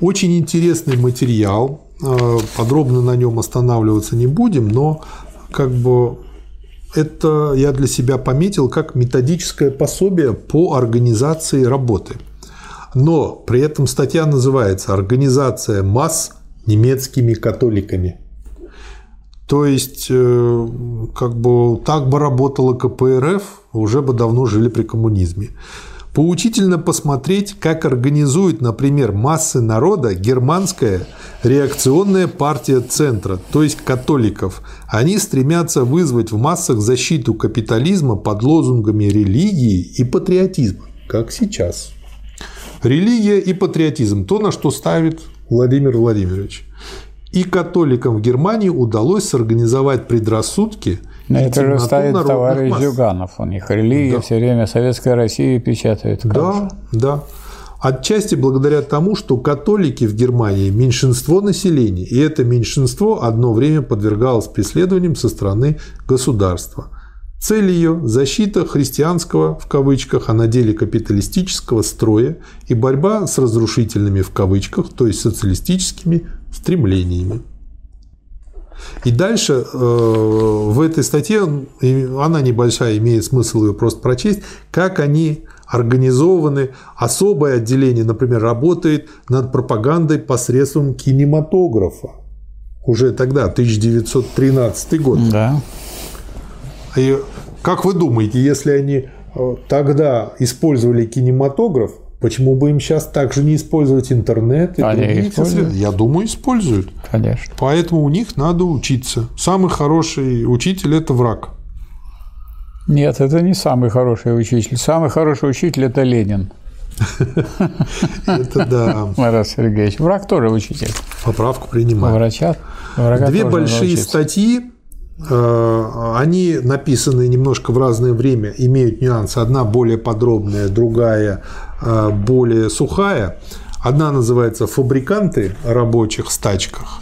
Очень интересный материал. Э, Подробно на нем останавливаться не будем, но как бы это я для себя пометил как методическое пособие по организации работы. Но при этом статья называется «Организация масс немецкими католиками». То есть, э, как бы так бы работала КПРФ, уже бы давно жили при коммунизме. Поучительно посмотреть, как организует, например, массы народа германская реакционная партия центра, то есть католиков. Они стремятся вызвать в массах защиту капитализма под лозунгами религии и патриотизма, как сейчас. Религия и патриотизм – то, на что ставит Владимир Владимирович. И католикам в Германии удалось сорганизовать предрассудки На и это же народных товарищ масс. Зюганов. У них религия Да. все время Советская Россия печатает. Да, да. Отчасти благодаря тому, что католики в Германии – меньшинство населения, и это меньшинство одно время подвергалось преследованиям со стороны государства. Цель ее – защита христианского, в кавычках, а на деле капиталистического строя и борьба с разрушительными, в кавычках, то есть социалистическими стремлениями. И дальше э, в этой статье, она небольшая, имеет смысл ее просто прочесть, как они организованы, особое отделение, например, работает над пропагандой посредством кинематографа. Уже тогда, 1913 год. Да. И как вы думаете, если они э, тогда использовали кинематограф, почему бы им сейчас также не использовать интернет? И они используют? Я думаю, используют. Конечно. Поэтому у них надо учиться. Самый хороший учитель – это враг. Нет, это не самый хороший учитель. Самый хороший учитель – это Ленин. Это да. Марат Сергеевич. Враг тоже учитель. Поправку принимаю. Врача. Две большие статьи Э, они написаны немножко в разное время, имеют нюансы. Одна более подробная, другая более сухая. Одна называется «Фабриканты рабочих стачках»,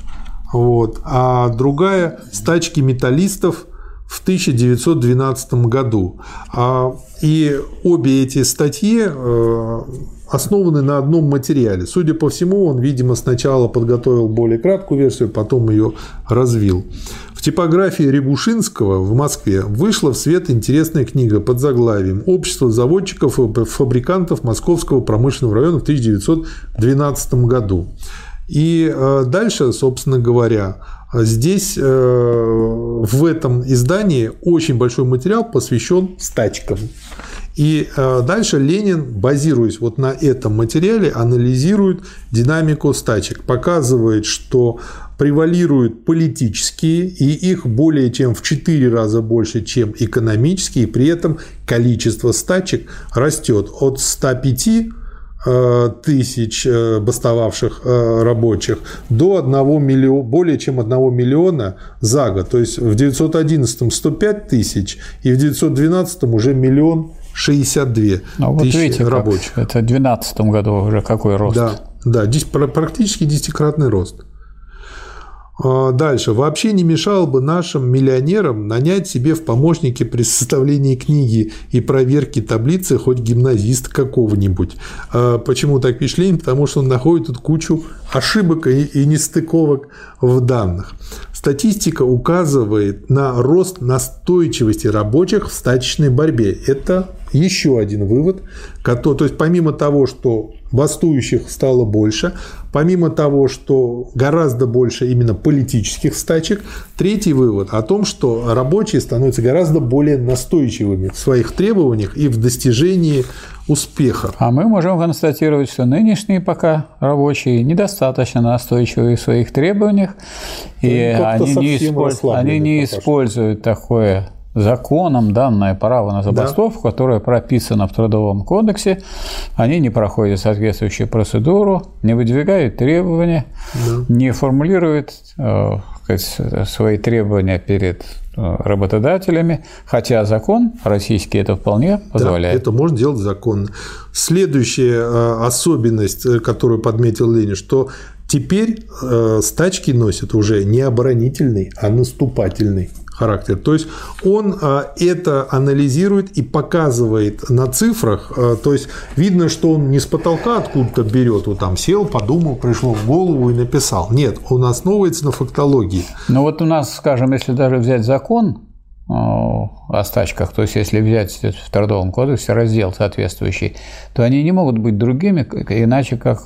вот, а другая «Стачки металлистов в 1912 году». А, и обе эти статьи э, основаны на одном материале. Судя по всему, он, видимо, сначала подготовил более краткую версию, потом ее развил. В типографии Рябушинского в Москве вышла в свет интересная книга под заглавием «Общество заводчиков и фабрикантов Московского промышленного района в 1912 году». И э, дальше, собственно говоря, здесь э, в этом издании очень большой материал посвящен стачкам. И э, дальше Ленин, базируясь вот на этом материале, анализирует динамику стачек, показывает, что превалируют политические, и их более чем в 4 раза больше, чем экономические, при этом количество стачек растет от 105 э, тысяч э, бастовавших рабочих до 1 миллиона, более чем 1 миллиона за год. То есть в 911 105 тысяч и в 912 уже миллион 62 ну, вот тысячи видите, рабочих. это в 2012 году уже какой рост. Да, да, практически десятикратный рост. А, дальше. Вообще не мешало бы нашим миллионерам нанять себе в помощники при составлении книги и проверке таблицы хоть гимназист какого-нибудь. А, почему так впечатление? Потому что он находит тут кучу ошибок и нестыковок в данных. Статистика указывает на рост настойчивости рабочих в стачечной борьбе. Это еще один вывод. То есть помимо того, что бастующих стало больше, помимо того, что гораздо больше именно политических стачек, третий вывод о том, что рабочие становятся гораздо более настойчивыми в своих требованиях и в достижении успеха. А мы можем констатировать, что нынешние пока рабочие недостаточно настойчивы в своих требованиях, и ну, они не, использ... они не используют такое законом данное право на забастовку, да. которое прописано в Трудовом кодексе, они не проходят соответствующую процедуру, не выдвигают требования, да. не формулируют э, свои требования перед э, работодателями, хотя закон российский это вполне позволяет. Да, это можно делать законно. Следующая э, особенность, которую подметил Ленин, что теперь стачки носят уже не оборонительный, а наступательный характер. То есть он а, это анализирует и показывает на цифрах. А, то есть видно, что он не с потолка откуда-то берет, вот там сел, подумал, пришло в голову и написал. Нет, он основывается на фактологии. Ну вот у нас, скажем, если даже взять закон а, о стачках, то есть если взять в Трудовом кодексе раздел соответствующий, то они не могут быть другими, иначе как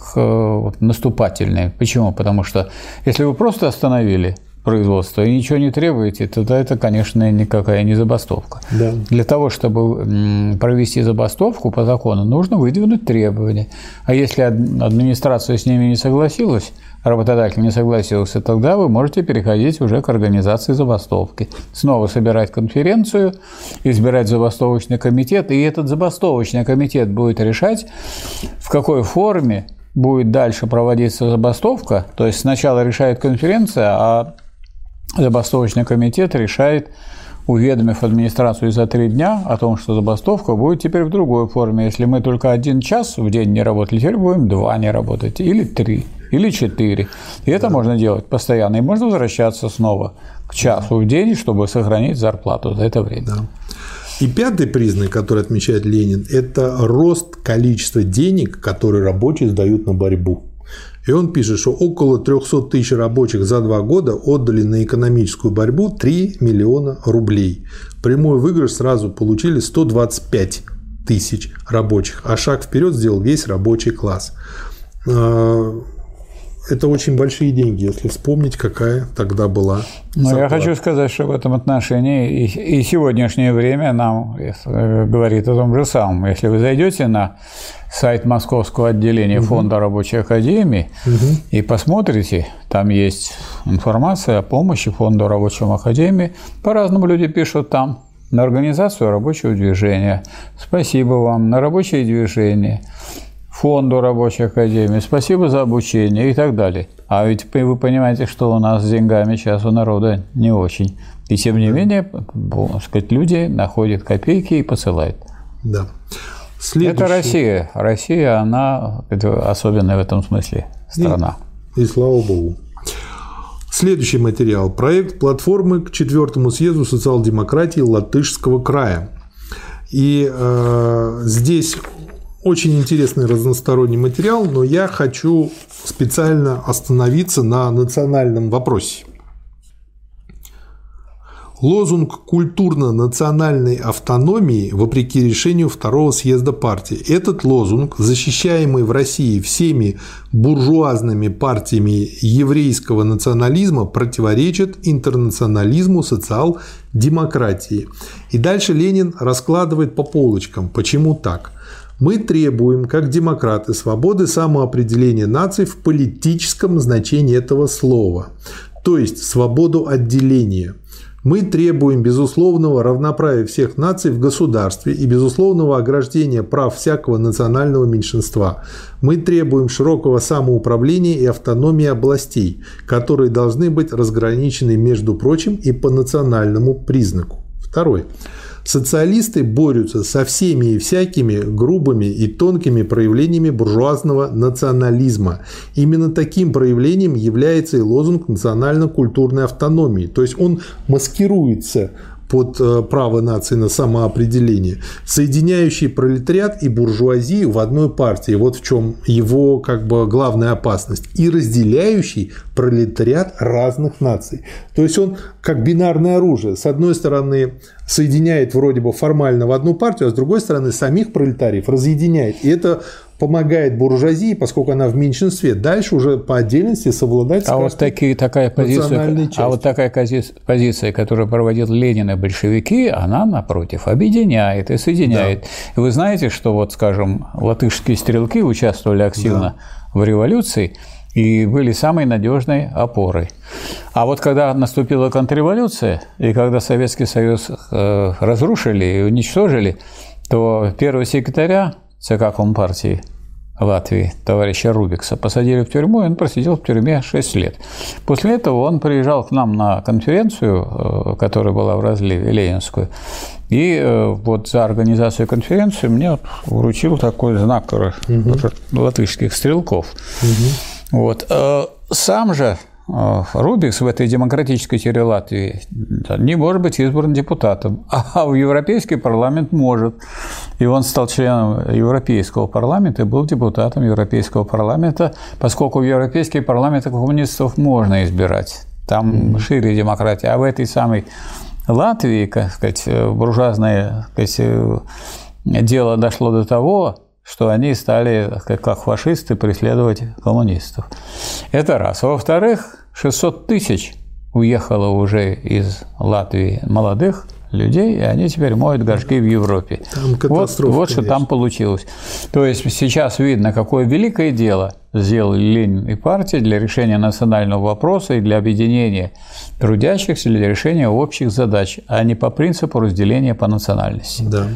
наступательные. Почему? Потому что если вы просто остановили производства и ничего не требуете, тогда это, конечно, никакая не забастовка. Да. Для того, чтобы провести забастовку по закону, нужно выдвинуть требования. А если администрация с ними не согласилась, работодатель не согласился, тогда вы можете переходить уже к организации забастовки. Снова собирать конференцию, избирать забастовочный комитет, и этот забастовочный комитет будет решать, в какой форме будет дальше проводиться забастовка, то есть сначала решает конференция, а забастовочный комитет решает уведомив администрацию за три дня о том, что забастовка будет теперь в другой форме. Если мы только один час в день не работали, теперь будем два не работать, или три, или четыре. И это да. можно делать постоянно. И можно возвращаться снова к часу в день, чтобы сохранить зарплату за это время. Да. И пятый признак, который отмечает Ленин, это рост количества денег, которые рабочие сдают на борьбу. И он пишет, что около 300 тысяч рабочих за два года отдали на экономическую борьбу 3 миллиона рублей. Прямой выигрыш сразу получили 125 тысяч рабочих, а шаг вперед сделал весь рабочий класс. Это очень большие деньги, если вспомнить, какая тогда была. Но я хочу сказать, что в этом отношении и, и сегодняшнее время нам э, говорит о том же самом. Если вы зайдете на сайт Московского отделения угу. Фонда рабочей академии угу. и посмотрите, там есть информация о помощи Фонду рабочей академии. По-разному люди пишут там. На организацию рабочего движения. Спасибо вам. На рабочее движение фонду рабочей академии, спасибо за обучение и так далее. А ведь вы понимаете, что у нас с деньгами сейчас у народа не очень. И тем не менее, сказать, люди находят копейки и посылают. Да. Следующий... Это Россия. Россия, она особенная в этом смысле страна. И, и слава богу. Следующий материал. Проект платформы к четвертому съезду социал-демократии Латышского края. И э, здесь очень интересный разносторонний материал, но я хочу специально остановиться на национальном вопросе. Лозунг культурно-национальной автономии вопреки решению второго съезда партии. Этот лозунг, защищаемый в России всеми буржуазными партиями еврейского национализма, противоречит интернационализму социал-демократии. И дальше Ленин раскладывает по полочкам, почему так. Мы требуем, как демократы, свободы самоопределения наций в политическом значении этого слова, то есть свободу отделения. Мы требуем безусловного равноправия всех наций в государстве и безусловного ограждения прав всякого национального меньшинства. Мы требуем широкого самоуправления и автономии областей, которые должны быть разграничены, между прочим, и по национальному признаку. Второе. Социалисты борются со всеми и всякими грубыми и тонкими проявлениями буржуазного национализма. Именно таким проявлением является и лозунг национально-культурной автономии. То есть он маскируется под э, право нации на самоопределение, соединяющий пролетариат и буржуазию в одной партии. Вот в чем его как бы главная опасность. И разделяющий пролетариат разных наций. То есть он как бинарное оружие. С одной стороны соединяет вроде бы формально в одну партию, а с другой стороны самих пролетариев разъединяет. И это помогает буржуазии, поскольку она в меньшинстве, дальше уже по отдельности совладать а вот такие, такая позиция, А вот такая позиция, которую проводил Ленин и большевики, она, напротив, объединяет и соединяет. Да. И вы знаете, что вот, скажем, латышские стрелки участвовали активно да. в революции, и были самой надежной опорой. А вот когда наступила контрреволюция, и когда Советский Союз э, разрушили и уничтожили, то первого секретаря ЦК Компартии Латвии, товарища Рубикса, посадили в тюрьму, и он просидел в тюрьме 6 лет. После этого он приезжал к нам на конференцию, э, которая была в разливе, Ленинскую, и э, вот за организацию конференции мне вручил такой знак угу. латышских стрелков. Угу. Вот. Э, сам же Рубикс в этой демократической территории Латвии не может быть избран депутатом, а в Европейский парламент может. И он стал членом Европейского парламента и был депутатом Европейского парламента, поскольку в Европейский парламент коммунистов можно избирать. Там mm-hmm. шире демократия. А в этой самой Латвии, как сказать, буржуазное как сказать, дело дошло до того, что они стали, как фашисты, преследовать коммунистов. Это раз. Во-вторых, 600 тысяч уехало уже из Латвии молодых людей, и они теперь моют горшки в Европе. Там вот, вот что там получилось. То есть сейчас видно, какое великое дело сделали Ленин и партия для решения национального вопроса и для объединения трудящихся, для решения общих задач, а не по принципу разделения по национальности. Да.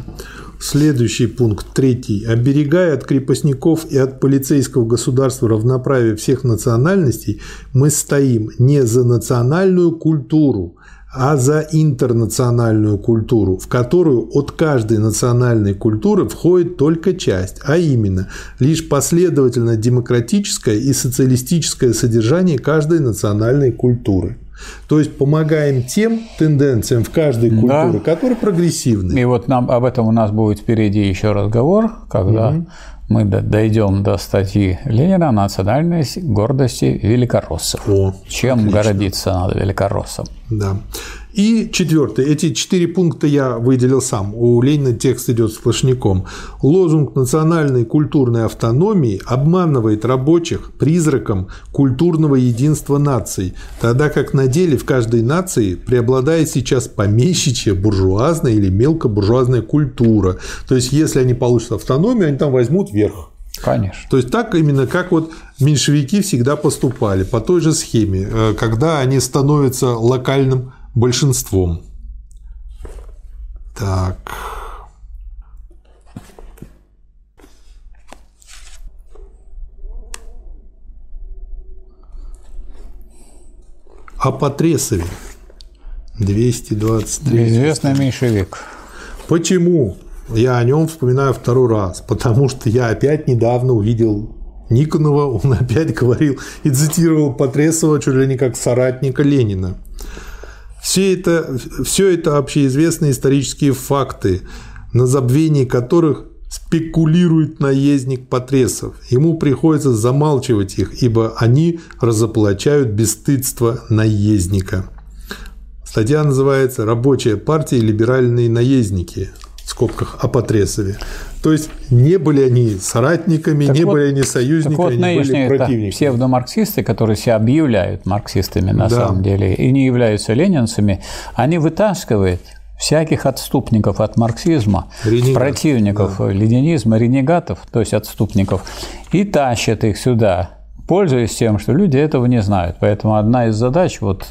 Следующий пункт, третий. Оберегая от крепостников и от полицейского государства равноправие всех национальностей, мы стоим не за национальную культуру, а за интернациональную культуру, в которую от каждой национальной культуры входит только часть, а именно лишь последовательно демократическое и социалистическое содержание каждой национальной культуры. То есть помогаем тем тенденциям в каждой культуре, да. которые прогрессивны. И вот нам об этом у нас будет впереди еще разговор, когда угу. мы дойдем до статьи Ленина «Национальность гордости великороссов». О, Чем отлично. гордиться надо великороссам? Да. И четвертое. Эти четыре пункта я выделил сам. У Ленина текст идет сплошняком. Лозунг национальной культурной автономии обманывает рабочих призраком культурного единства наций, тогда как на деле в каждой нации преобладает сейчас помещичья, буржуазная или мелкобуржуазная культура. То есть, если они получат автономию, они там возьмут верх. Конечно. То есть так именно как вот меньшевики всегда поступали по той же схеме, э, когда они становятся локальным большинством. Так. О Потресове. 223. Известный меньшевик. Почему? Я о нем вспоминаю второй раз, потому что я опять недавно увидел Никонова, он опять говорил и цитировал Потресова чуть ли не как соратника Ленина. Все это, все это общеизвестные исторические факты, на забвении которых спекулирует наездник Потресов. Ему приходится замалчивать их, ибо они разоплачают бесстыдство наездника. Статья называется «Рабочая партия и либеральные наездники» в скобках о Потресове. То есть не были они соратниками, так не вот, были они союзниками, так вот, они были противниками. Псевдомарксисты, которые себя объявляют марксистами на да. самом деле и не являются ленинцами, они вытаскивают всяких отступников от марксизма, Ренегат, противников да. ленинизма, ренегатов, то есть отступников, и тащат их сюда, пользуясь тем, что люди этого не знают. Поэтому одна из задач вот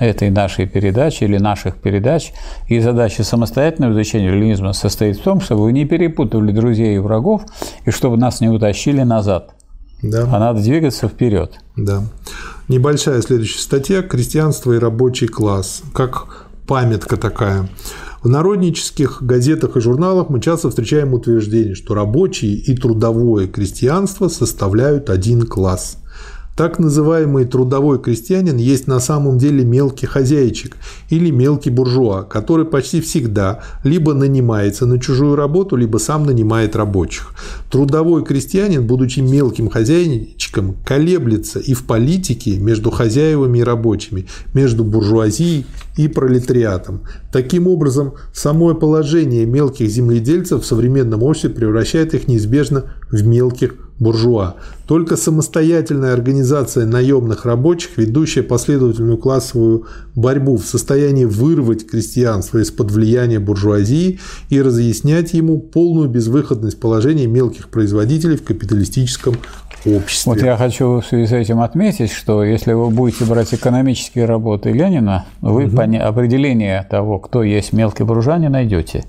этой нашей передачи или наших передач и задача самостоятельного изучения ленинизма состоит в том, чтобы вы не перепутали друзей и врагов, и чтобы нас не утащили назад. Да. А надо двигаться вперед. Да. Небольшая следующая статья «Крестьянство и рабочий класс». Как памятка такая. В народнических газетах и журналах мы часто встречаем утверждение, что рабочие и трудовое крестьянство составляют один класс. Так называемый трудовой крестьянин есть на самом деле мелкий хозяйчик или мелкий буржуа, который почти всегда либо нанимается на чужую работу, либо сам нанимает рабочих. Трудовой крестьянин, будучи мелким хозяйчиком, колеблется и в политике между хозяевами и рабочими, между буржуазией и пролетариатом. Таким образом, самое положение мелких земледельцев в современном обществе превращает их неизбежно в мелких буржуа. Только самостоятельная организация наемных рабочих, ведущая последовательную классовую борьбу в состоянии вырвать крестьянство из-под влияния буржуазии и разъяснять ему полную безвыходность положения мелких производителей в капиталистическом обществе. Вот я хочу в связи с этим отметить, что если вы будете брать экономические работы Ленина, вы угу. определение того, кто есть мелкий буржуа, не найдете.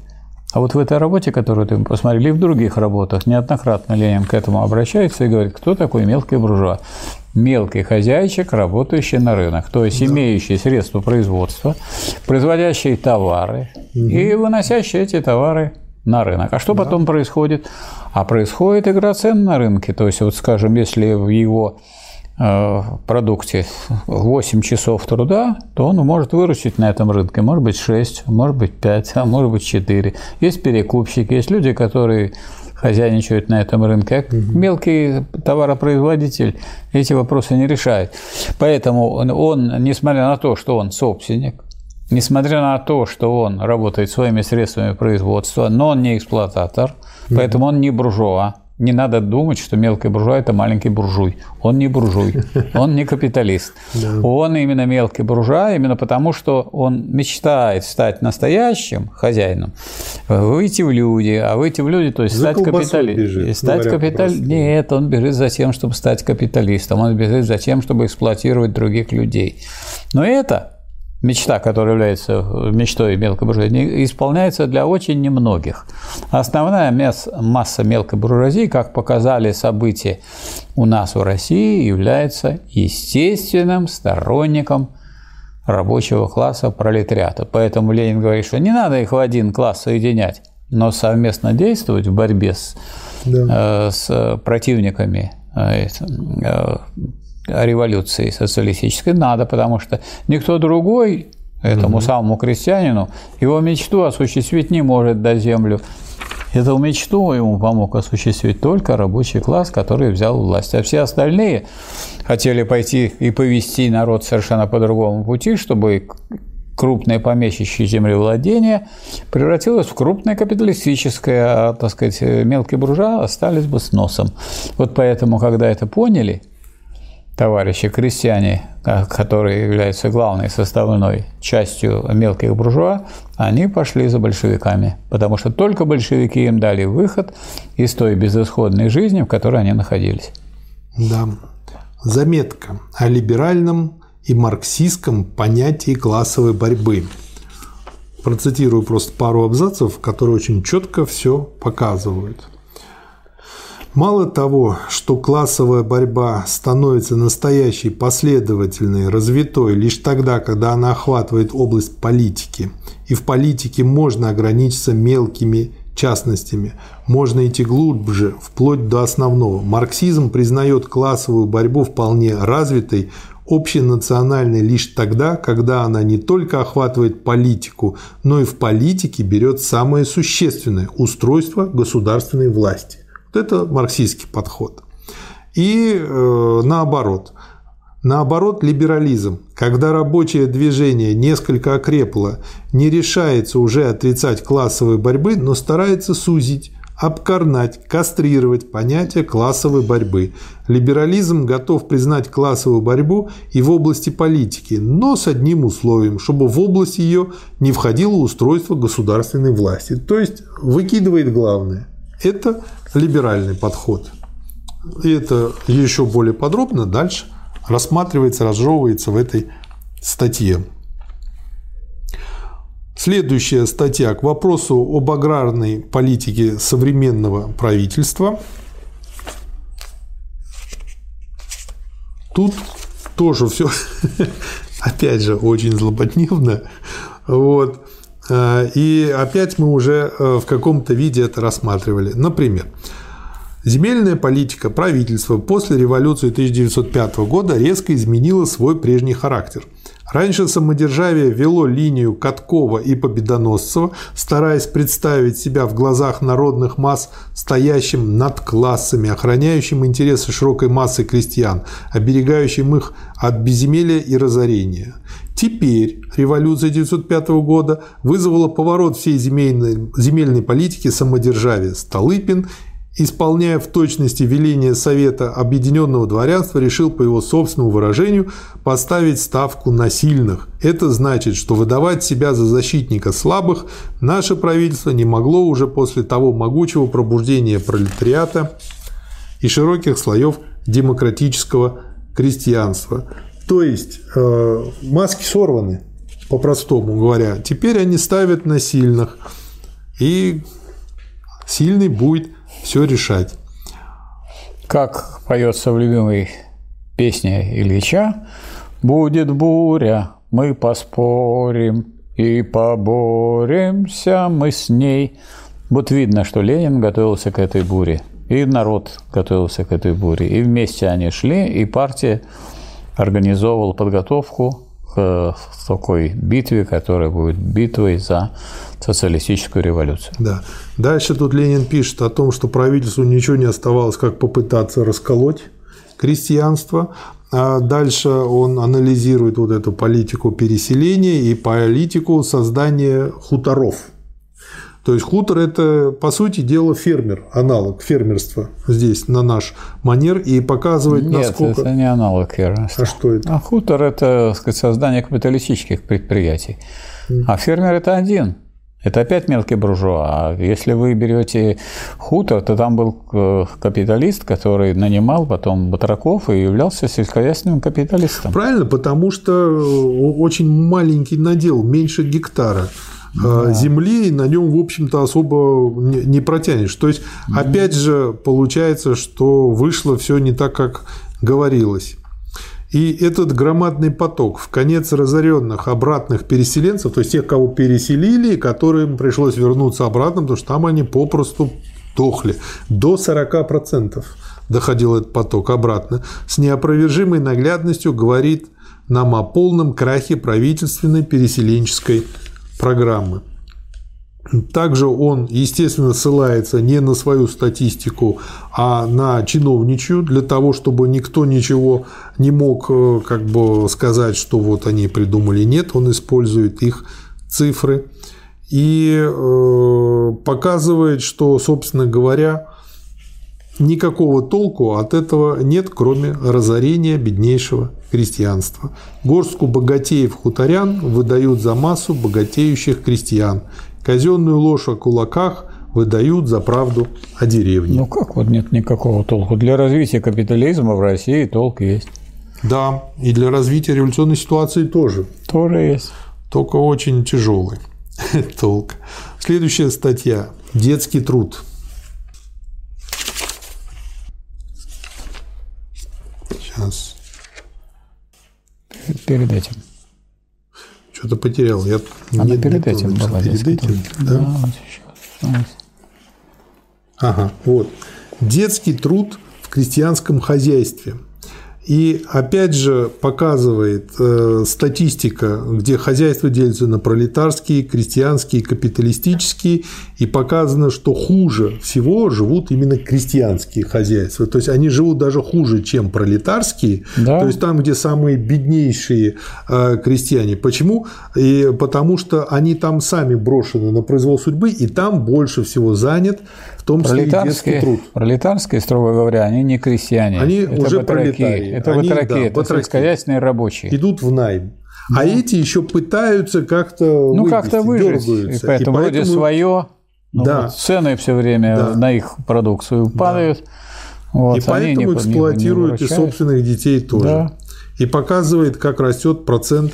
А вот в этой работе, которую ты посмотрели, и в других работах, неоднократно Ленин к этому обращается и говорит, кто такой мелкий буржуа? Мелкий хозяйчик, работающий на рынок, то есть да. имеющий средства производства, производящий товары угу. и выносящий эти товары на рынок. А что да. потом происходит? А происходит игра цен на рынке. То есть, вот скажем, если в его продукте 8 часов труда, то он может выручить на этом рынке, может быть 6, может быть 5, а может быть 4. Есть перекупщики, есть люди, которые хозяйничают на этом рынке. А мелкий товаропроизводитель эти вопросы не решает. Поэтому он, он, несмотря на то, что он собственник, несмотря на то, что он работает своими средствами производства, но он не эксплуататор, поэтому он не буржуа, не надо думать, что мелкий буржуа – это маленький буржуй. Он не буржуй, он не капиталист. Он именно мелкий буржуа, именно потому, что он мечтает стать настоящим хозяином, выйти в люди, а выйти в люди, то есть стать капиталистом. Стать капитали... Нет, он бежит за тем, чтобы стать капиталистом, он бежит за тем, чтобы эксплуатировать других людей. Но это мечта, которая является мечтой мелкой буржуазии, исполняется для очень немногих. Основная масса мелкой буржуазии, как показали события у нас в России, является естественным сторонником рабочего класса пролетариата. Поэтому Ленин говорит, что не надо их в один класс соединять, но совместно действовать в борьбе с, да. э, с противниками э, э, революции социалистической надо, потому что никто другой этому угу. самому крестьянину его мечту осуществить не может до землю. Эту мечту ему помог осуществить только рабочий класс, который взял власть. А все остальные хотели пойти и повести народ совершенно по другому пути, чтобы крупное помещичье землевладение превратилось в крупное капиталистическое, а, так сказать, мелкие буржуа остались бы с носом. Вот поэтому, когда это поняли, товарищи крестьяне, которые являются главной составной частью мелких буржуа, они пошли за большевиками, потому что только большевики им дали выход из той безысходной жизни, в которой они находились. Да. Заметка о либеральном и марксистском понятии классовой борьбы. Процитирую просто пару абзацев, которые очень четко все показывают. Мало того, что классовая борьба становится настоящей, последовательной, развитой лишь тогда, когда она охватывает область политики, и в политике можно ограничиться мелкими частностями, можно идти глубже, вплоть до основного. Марксизм признает классовую борьбу вполне развитой, общенациональной лишь тогда, когда она не только охватывает политику, но и в политике берет самое существенное – устройство государственной власти. Это марксистский подход. И э, наоборот. Наоборот, либерализм, когда рабочее движение несколько окрепло, не решается уже отрицать классовой борьбы, но старается сузить, обкорнать, кастрировать понятие классовой борьбы. Либерализм готов признать классовую борьбу и в области политики, но с одним условием, чтобы в область ее не входило устройство государственной власти. То есть выкидывает главное. Это либеральный подход. И это еще более подробно дальше рассматривается, разжевывается в этой статье. Следующая статья к вопросу об аграрной политике современного правительства. Тут тоже все, опять же, очень злободневно. Вот. Э, и опять мы уже э, в каком-то виде это рассматривали. Например, земельная политика правительства после революции 1905 года резко изменила свой прежний характер – Раньше самодержавие вело линию Каткова и Победоносцева, стараясь представить себя в глазах народных масс стоящим над классами, охраняющим интересы широкой массы крестьян, оберегающим их от безземелия и разорения. Теперь революция 1905 года вызвала поворот всей земельной, земельной политики самодержавия. Столыпин исполняя в точности веление Совета Объединенного Дворянства, решил, по его собственному выражению, поставить ставку на сильных. Это значит, что выдавать себя за защитника слабых наше правительство не могло уже после того могучего пробуждения пролетариата и широких слоев демократического крестьянства. То есть э, маски сорваны, по-простому говоря. Теперь они ставят на сильных, и сильный будет все решать. Как поется в любимой песне Ильича, «Будет буря, мы поспорим и поборемся мы с ней». Вот видно, что Ленин готовился к этой буре, и народ готовился к этой буре, и вместе они шли, и партия организовывала подготовку к такой битве, которая будет битвой за социалистическую революцию. Да. Дальше тут Ленин пишет о том, что правительству ничего не оставалось, как попытаться расколоть крестьянство. А дальше он анализирует вот эту политику переселения и политику создания хуторов – то есть хутор – это, по сути дела, фермер, аналог фермерства здесь, на наш манер, и показывает, Нет, насколько… это не аналог фермерства. А что это? А хутор – это, сказать, создание капиталистических предприятий. Mm. А фермер – это один. Это опять мелкий буржуа. А если вы берете хутор, то там был э, капиталист, который нанимал потом батраков и являлся сельскохозяйственным капиталистом. Правильно, потому что э, очень маленький надел, меньше гектара да. земли, и на нем, в общем-то, особо не протянешь. То есть, опять же, получается, что вышло все не так, как говорилось. И этот громадный поток в конец разоренных обратных переселенцев, то есть тех, кого переселили, которым пришлось вернуться обратно, потому что там они попросту дохли. До 40% доходил этот поток обратно. С неопровержимой наглядностью говорит нам о полном крахе правительственной переселенческой программы. Также он, естественно, ссылается не на свою статистику, а на чиновничью, для того, чтобы никто ничего не мог э, как бы сказать, что вот они придумали. Нет, он использует их цифры и э, показывает, что, собственно говоря, никакого толку от этого нет, кроме разорения беднейшего крестьянства. Горстку богатеев-хуторян выдают за массу богатеющих крестьян. Казенную ложь о кулаках выдают за правду о деревне. Ну как вот нет никакого толку? Для развития капитализма в России толк есть. Да, и для развития революционной ситуации тоже. Тоже есть. Только очень тяжелый толк. Следующая статья. Детский труд. Сейчас. Перед этим. Что-то потерял. Я Она не, перед не этим была. Перед этим, да? да вот сейчас. Ага, вот. Детский труд в крестьянском хозяйстве – и опять же показывает э, статистика, где хозяйство делится на пролетарские, крестьянские, капиталистические, и показано, что хуже всего живут именно крестьянские хозяйства. То есть они живут даже хуже, чем пролетарские. Да. То есть там, где самые беднейшие э, крестьяне. Почему? И потому что они там сами брошены на произвол судьбы, и там больше всего занят в том числе и детский труд. Пролетарские, строго говоря, они не крестьяне. Они это уже пролетарии. Это они, батраки, да, это батраки. сельскохозяйственные рабочие. Идут в найм. А эти еще пытаются как-то Ну, как-то выжить. И поэтому, и вроде свое, ну, да. вот цены все время да. на их продукцию падают. Да. Вот, и поэтому не, эксплуатируют не и собственных детей тоже. Да. И показывает, как растет процент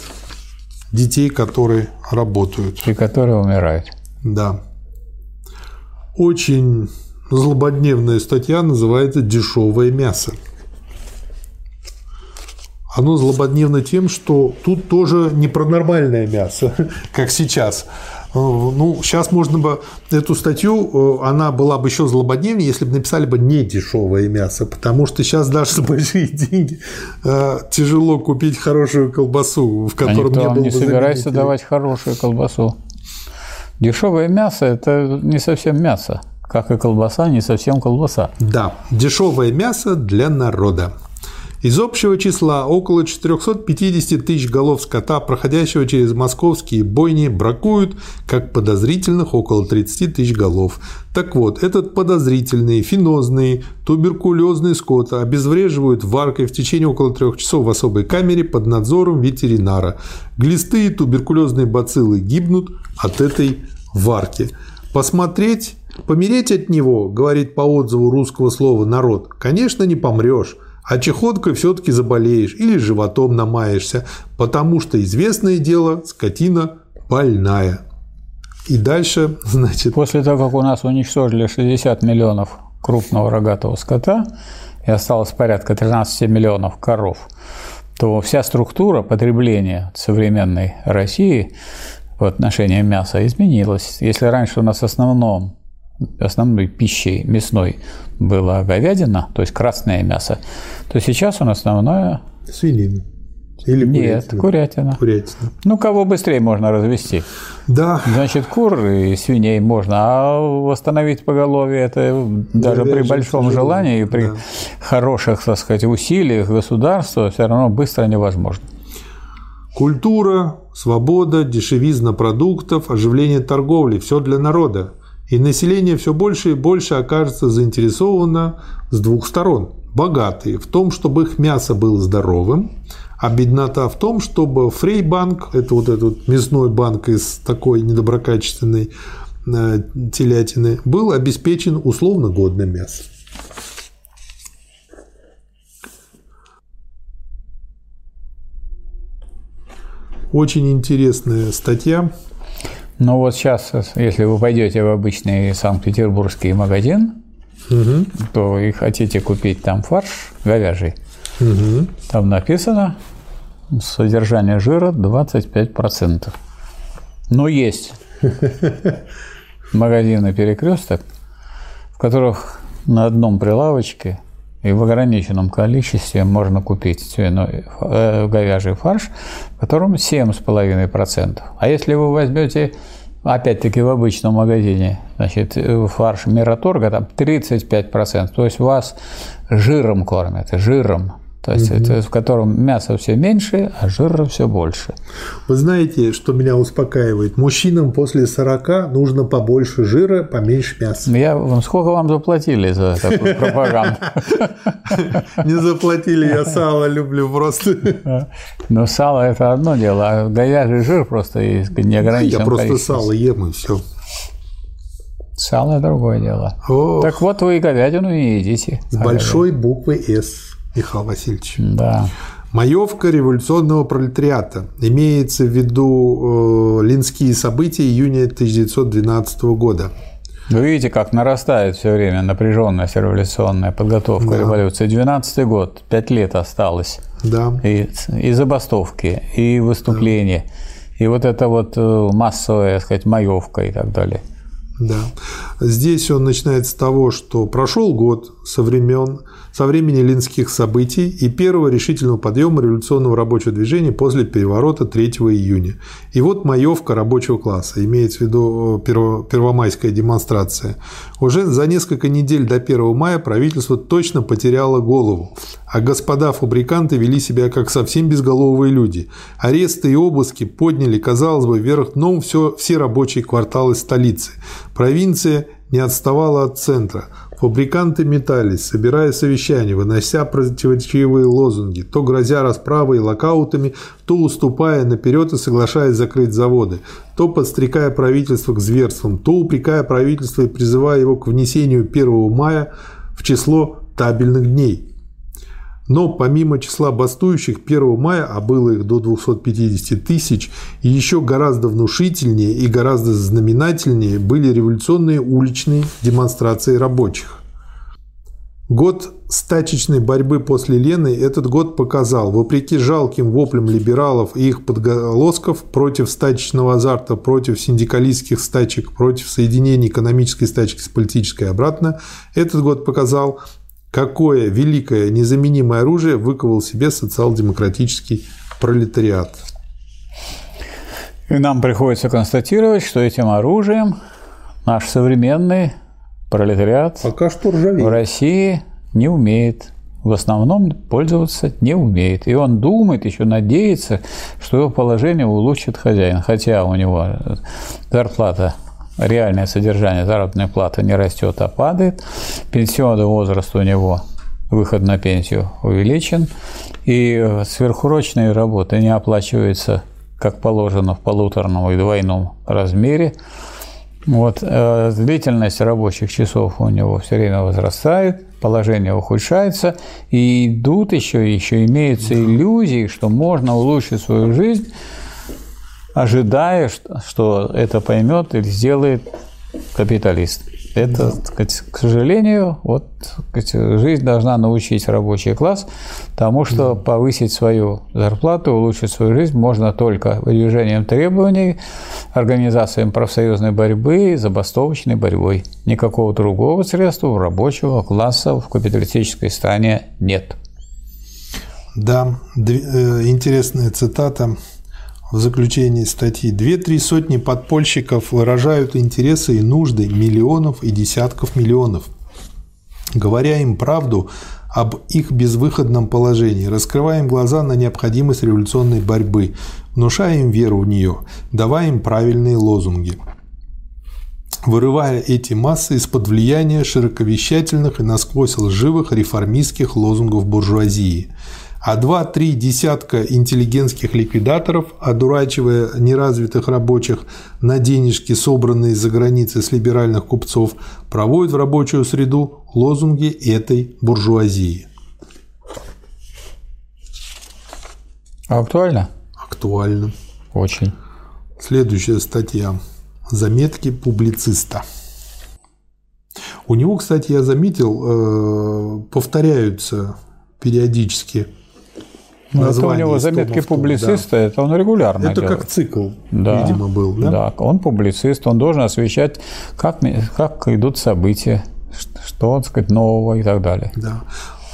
детей, которые работают. И которые умирают. Да очень злободневная статья, называется «Дешевое мясо». Оно злободневно тем, что тут тоже не про нормальное мясо, как сейчас. Ну, сейчас можно бы эту статью, она была бы еще злободневнее, если бы написали бы не дешевое мясо, потому что сейчас даже за большие деньги э, тяжело купить хорошую колбасу, в котором а не было не собирается давать хорошую колбасу. Дешевое мясо – это не совсем мясо, как и колбаса не совсем колбаса. Да, дешевое мясо для народа. Из общего числа около 450 тысяч голов скота, проходящего через московские бойни, бракуют, как подозрительных, около 30 тысяч голов. Так вот, этот подозрительный, фенозный, туберкулезный скот обезвреживают варкой в течение около трех часов в особой камере под надзором ветеринара. Глисты и туберкулезные бациллы гибнут от этой варки. Посмотреть, помереть от него, говорит по отзыву русского слова «народ», конечно, не помрешь, а чехоткой все-таки заболеешь или животом намаешься, потому что известное дело – скотина больная. И дальше, значит... После того, как у нас уничтожили 60 миллионов крупного рогатого скота и осталось порядка 13 миллионов коров, то вся структура потребления современной России в отношении мяса изменилась. Если раньше у нас основном основной пищей мясной была говядина, то есть красное мясо, то сейчас он основное... Свинина. Или Нет, курятина. курятина. Ну, кого быстрее можно развести. Да. Значит, кур и свиней можно, а восстановить поголовье это даже при большом желании и при да. хороших, так сказать, усилиях государства все равно быстро невозможно. Культура, свобода, дешевизна продуктов, оживление торговли – все для народа. И население все больше и больше окажется заинтересовано с двух сторон. Богатые в том, чтобы их мясо было здоровым, а беднота в том, чтобы Фрейбанк, это вот этот мясной банк из такой недоброкачественной э, телятины, был обеспечен условно годным мясом. Очень интересная статья. Ну вот сейчас, если вы пойдете в обычный Санкт-Петербургский магазин, угу. то и хотите купить там фарш говяжий, Угу. Там написано содержание жира 25%. Но есть магазины перекресток, в которых на одном прилавочке и в ограниченном количестве можно купить свиной, э, говяжий фарш, в котором 7,5%. А если вы возьмете, опять-таки в обычном магазине, значит, э, фарш Мираторга, там 35%, то есть вас жиром кормят, жиром. То есть угу. это в котором мясо все меньше, а жира все больше. Вы знаете, что меня успокаивает? Мужчинам после 40 нужно побольше жира, поменьше мяса. Я, сколько вам заплатили за такую пропаганду? Не заплатили, я сало люблю просто. Но сало – это одно дело, а говяжий жир просто есть неограниченном Я просто сало ем и все. Сало – другое дело. Так вот вы и говядину не едите. С большой буквы «С». Михаил Васильевич. Да. Маевка революционного пролетариата. Имеется в виду э, линские события июня 1912 года. Вы видите, как нарастает все время напряженность революционная подготовка да. революции. 12 год, пять лет осталось. Да. И, и забастовки, и выступления, да. и вот это вот э, массовая, так сказать, маевка и так далее. Да. Здесь он начинает с того, что прошел год со времен со времени линских событий и первого решительного подъема революционного рабочего движения после переворота 3 июня. И вот маевка рабочего класса, имеется в виду э, первомайская демонстрация. Уже за несколько недель до 1 мая правительство точно потеряло голову, а господа фабриканты вели себя как совсем безголовые люди. Аресты и обыски подняли, казалось бы, вверх дном все, все рабочие кварталы столицы. Провинция не отставала от центра – Фабриканты метались, собирая совещания, вынося противоречивые лозунги, то грозя расправой и локаутами, то уступая наперед и соглашаясь закрыть заводы, то подстрекая правительство к зверствам, то упрекая правительство и призывая его к внесению 1 мая в число табельных дней. Но помимо числа бастующих 1 мая, а было их до 250 тысяч, еще гораздо внушительнее и гораздо знаменательнее были революционные уличные демонстрации рабочих. Год стачечной борьбы после Лены этот год показал, вопреки жалким воплям либералов и их подголосков против стачечного азарта, против синдикалистских стачек, против соединения экономической стачки с политической обратно, этот год показал, какое великое незаменимое оружие выковал себе социал-демократический пролетариат. И нам приходится констатировать, что этим оружием наш современный пролетариат Пока что в России не умеет. В основном пользоваться не умеет. И он думает, еще надеется, что его положение улучшит хозяин. Хотя у него зарплата реальное содержание заработной платы не растет, а падает. Пенсионный возраст у него, выход на пенсию увеличен, и сверхурочные работы не оплачиваются, как положено, в полуторном и двойном размере. Вот, э, длительность рабочих часов у него все время возрастает, положение ухудшается, и идут еще, еще имеются иллюзии, что можно улучшить свою жизнь ожидая, что это поймет или сделает капиталист. Это, сказать, к сожалению, вот сказать, жизнь должна научить рабочий класс тому, что повысить свою зарплату, улучшить свою жизнь можно только выдвижением требований, организацией профсоюзной борьбы, забастовочной борьбой. Никакого другого средства у рабочего класса в капиталистической стране нет. Да, э, интересная цитата в заключении статьи «Две-три сотни подпольщиков выражают интересы и нужды миллионов и десятков миллионов, говоря им правду об их безвыходном положении, раскрывая им глаза на необходимость революционной борьбы, внушая им веру в нее, давая им правильные лозунги» вырывая эти массы из-под влияния широковещательных и насквозь лживых реформистских лозунгов буржуазии – а два-три десятка интеллигентских ликвидаторов, одурачивая неразвитых рабочих на денежки, собранные за границей с либеральных купцов, проводят в рабочую среду лозунги этой буржуазии. Актуально? Актуально. Очень. Следующая статья. Заметки публициста. У него, кстати, я заметил, э, повторяются периодически Ну, это у него заметки публициста, это он регулярно да. Это делает. как цикл, Да, видимо, был, да? Да, он публицист, он должен освещать, как, как идут события, что, так сказать, нового и так далее. Да.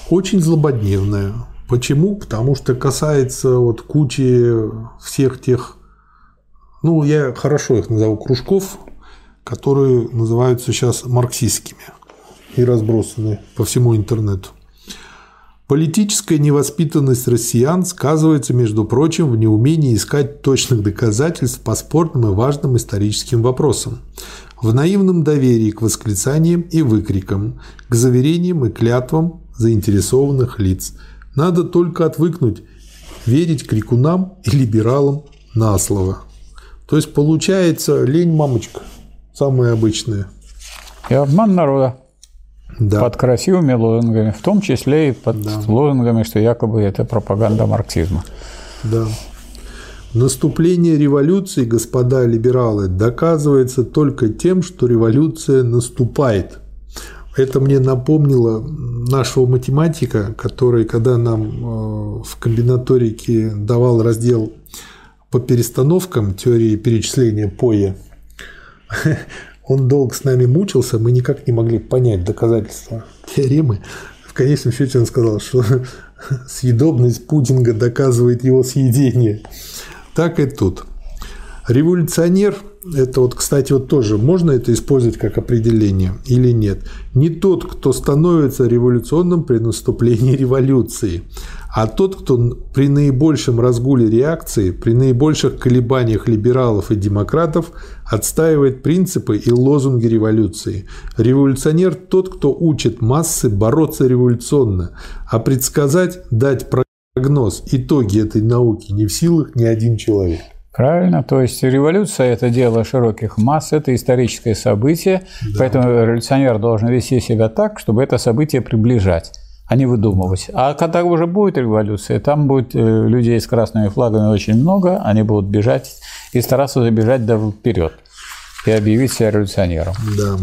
Очень злободневная. Почему? Потому что касается вот кучи всех тех, ну, я хорошо их назову, кружков, которые называются сейчас марксистскими и разбросаны по всему интернету. Политическая невоспитанность россиян сказывается, между прочим, в неумении искать точных доказательств по спорным и важным историческим вопросам, в наивном доверии к восклицаниям и выкрикам, к заверениям и клятвам заинтересованных лиц. Надо только отвыкнуть верить крикунам и либералам на слово. То есть получается лень мамочка, самая обычная. И обман народа Да. под красивыми лозунгами, в том числе и под лозунгами, что якобы это пропаганда марксизма. Да. Наступление революции, господа либералы, доказывается только тем, что революция наступает. Это мне напомнило нашего математика, который, когда нам э, в комбинаторике давал раздел по перестановкам теории перечисления Поя, он долго с нами мучился, мы никак не могли понять доказательства теоремы. В конечном счете он сказал, что съедобность пудинга доказывает его съедение. Так и тут. Революционер – это вот, кстати, вот тоже можно это использовать как определение или нет? Не тот, кто становится революционным при наступлении революции, а тот, кто при наибольшем разгуле реакции, при наибольших колебаниях либералов и демократов отстаивает принципы и лозунги революции. Революционер – тот, кто учит массы бороться революционно, а предсказать, дать прогноз, итоги этой науки не в силах ни один человек. Правильно, то есть революция – это дело широких масс, это историческое событие, поэтому революционер должен вести себя так, чтобы это событие приближать, а не выдумывать. А когда уже будет революция, там будет э, людей с красными флагами очень много, они будут бежать и стараться забежать да вперед и объявить себя революционером. Да.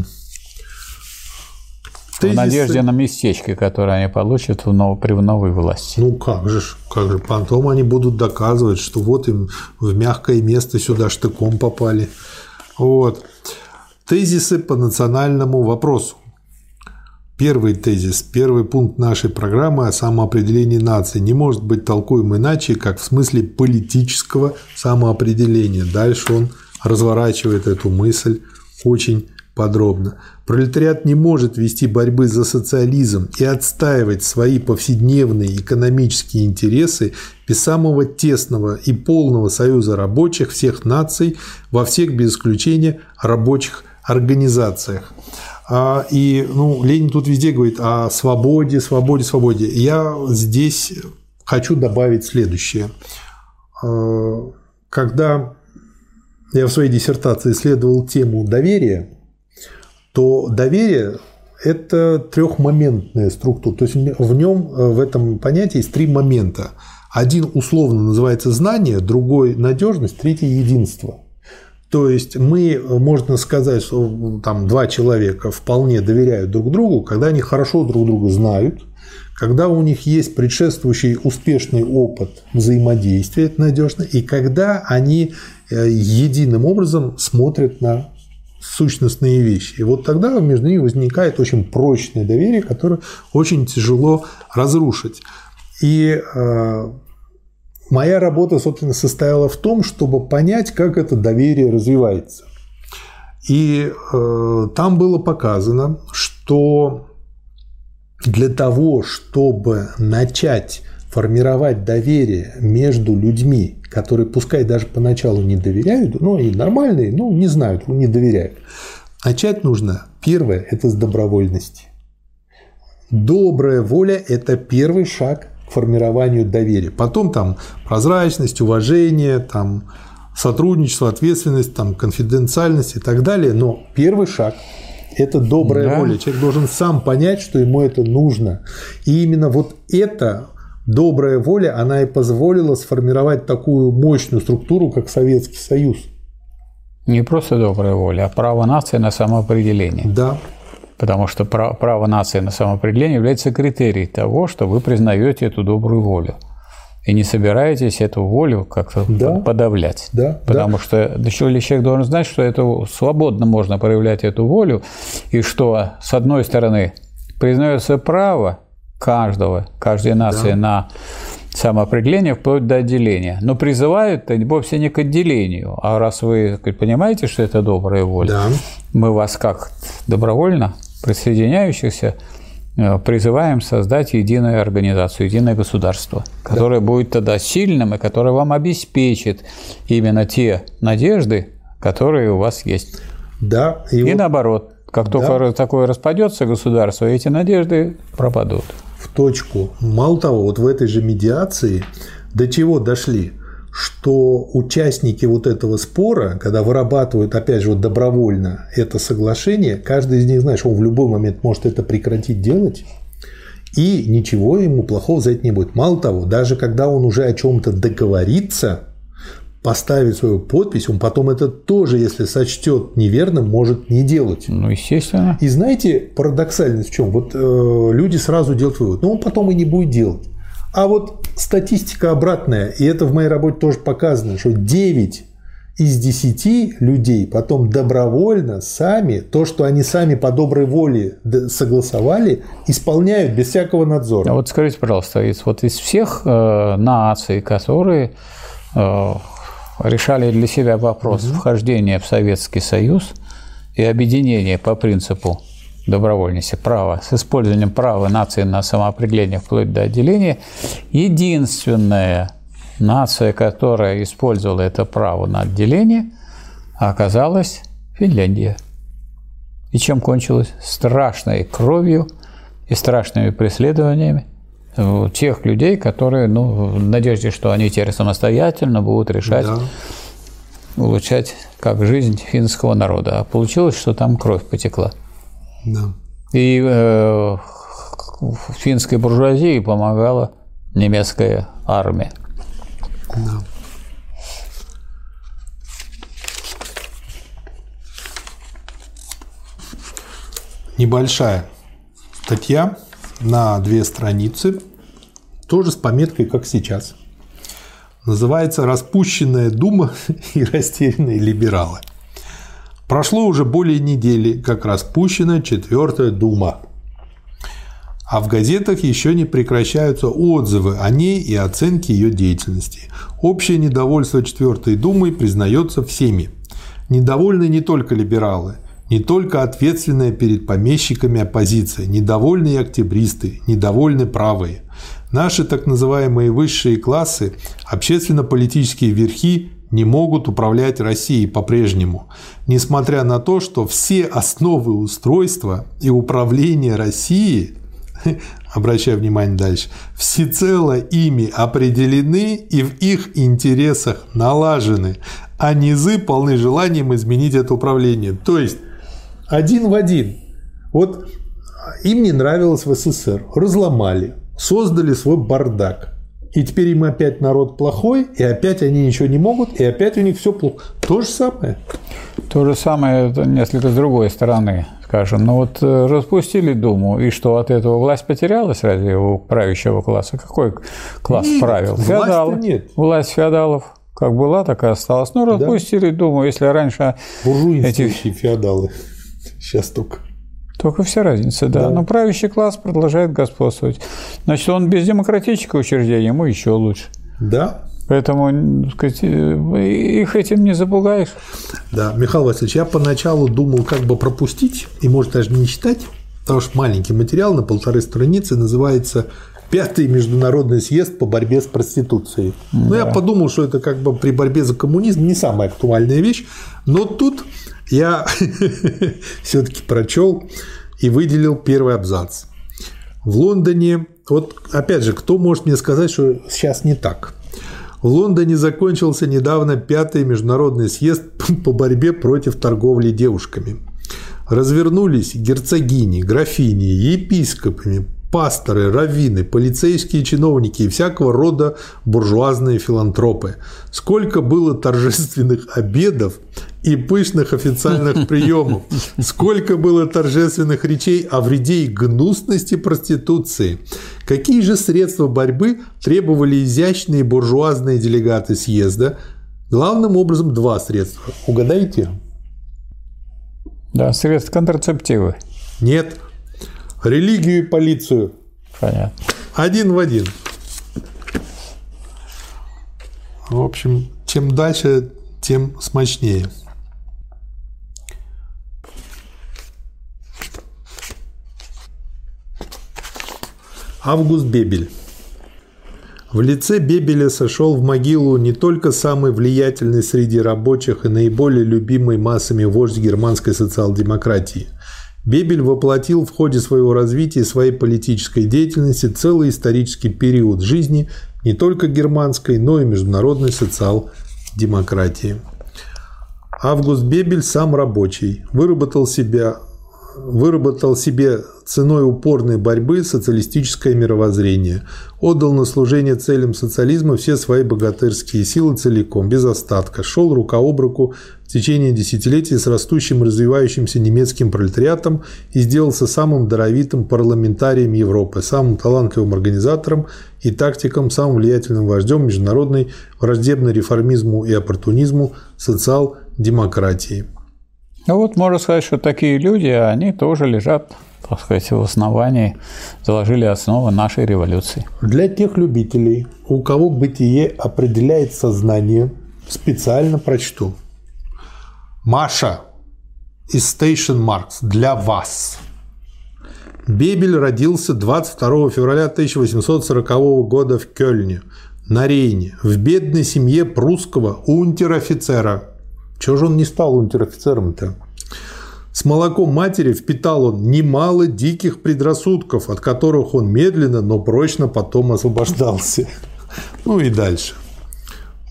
В надежде на местечки, которые они получат в нов- при новой власти. Ну как же, как же, потом они будут доказывать, что вот им в мягкое место сюда штыком попали. Вот. Тезисы по национальному вопросу. Первый тезис, первый пункт нашей программы о самоопределении нации не может быть толкуем иначе, как в смысле политического самоопределения. Дальше он разворачивает эту мысль очень подробно. Пролетариат не может вести борьбы за социализм и отстаивать свои повседневные экономические интересы без самого тесного и полного союза рабочих всех наций во всех без исключения рабочих организациях. А, И ну, Ленин тут везде говорит о свободе, свободе, свободе. Я здесь хочу добавить следующее. А, Когда я в своей диссертации исследовал тему доверия, то доверие – это трехмоментная структура. То есть в нем, в этом понятии есть три момента. Один условно называется знание, другой – надежность, третий – единство. То есть мы, можно сказать, что там два человека вполне доверяют друг другу, когда они хорошо друг друга знают, когда у них есть предшествующий успешный опыт взаимодействия, это надежно, и когда они единым образом смотрят на сущностные вещи. И вот тогда между ними возникает очень прочное доверие, которое очень тяжело разрушить. И э, моя работа, собственно, состояла в том, чтобы понять, как это доверие развивается. И э, там было показано, что для того, чтобы начать формировать доверие между людьми, которые пускай даже поначалу не доверяют, ну, они нормальные, ну, не знают, не доверяют. Начать нужно, первое, это с добровольности. Добрая воля – это первый шаг к формированию доверия. Потом там прозрачность, уважение, там сотрудничество, ответственность, там конфиденциальность и так далее. Но первый шаг – это добрая да. воля. Человек должен сам понять, что ему это нужно. И именно вот это добрая воля, она и позволила сформировать такую мощную структуру, как Советский Союз. Не просто добрая воля, а право нации на самоопределение. Да. Потому что право нации на самоопределение является критерием того, что вы признаете эту добрую волю. И не собираетесь эту волю как-то да. подавлять. Да, Потому да. что человек должен знать, что это свободно можно проявлять эту волю, и что, с одной стороны, признается право каждого, каждой нации да. на самоопределение вплоть до отделения. Но призывают вовсе не к отделению. А раз вы понимаете, что это добрая воля, да. мы вас как добровольно присоединяющихся э, призываем создать единую организацию, единое государство, которое да. будет тогда сильным и которое вам обеспечит именно те надежды, которые у вас есть. Да. И, и вот... наоборот, как да. только такое распадется государство, эти надежды пропадут в точку. Мало того, вот в этой же медиации до чего дошли, что участники вот этого спора, когда вырабатывают, опять же, вот добровольно это соглашение, каждый из них, знаешь, он в любой момент может это прекратить делать, и ничего ему плохого за это не будет. Мало того, даже когда он уже о чем-то договорится, поставить свою подпись, он потом это тоже, если сочтет неверным, может не делать. Ну, естественно. И знаете, парадоксальность в чем? Вот э, люди сразу делают вывод, ну, он потом и не будет делать. А вот статистика обратная, и это в моей работе тоже показано, что 9 из 10 людей потом добровольно сами, то, что они сами по доброй воле согласовали, исполняют без всякого надзора. А вот скажите, пожалуйста, из, вот из всех э, наций, которые э, решали для себя вопрос угу. вхождения в Советский Союз и объединения по принципу добровольности права с использованием права нации на самоопределение вплоть до отделения, единственная нация, которая использовала это право на отделение, оказалась Финляндия. И чем кончилось? Страшной кровью и страшными преследованиями тех людей, которые, ну, в надежде, что они теперь самостоятельно будут решать, да. улучшать как жизнь финского народа. А получилось, что там кровь потекла. Да. И э, финской буржуазии помогала немецкая армия. Да. Небольшая статья на две страницы, тоже с пометкой, как сейчас. Называется «Распущенная дума и растерянные либералы». Прошло уже более недели, как распущена четвертая дума. А в газетах еще не прекращаются отзывы о ней и оценки ее деятельности. Общее недовольство четвертой думой признается всеми. Недовольны не только либералы – не только ответственная перед помещиками оппозиция, недовольные октябристы, недовольны правые. Наши так называемые высшие классы, общественно-политические верхи не могут управлять Россией по-прежнему, несмотря на то, что все основы устройства и управления Россией, обращаю внимание дальше, всецело ими определены и в их интересах налажены, а низы полны желанием изменить это управление. То есть один в один. Вот им не нравилось в СССР, разломали, создали свой бардак. И теперь им опять народ плохой, и опять они ничего не могут, и опять у них все плохо. То же самое. То же самое, несколько с другой стороны, скажем. Ну вот э, распустили Думу, и что от этого власть потерялась разве у правящего класса? Какой класс нет, правил? Феодалы. Нет. Власть феодалов как была, так и осталась. Ну, распустили да. Думу, если раньше... Буржуинствующие эти... феодалы. Сейчас только. Только вся разница, да. да. Но правящий класс продолжает господствовать. Значит, он без демократического учреждения, ему еще лучше. Да. Поэтому сказать, их этим не запугаешь. Да, Михаил Васильевич, я поначалу думал как бы пропустить и, может, даже не читать, потому что маленький материал на полторы страницы называется Пятый международный съезд по борьбе с проституцией. Да. Ну, я подумал, что это как бы при борьбе за коммунизм не самая актуальная вещь, но тут я все-таки прочел и выделил первый абзац. В Лондоне, вот опять же, кто может мне сказать, что сейчас не так? В Лондоне закончился недавно пятый международный съезд по борьбе против торговли девушками. Развернулись герцогини, графини, епископами, пасторы, раввины, полицейские чиновники и всякого рода буржуазные филантропы. Сколько было торжественных обедов, и пышных официальных приемов. Сколько было торжественных речей о вреде и гнусности проституции. Какие же средства борьбы требовали изящные буржуазные делегаты съезда? Главным образом два средства. Угадайте? Да, средства контрацептивы. Нет. Религию и полицию. Понятно. Один в один. В общем, чем дальше, тем смачнее. Август Бебель. В лице Бебеля сошел в могилу не только самый влиятельный среди рабочих и наиболее любимый массами вождь германской социал-демократии. Бебель воплотил в ходе своего развития и своей политической деятельности целый исторический период жизни не только германской, но и международной социал-демократии. Август Бебель сам рабочий, выработал себя выработал себе ценой упорной борьбы социалистическое мировоззрение, отдал на служение целям социализма все свои богатырские силы целиком, без остатка, шел рука об руку в течение десятилетий с растущим и развивающимся немецким пролетариатом и сделался самым даровитым парламентарием Европы, самым талантливым организатором и тактиком, самым влиятельным вождем международной враждебной реформизму и оппортунизму социал-демократии. Ну вот можно сказать, что такие люди, они тоже лежат, так сказать, в основании, заложили основы нашей революции. Для тех любителей, у кого бытие определяет сознание, специально прочту. Маша из Station Marks для вас. Бебель родился 22 февраля 1840 года в Кёльне, на Рейне, в бедной семье прусского унтер-офицера чего же он не стал унтер-офицером-то? С молоком матери впитал он немало диких предрассудков, от которых он медленно, но прочно потом освобождался. Ну и дальше.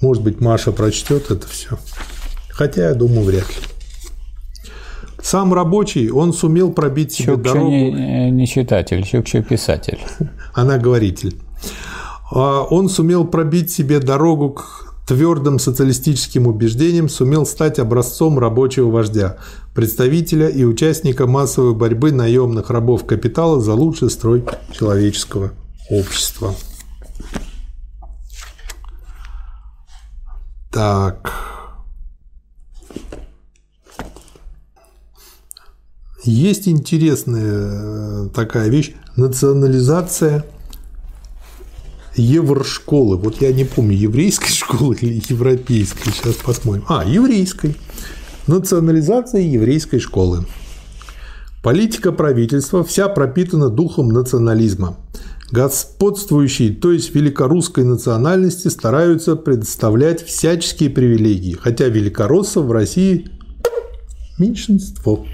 Может быть, Маша прочтет это все. Хотя, я думаю, вряд ли. Сам рабочий, он сумел пробить себе Чукча дорогу. Не, не читатель, Чукча писатель. Она говоритель. А Он сумел пробить себе дорогу к твердым социалистическим убеждением сумел стать образцом рабочего вождя, представителя и участника массовой борьбы наемных рабов капитала за лучший строй человеческого общества. Так. Есть интересная э, такая вещь – национализация – еврошколы. Вот я не помню, еврейской школы или европейской. Сейчас посмотрим. А, еврейской. Национализация еврейской школы. Политика правительства вся пропитана духом национализма. Господствующие, то есть великорусской национальности, стараются предоставлять всяческие привилегии, хотя великороссов в России меньшинство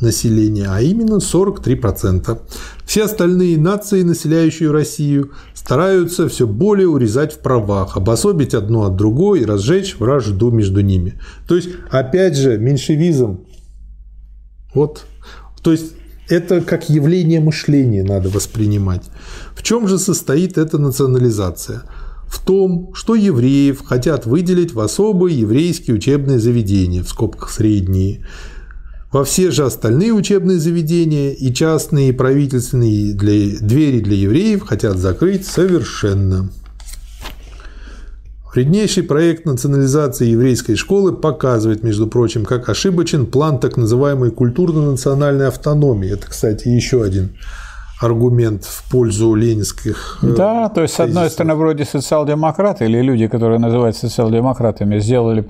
населения, а именно 43%. Все остальные нации, населяющие Россию, стараются все более урезать в правах, обособить одно от другой и разжечь вражду между ними. То есть, опять же, меньшевизм. Вот. То есть, это как явление мышления надо воспринимать. В чем же состоит эта национализация? В том, что евреев хотят выделить в особые еврейские учебные заведения, в скобках средние, во все же остальные учебные заведения и частные, и правительственные для, двери для евреев хотят закрыть совершенно. Вреднейший проект национализации еврейской школы показывает, между прочим, как ошибочен план так называемой культурно-национальной автономии. Это, кстати, еще один аргумент в пользу ленинских. Э, да, то есть, с одной стороны, вроде социал-демократы или люди, которые называются социал-демократами, сделали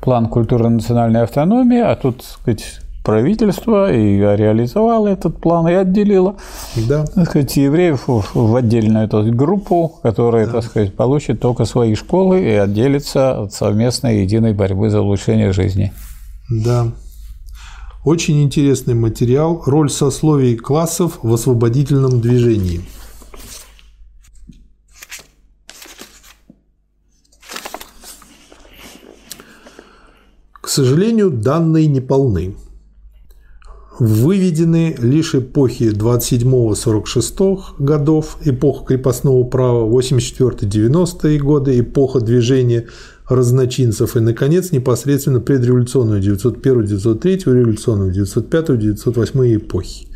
план культурно-национальной автономии, а тут, так сказать, правительство и реализовало этот план и отделило да. так сказать, евреев в отдельную эту группу, которая да. так сказать, получит только свои школы и отделится от совместной единой борьбы за улучшение жизни. Да. Очень интересный материал «Роль сословий и классов в освободительном движении». К сожалению, данные не полны выведены лишь эпохи 27-46 годов, эпоха крепостного права, 84-90-е годы, эпоха движения разночинцев и, наконец, непосредственно предреволюционную 901-903, революционную 905-908 эпохи.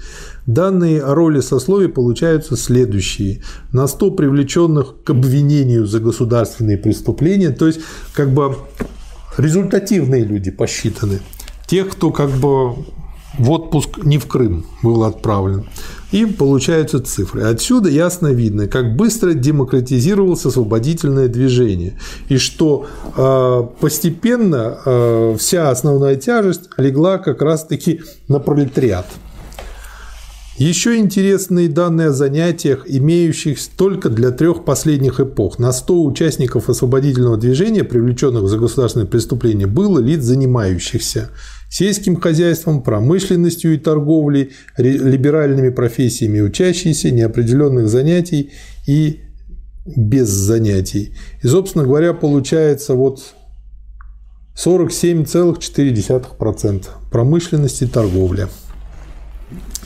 Данные о роли сословий получаются следующие. На 100 привлеченных к обвинению за государственные преступления, то есть как бы результативные люди посчитаны. Тех, кто как бы в отпуск не в Крым был отправлен. И получаются цифры. Отсюда ясно видно, как быстро демократизировалось освободительное движение. И что э, постепенно э, вся основная тяжесть легла как раз-таки на пролетариат. Еще интересные данные о занятиях, имеющихся только для трех последних эпох. На 100 участников освободительного движения, привлеченных за государственные преступления, было лиц занимающихся сельским хозяйством, промышленностью и торговлей, либеральными профессиями учащиеся, неопределенных занятий и без занятий. И, собственно говоря, получается вот 47,4% промышленности и торговля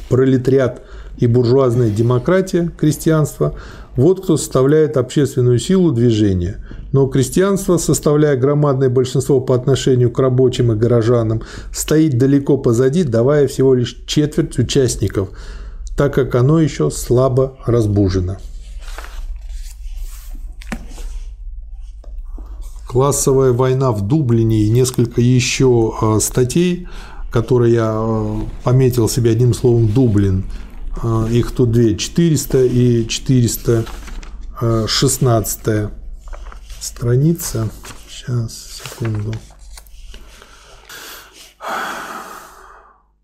пролетариат и буржуазная демократия, крестьянство – вот кто составляет общественную силу движения. Но крестьянство, составляя громадное большинство по отношению к рабочим и горожанам, стоит далеко позади, давая всего лишь четверть участников, так как оно еще слабо разбужено. Классовая война в Дублине и несколько еще а, статей – которые я э, пометил себе одним словом Дублин. Э, их тут две, 400 и 416 страница. Сейчас, секунду.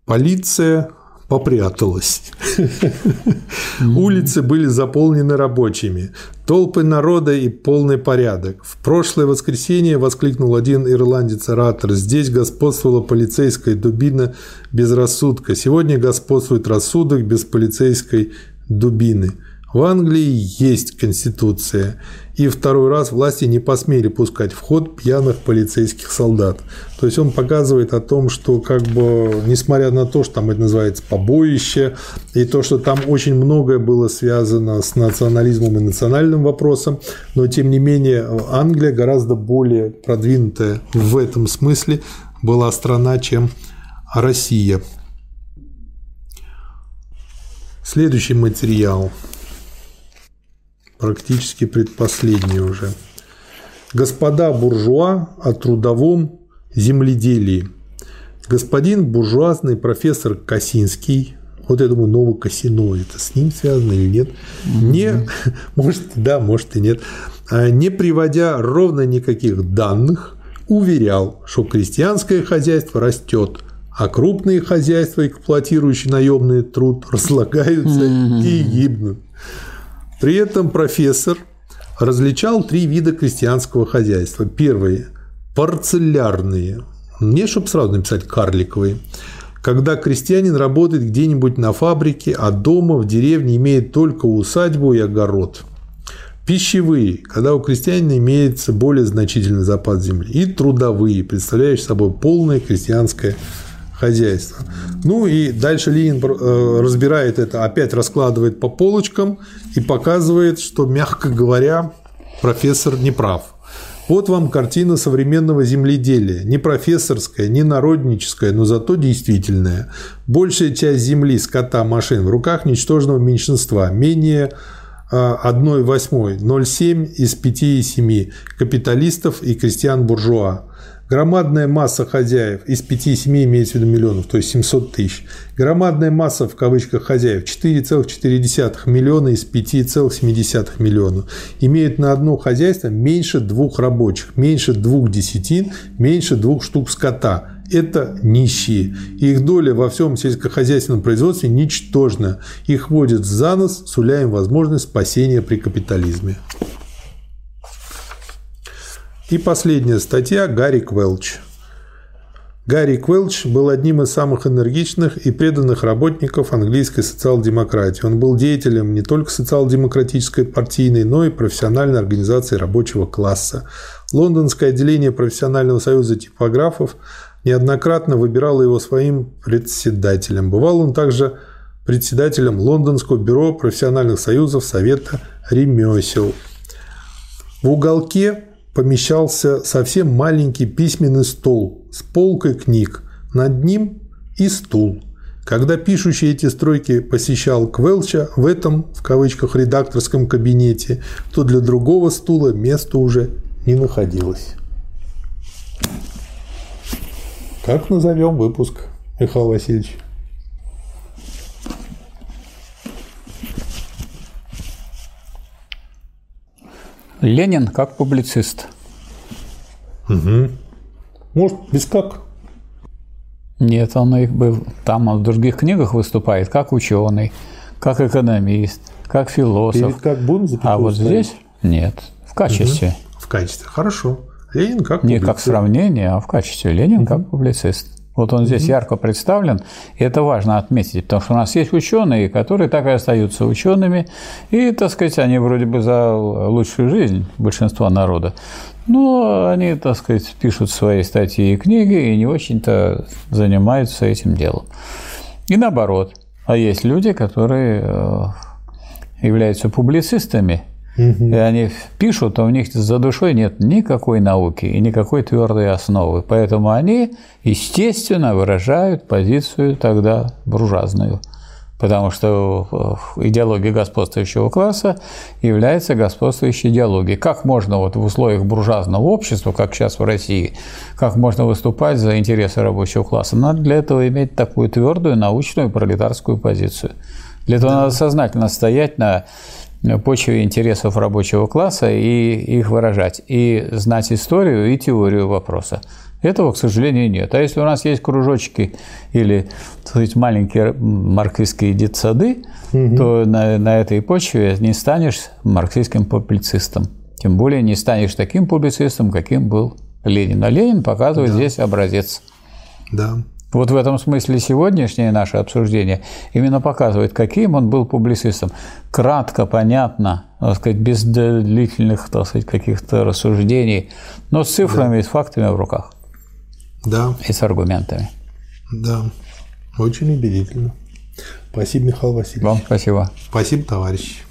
Полиция попряталась. Улицы были заполнены рабочими. Толпы народа и полный порядок. В прошлое воскресенье воскликнул один ирландец-оратор. Здесь господствовала полицейская дубина без рассудка. Сегодня господствует рассудок без полицейской дубины. В Англии есть конституция, и второй раз власти не посмели пускать в ход пьяных полицейских солдат. То есть он показывает о том, что как бы, несмотря на то, что там это называется побоище, и то, что там очень многое было связано с национализмом и национальным вопросом, но тем не менее Англия гораздо более продвинутая в этом смысле была страна, чем Россия. Следующий материал – практически предпоследний уже. Господа буржуа о трудовом земледелии. Господин буржуазный профессор Косинский, вот я думаю, новый Косино, это с ним связано или нет, не, может, да, может и нет, а не приводя ровно никаких данных, уверял, что крестьянское хозяйство растет, а крупные хозяйства, эксплуатирующие наемный труд, разлагаются и гибнут. При этом профессор различал три вида крестьянского хозяйства. Первые – парцелярные, не чтобы сразу написать карликовые, когда крестьянин работает где-нибудь на фабрике, а дома в деревне имеет только усадьбу и огород. Пищевые, когда у крестьянина имеется более значительный запас земли. И трудовые, представляющие собой полное крестьянское хозяйства. Ну и дальше Ленин э, разбирает это, опять раскладывает по полочкам и показывает, что, мягко говоря, профессор не прав. Вот вам картина современного земледелия. Не профессорская, не народническая, но зато действительная. Большая часть земли, скота, машин в руках ничтожного меньшинства, менее 1 э, восьмой, 0,7 из 5,7 капиталистов и крестьян-буржуа. Громадная масса хозяев из 5-7 имеется в виду миллионов, то есть 700 тысяч. Громадная масса в кавычках хозяев 4,4 миллиона из 5,7 миллиона имеют на одно хозяйство меньше двух рабочих, меньше двух десятин, меньше двух штук скота. Это нищие. Их доля во всем сельскохозяйственном производстве ничтожна. Их водят за нос, суля им возможность спасения при капитализме. И последняя статья Гарри Квелч. Гарри Квелч был одним из самых энергичных и преданных работников английской социал-демократии. Он был деятелем не только социал-демократической партийной, но и профессиональной организации рабочего класса. Лондонское отделение профессионального союза типографов неоднократно выбирало его своим председателем. Бывал он также председателем Лондонского бюро профессиональных союзов Совета ремесел. В уголке помещался совсем маленький письменный стол с полкой книг. Над ним и стул. Когда пишущий эти строки посещал Квелча в этом, в кавычках, редакторском кабинете, то для другого стула места уже не находилось. Как назовем выпуск, Михаил Васильевич? Ленин как публицист. Угу. Может, без как? Нет, он и был там в других книгах выступает как ученый, как экономист, как философ. Перед как будем А вот здесь нет, в качестве. Угу. В качестве, хорошо. Ленин как Не как сравнение, а в качестве. Ленин угу. как публицист. Вот он здесь ярко представлен, и это важно отметить, потому что у нас есть ученые, которые так и остаются учеными, и, так сказать, они вроде бы за лучшую жизнь большинства народа, но они, так сказать, пишут свои статьи и книги и не очень-то занимаются этим делом. И наоборот. А есть люди, которые э, являются публицистами, и они пишут, а у них за душой нет никакой науки и никакой твердой основы. Поэтому они, естественно, выражают позицию тогда буржуазную потому что э, идеология господствующего класса является господствующей идеологией. Как можно вот в условиях буржуазного общества, как сейчас в России, как можно выступать за интересы рабочего класса? Надо для этого иметь такую твердую научную пролетарскую позицию. Для этого да. надо сознательно стоять на почве интересов рабочего класса и их выражать, и знать историю и теорию вопроса. Этого, к сожалению, нет. А если у нас есть кружочки или сказать, маленькие марксистские детсады, угу. то на, на этой почве не станешь марксистским публицистом. Тем более не станешь таким публицистом, каким был Ленин. А Ленин показывает да. здесь образец. Да. Вот в этом смысле сегодняшнее наше обсуждение именно показывает, каким он был публицистом. Кратко, понятно, так сказать, без длительных так сказать, каких-то рассуждений, но с цифрами да. и с фактами в руках. Да. И с аргументами. Да. Очень убедительно. Спасибо, Михаил Васильевич. Вам спасибо. Спасибо, товарищи.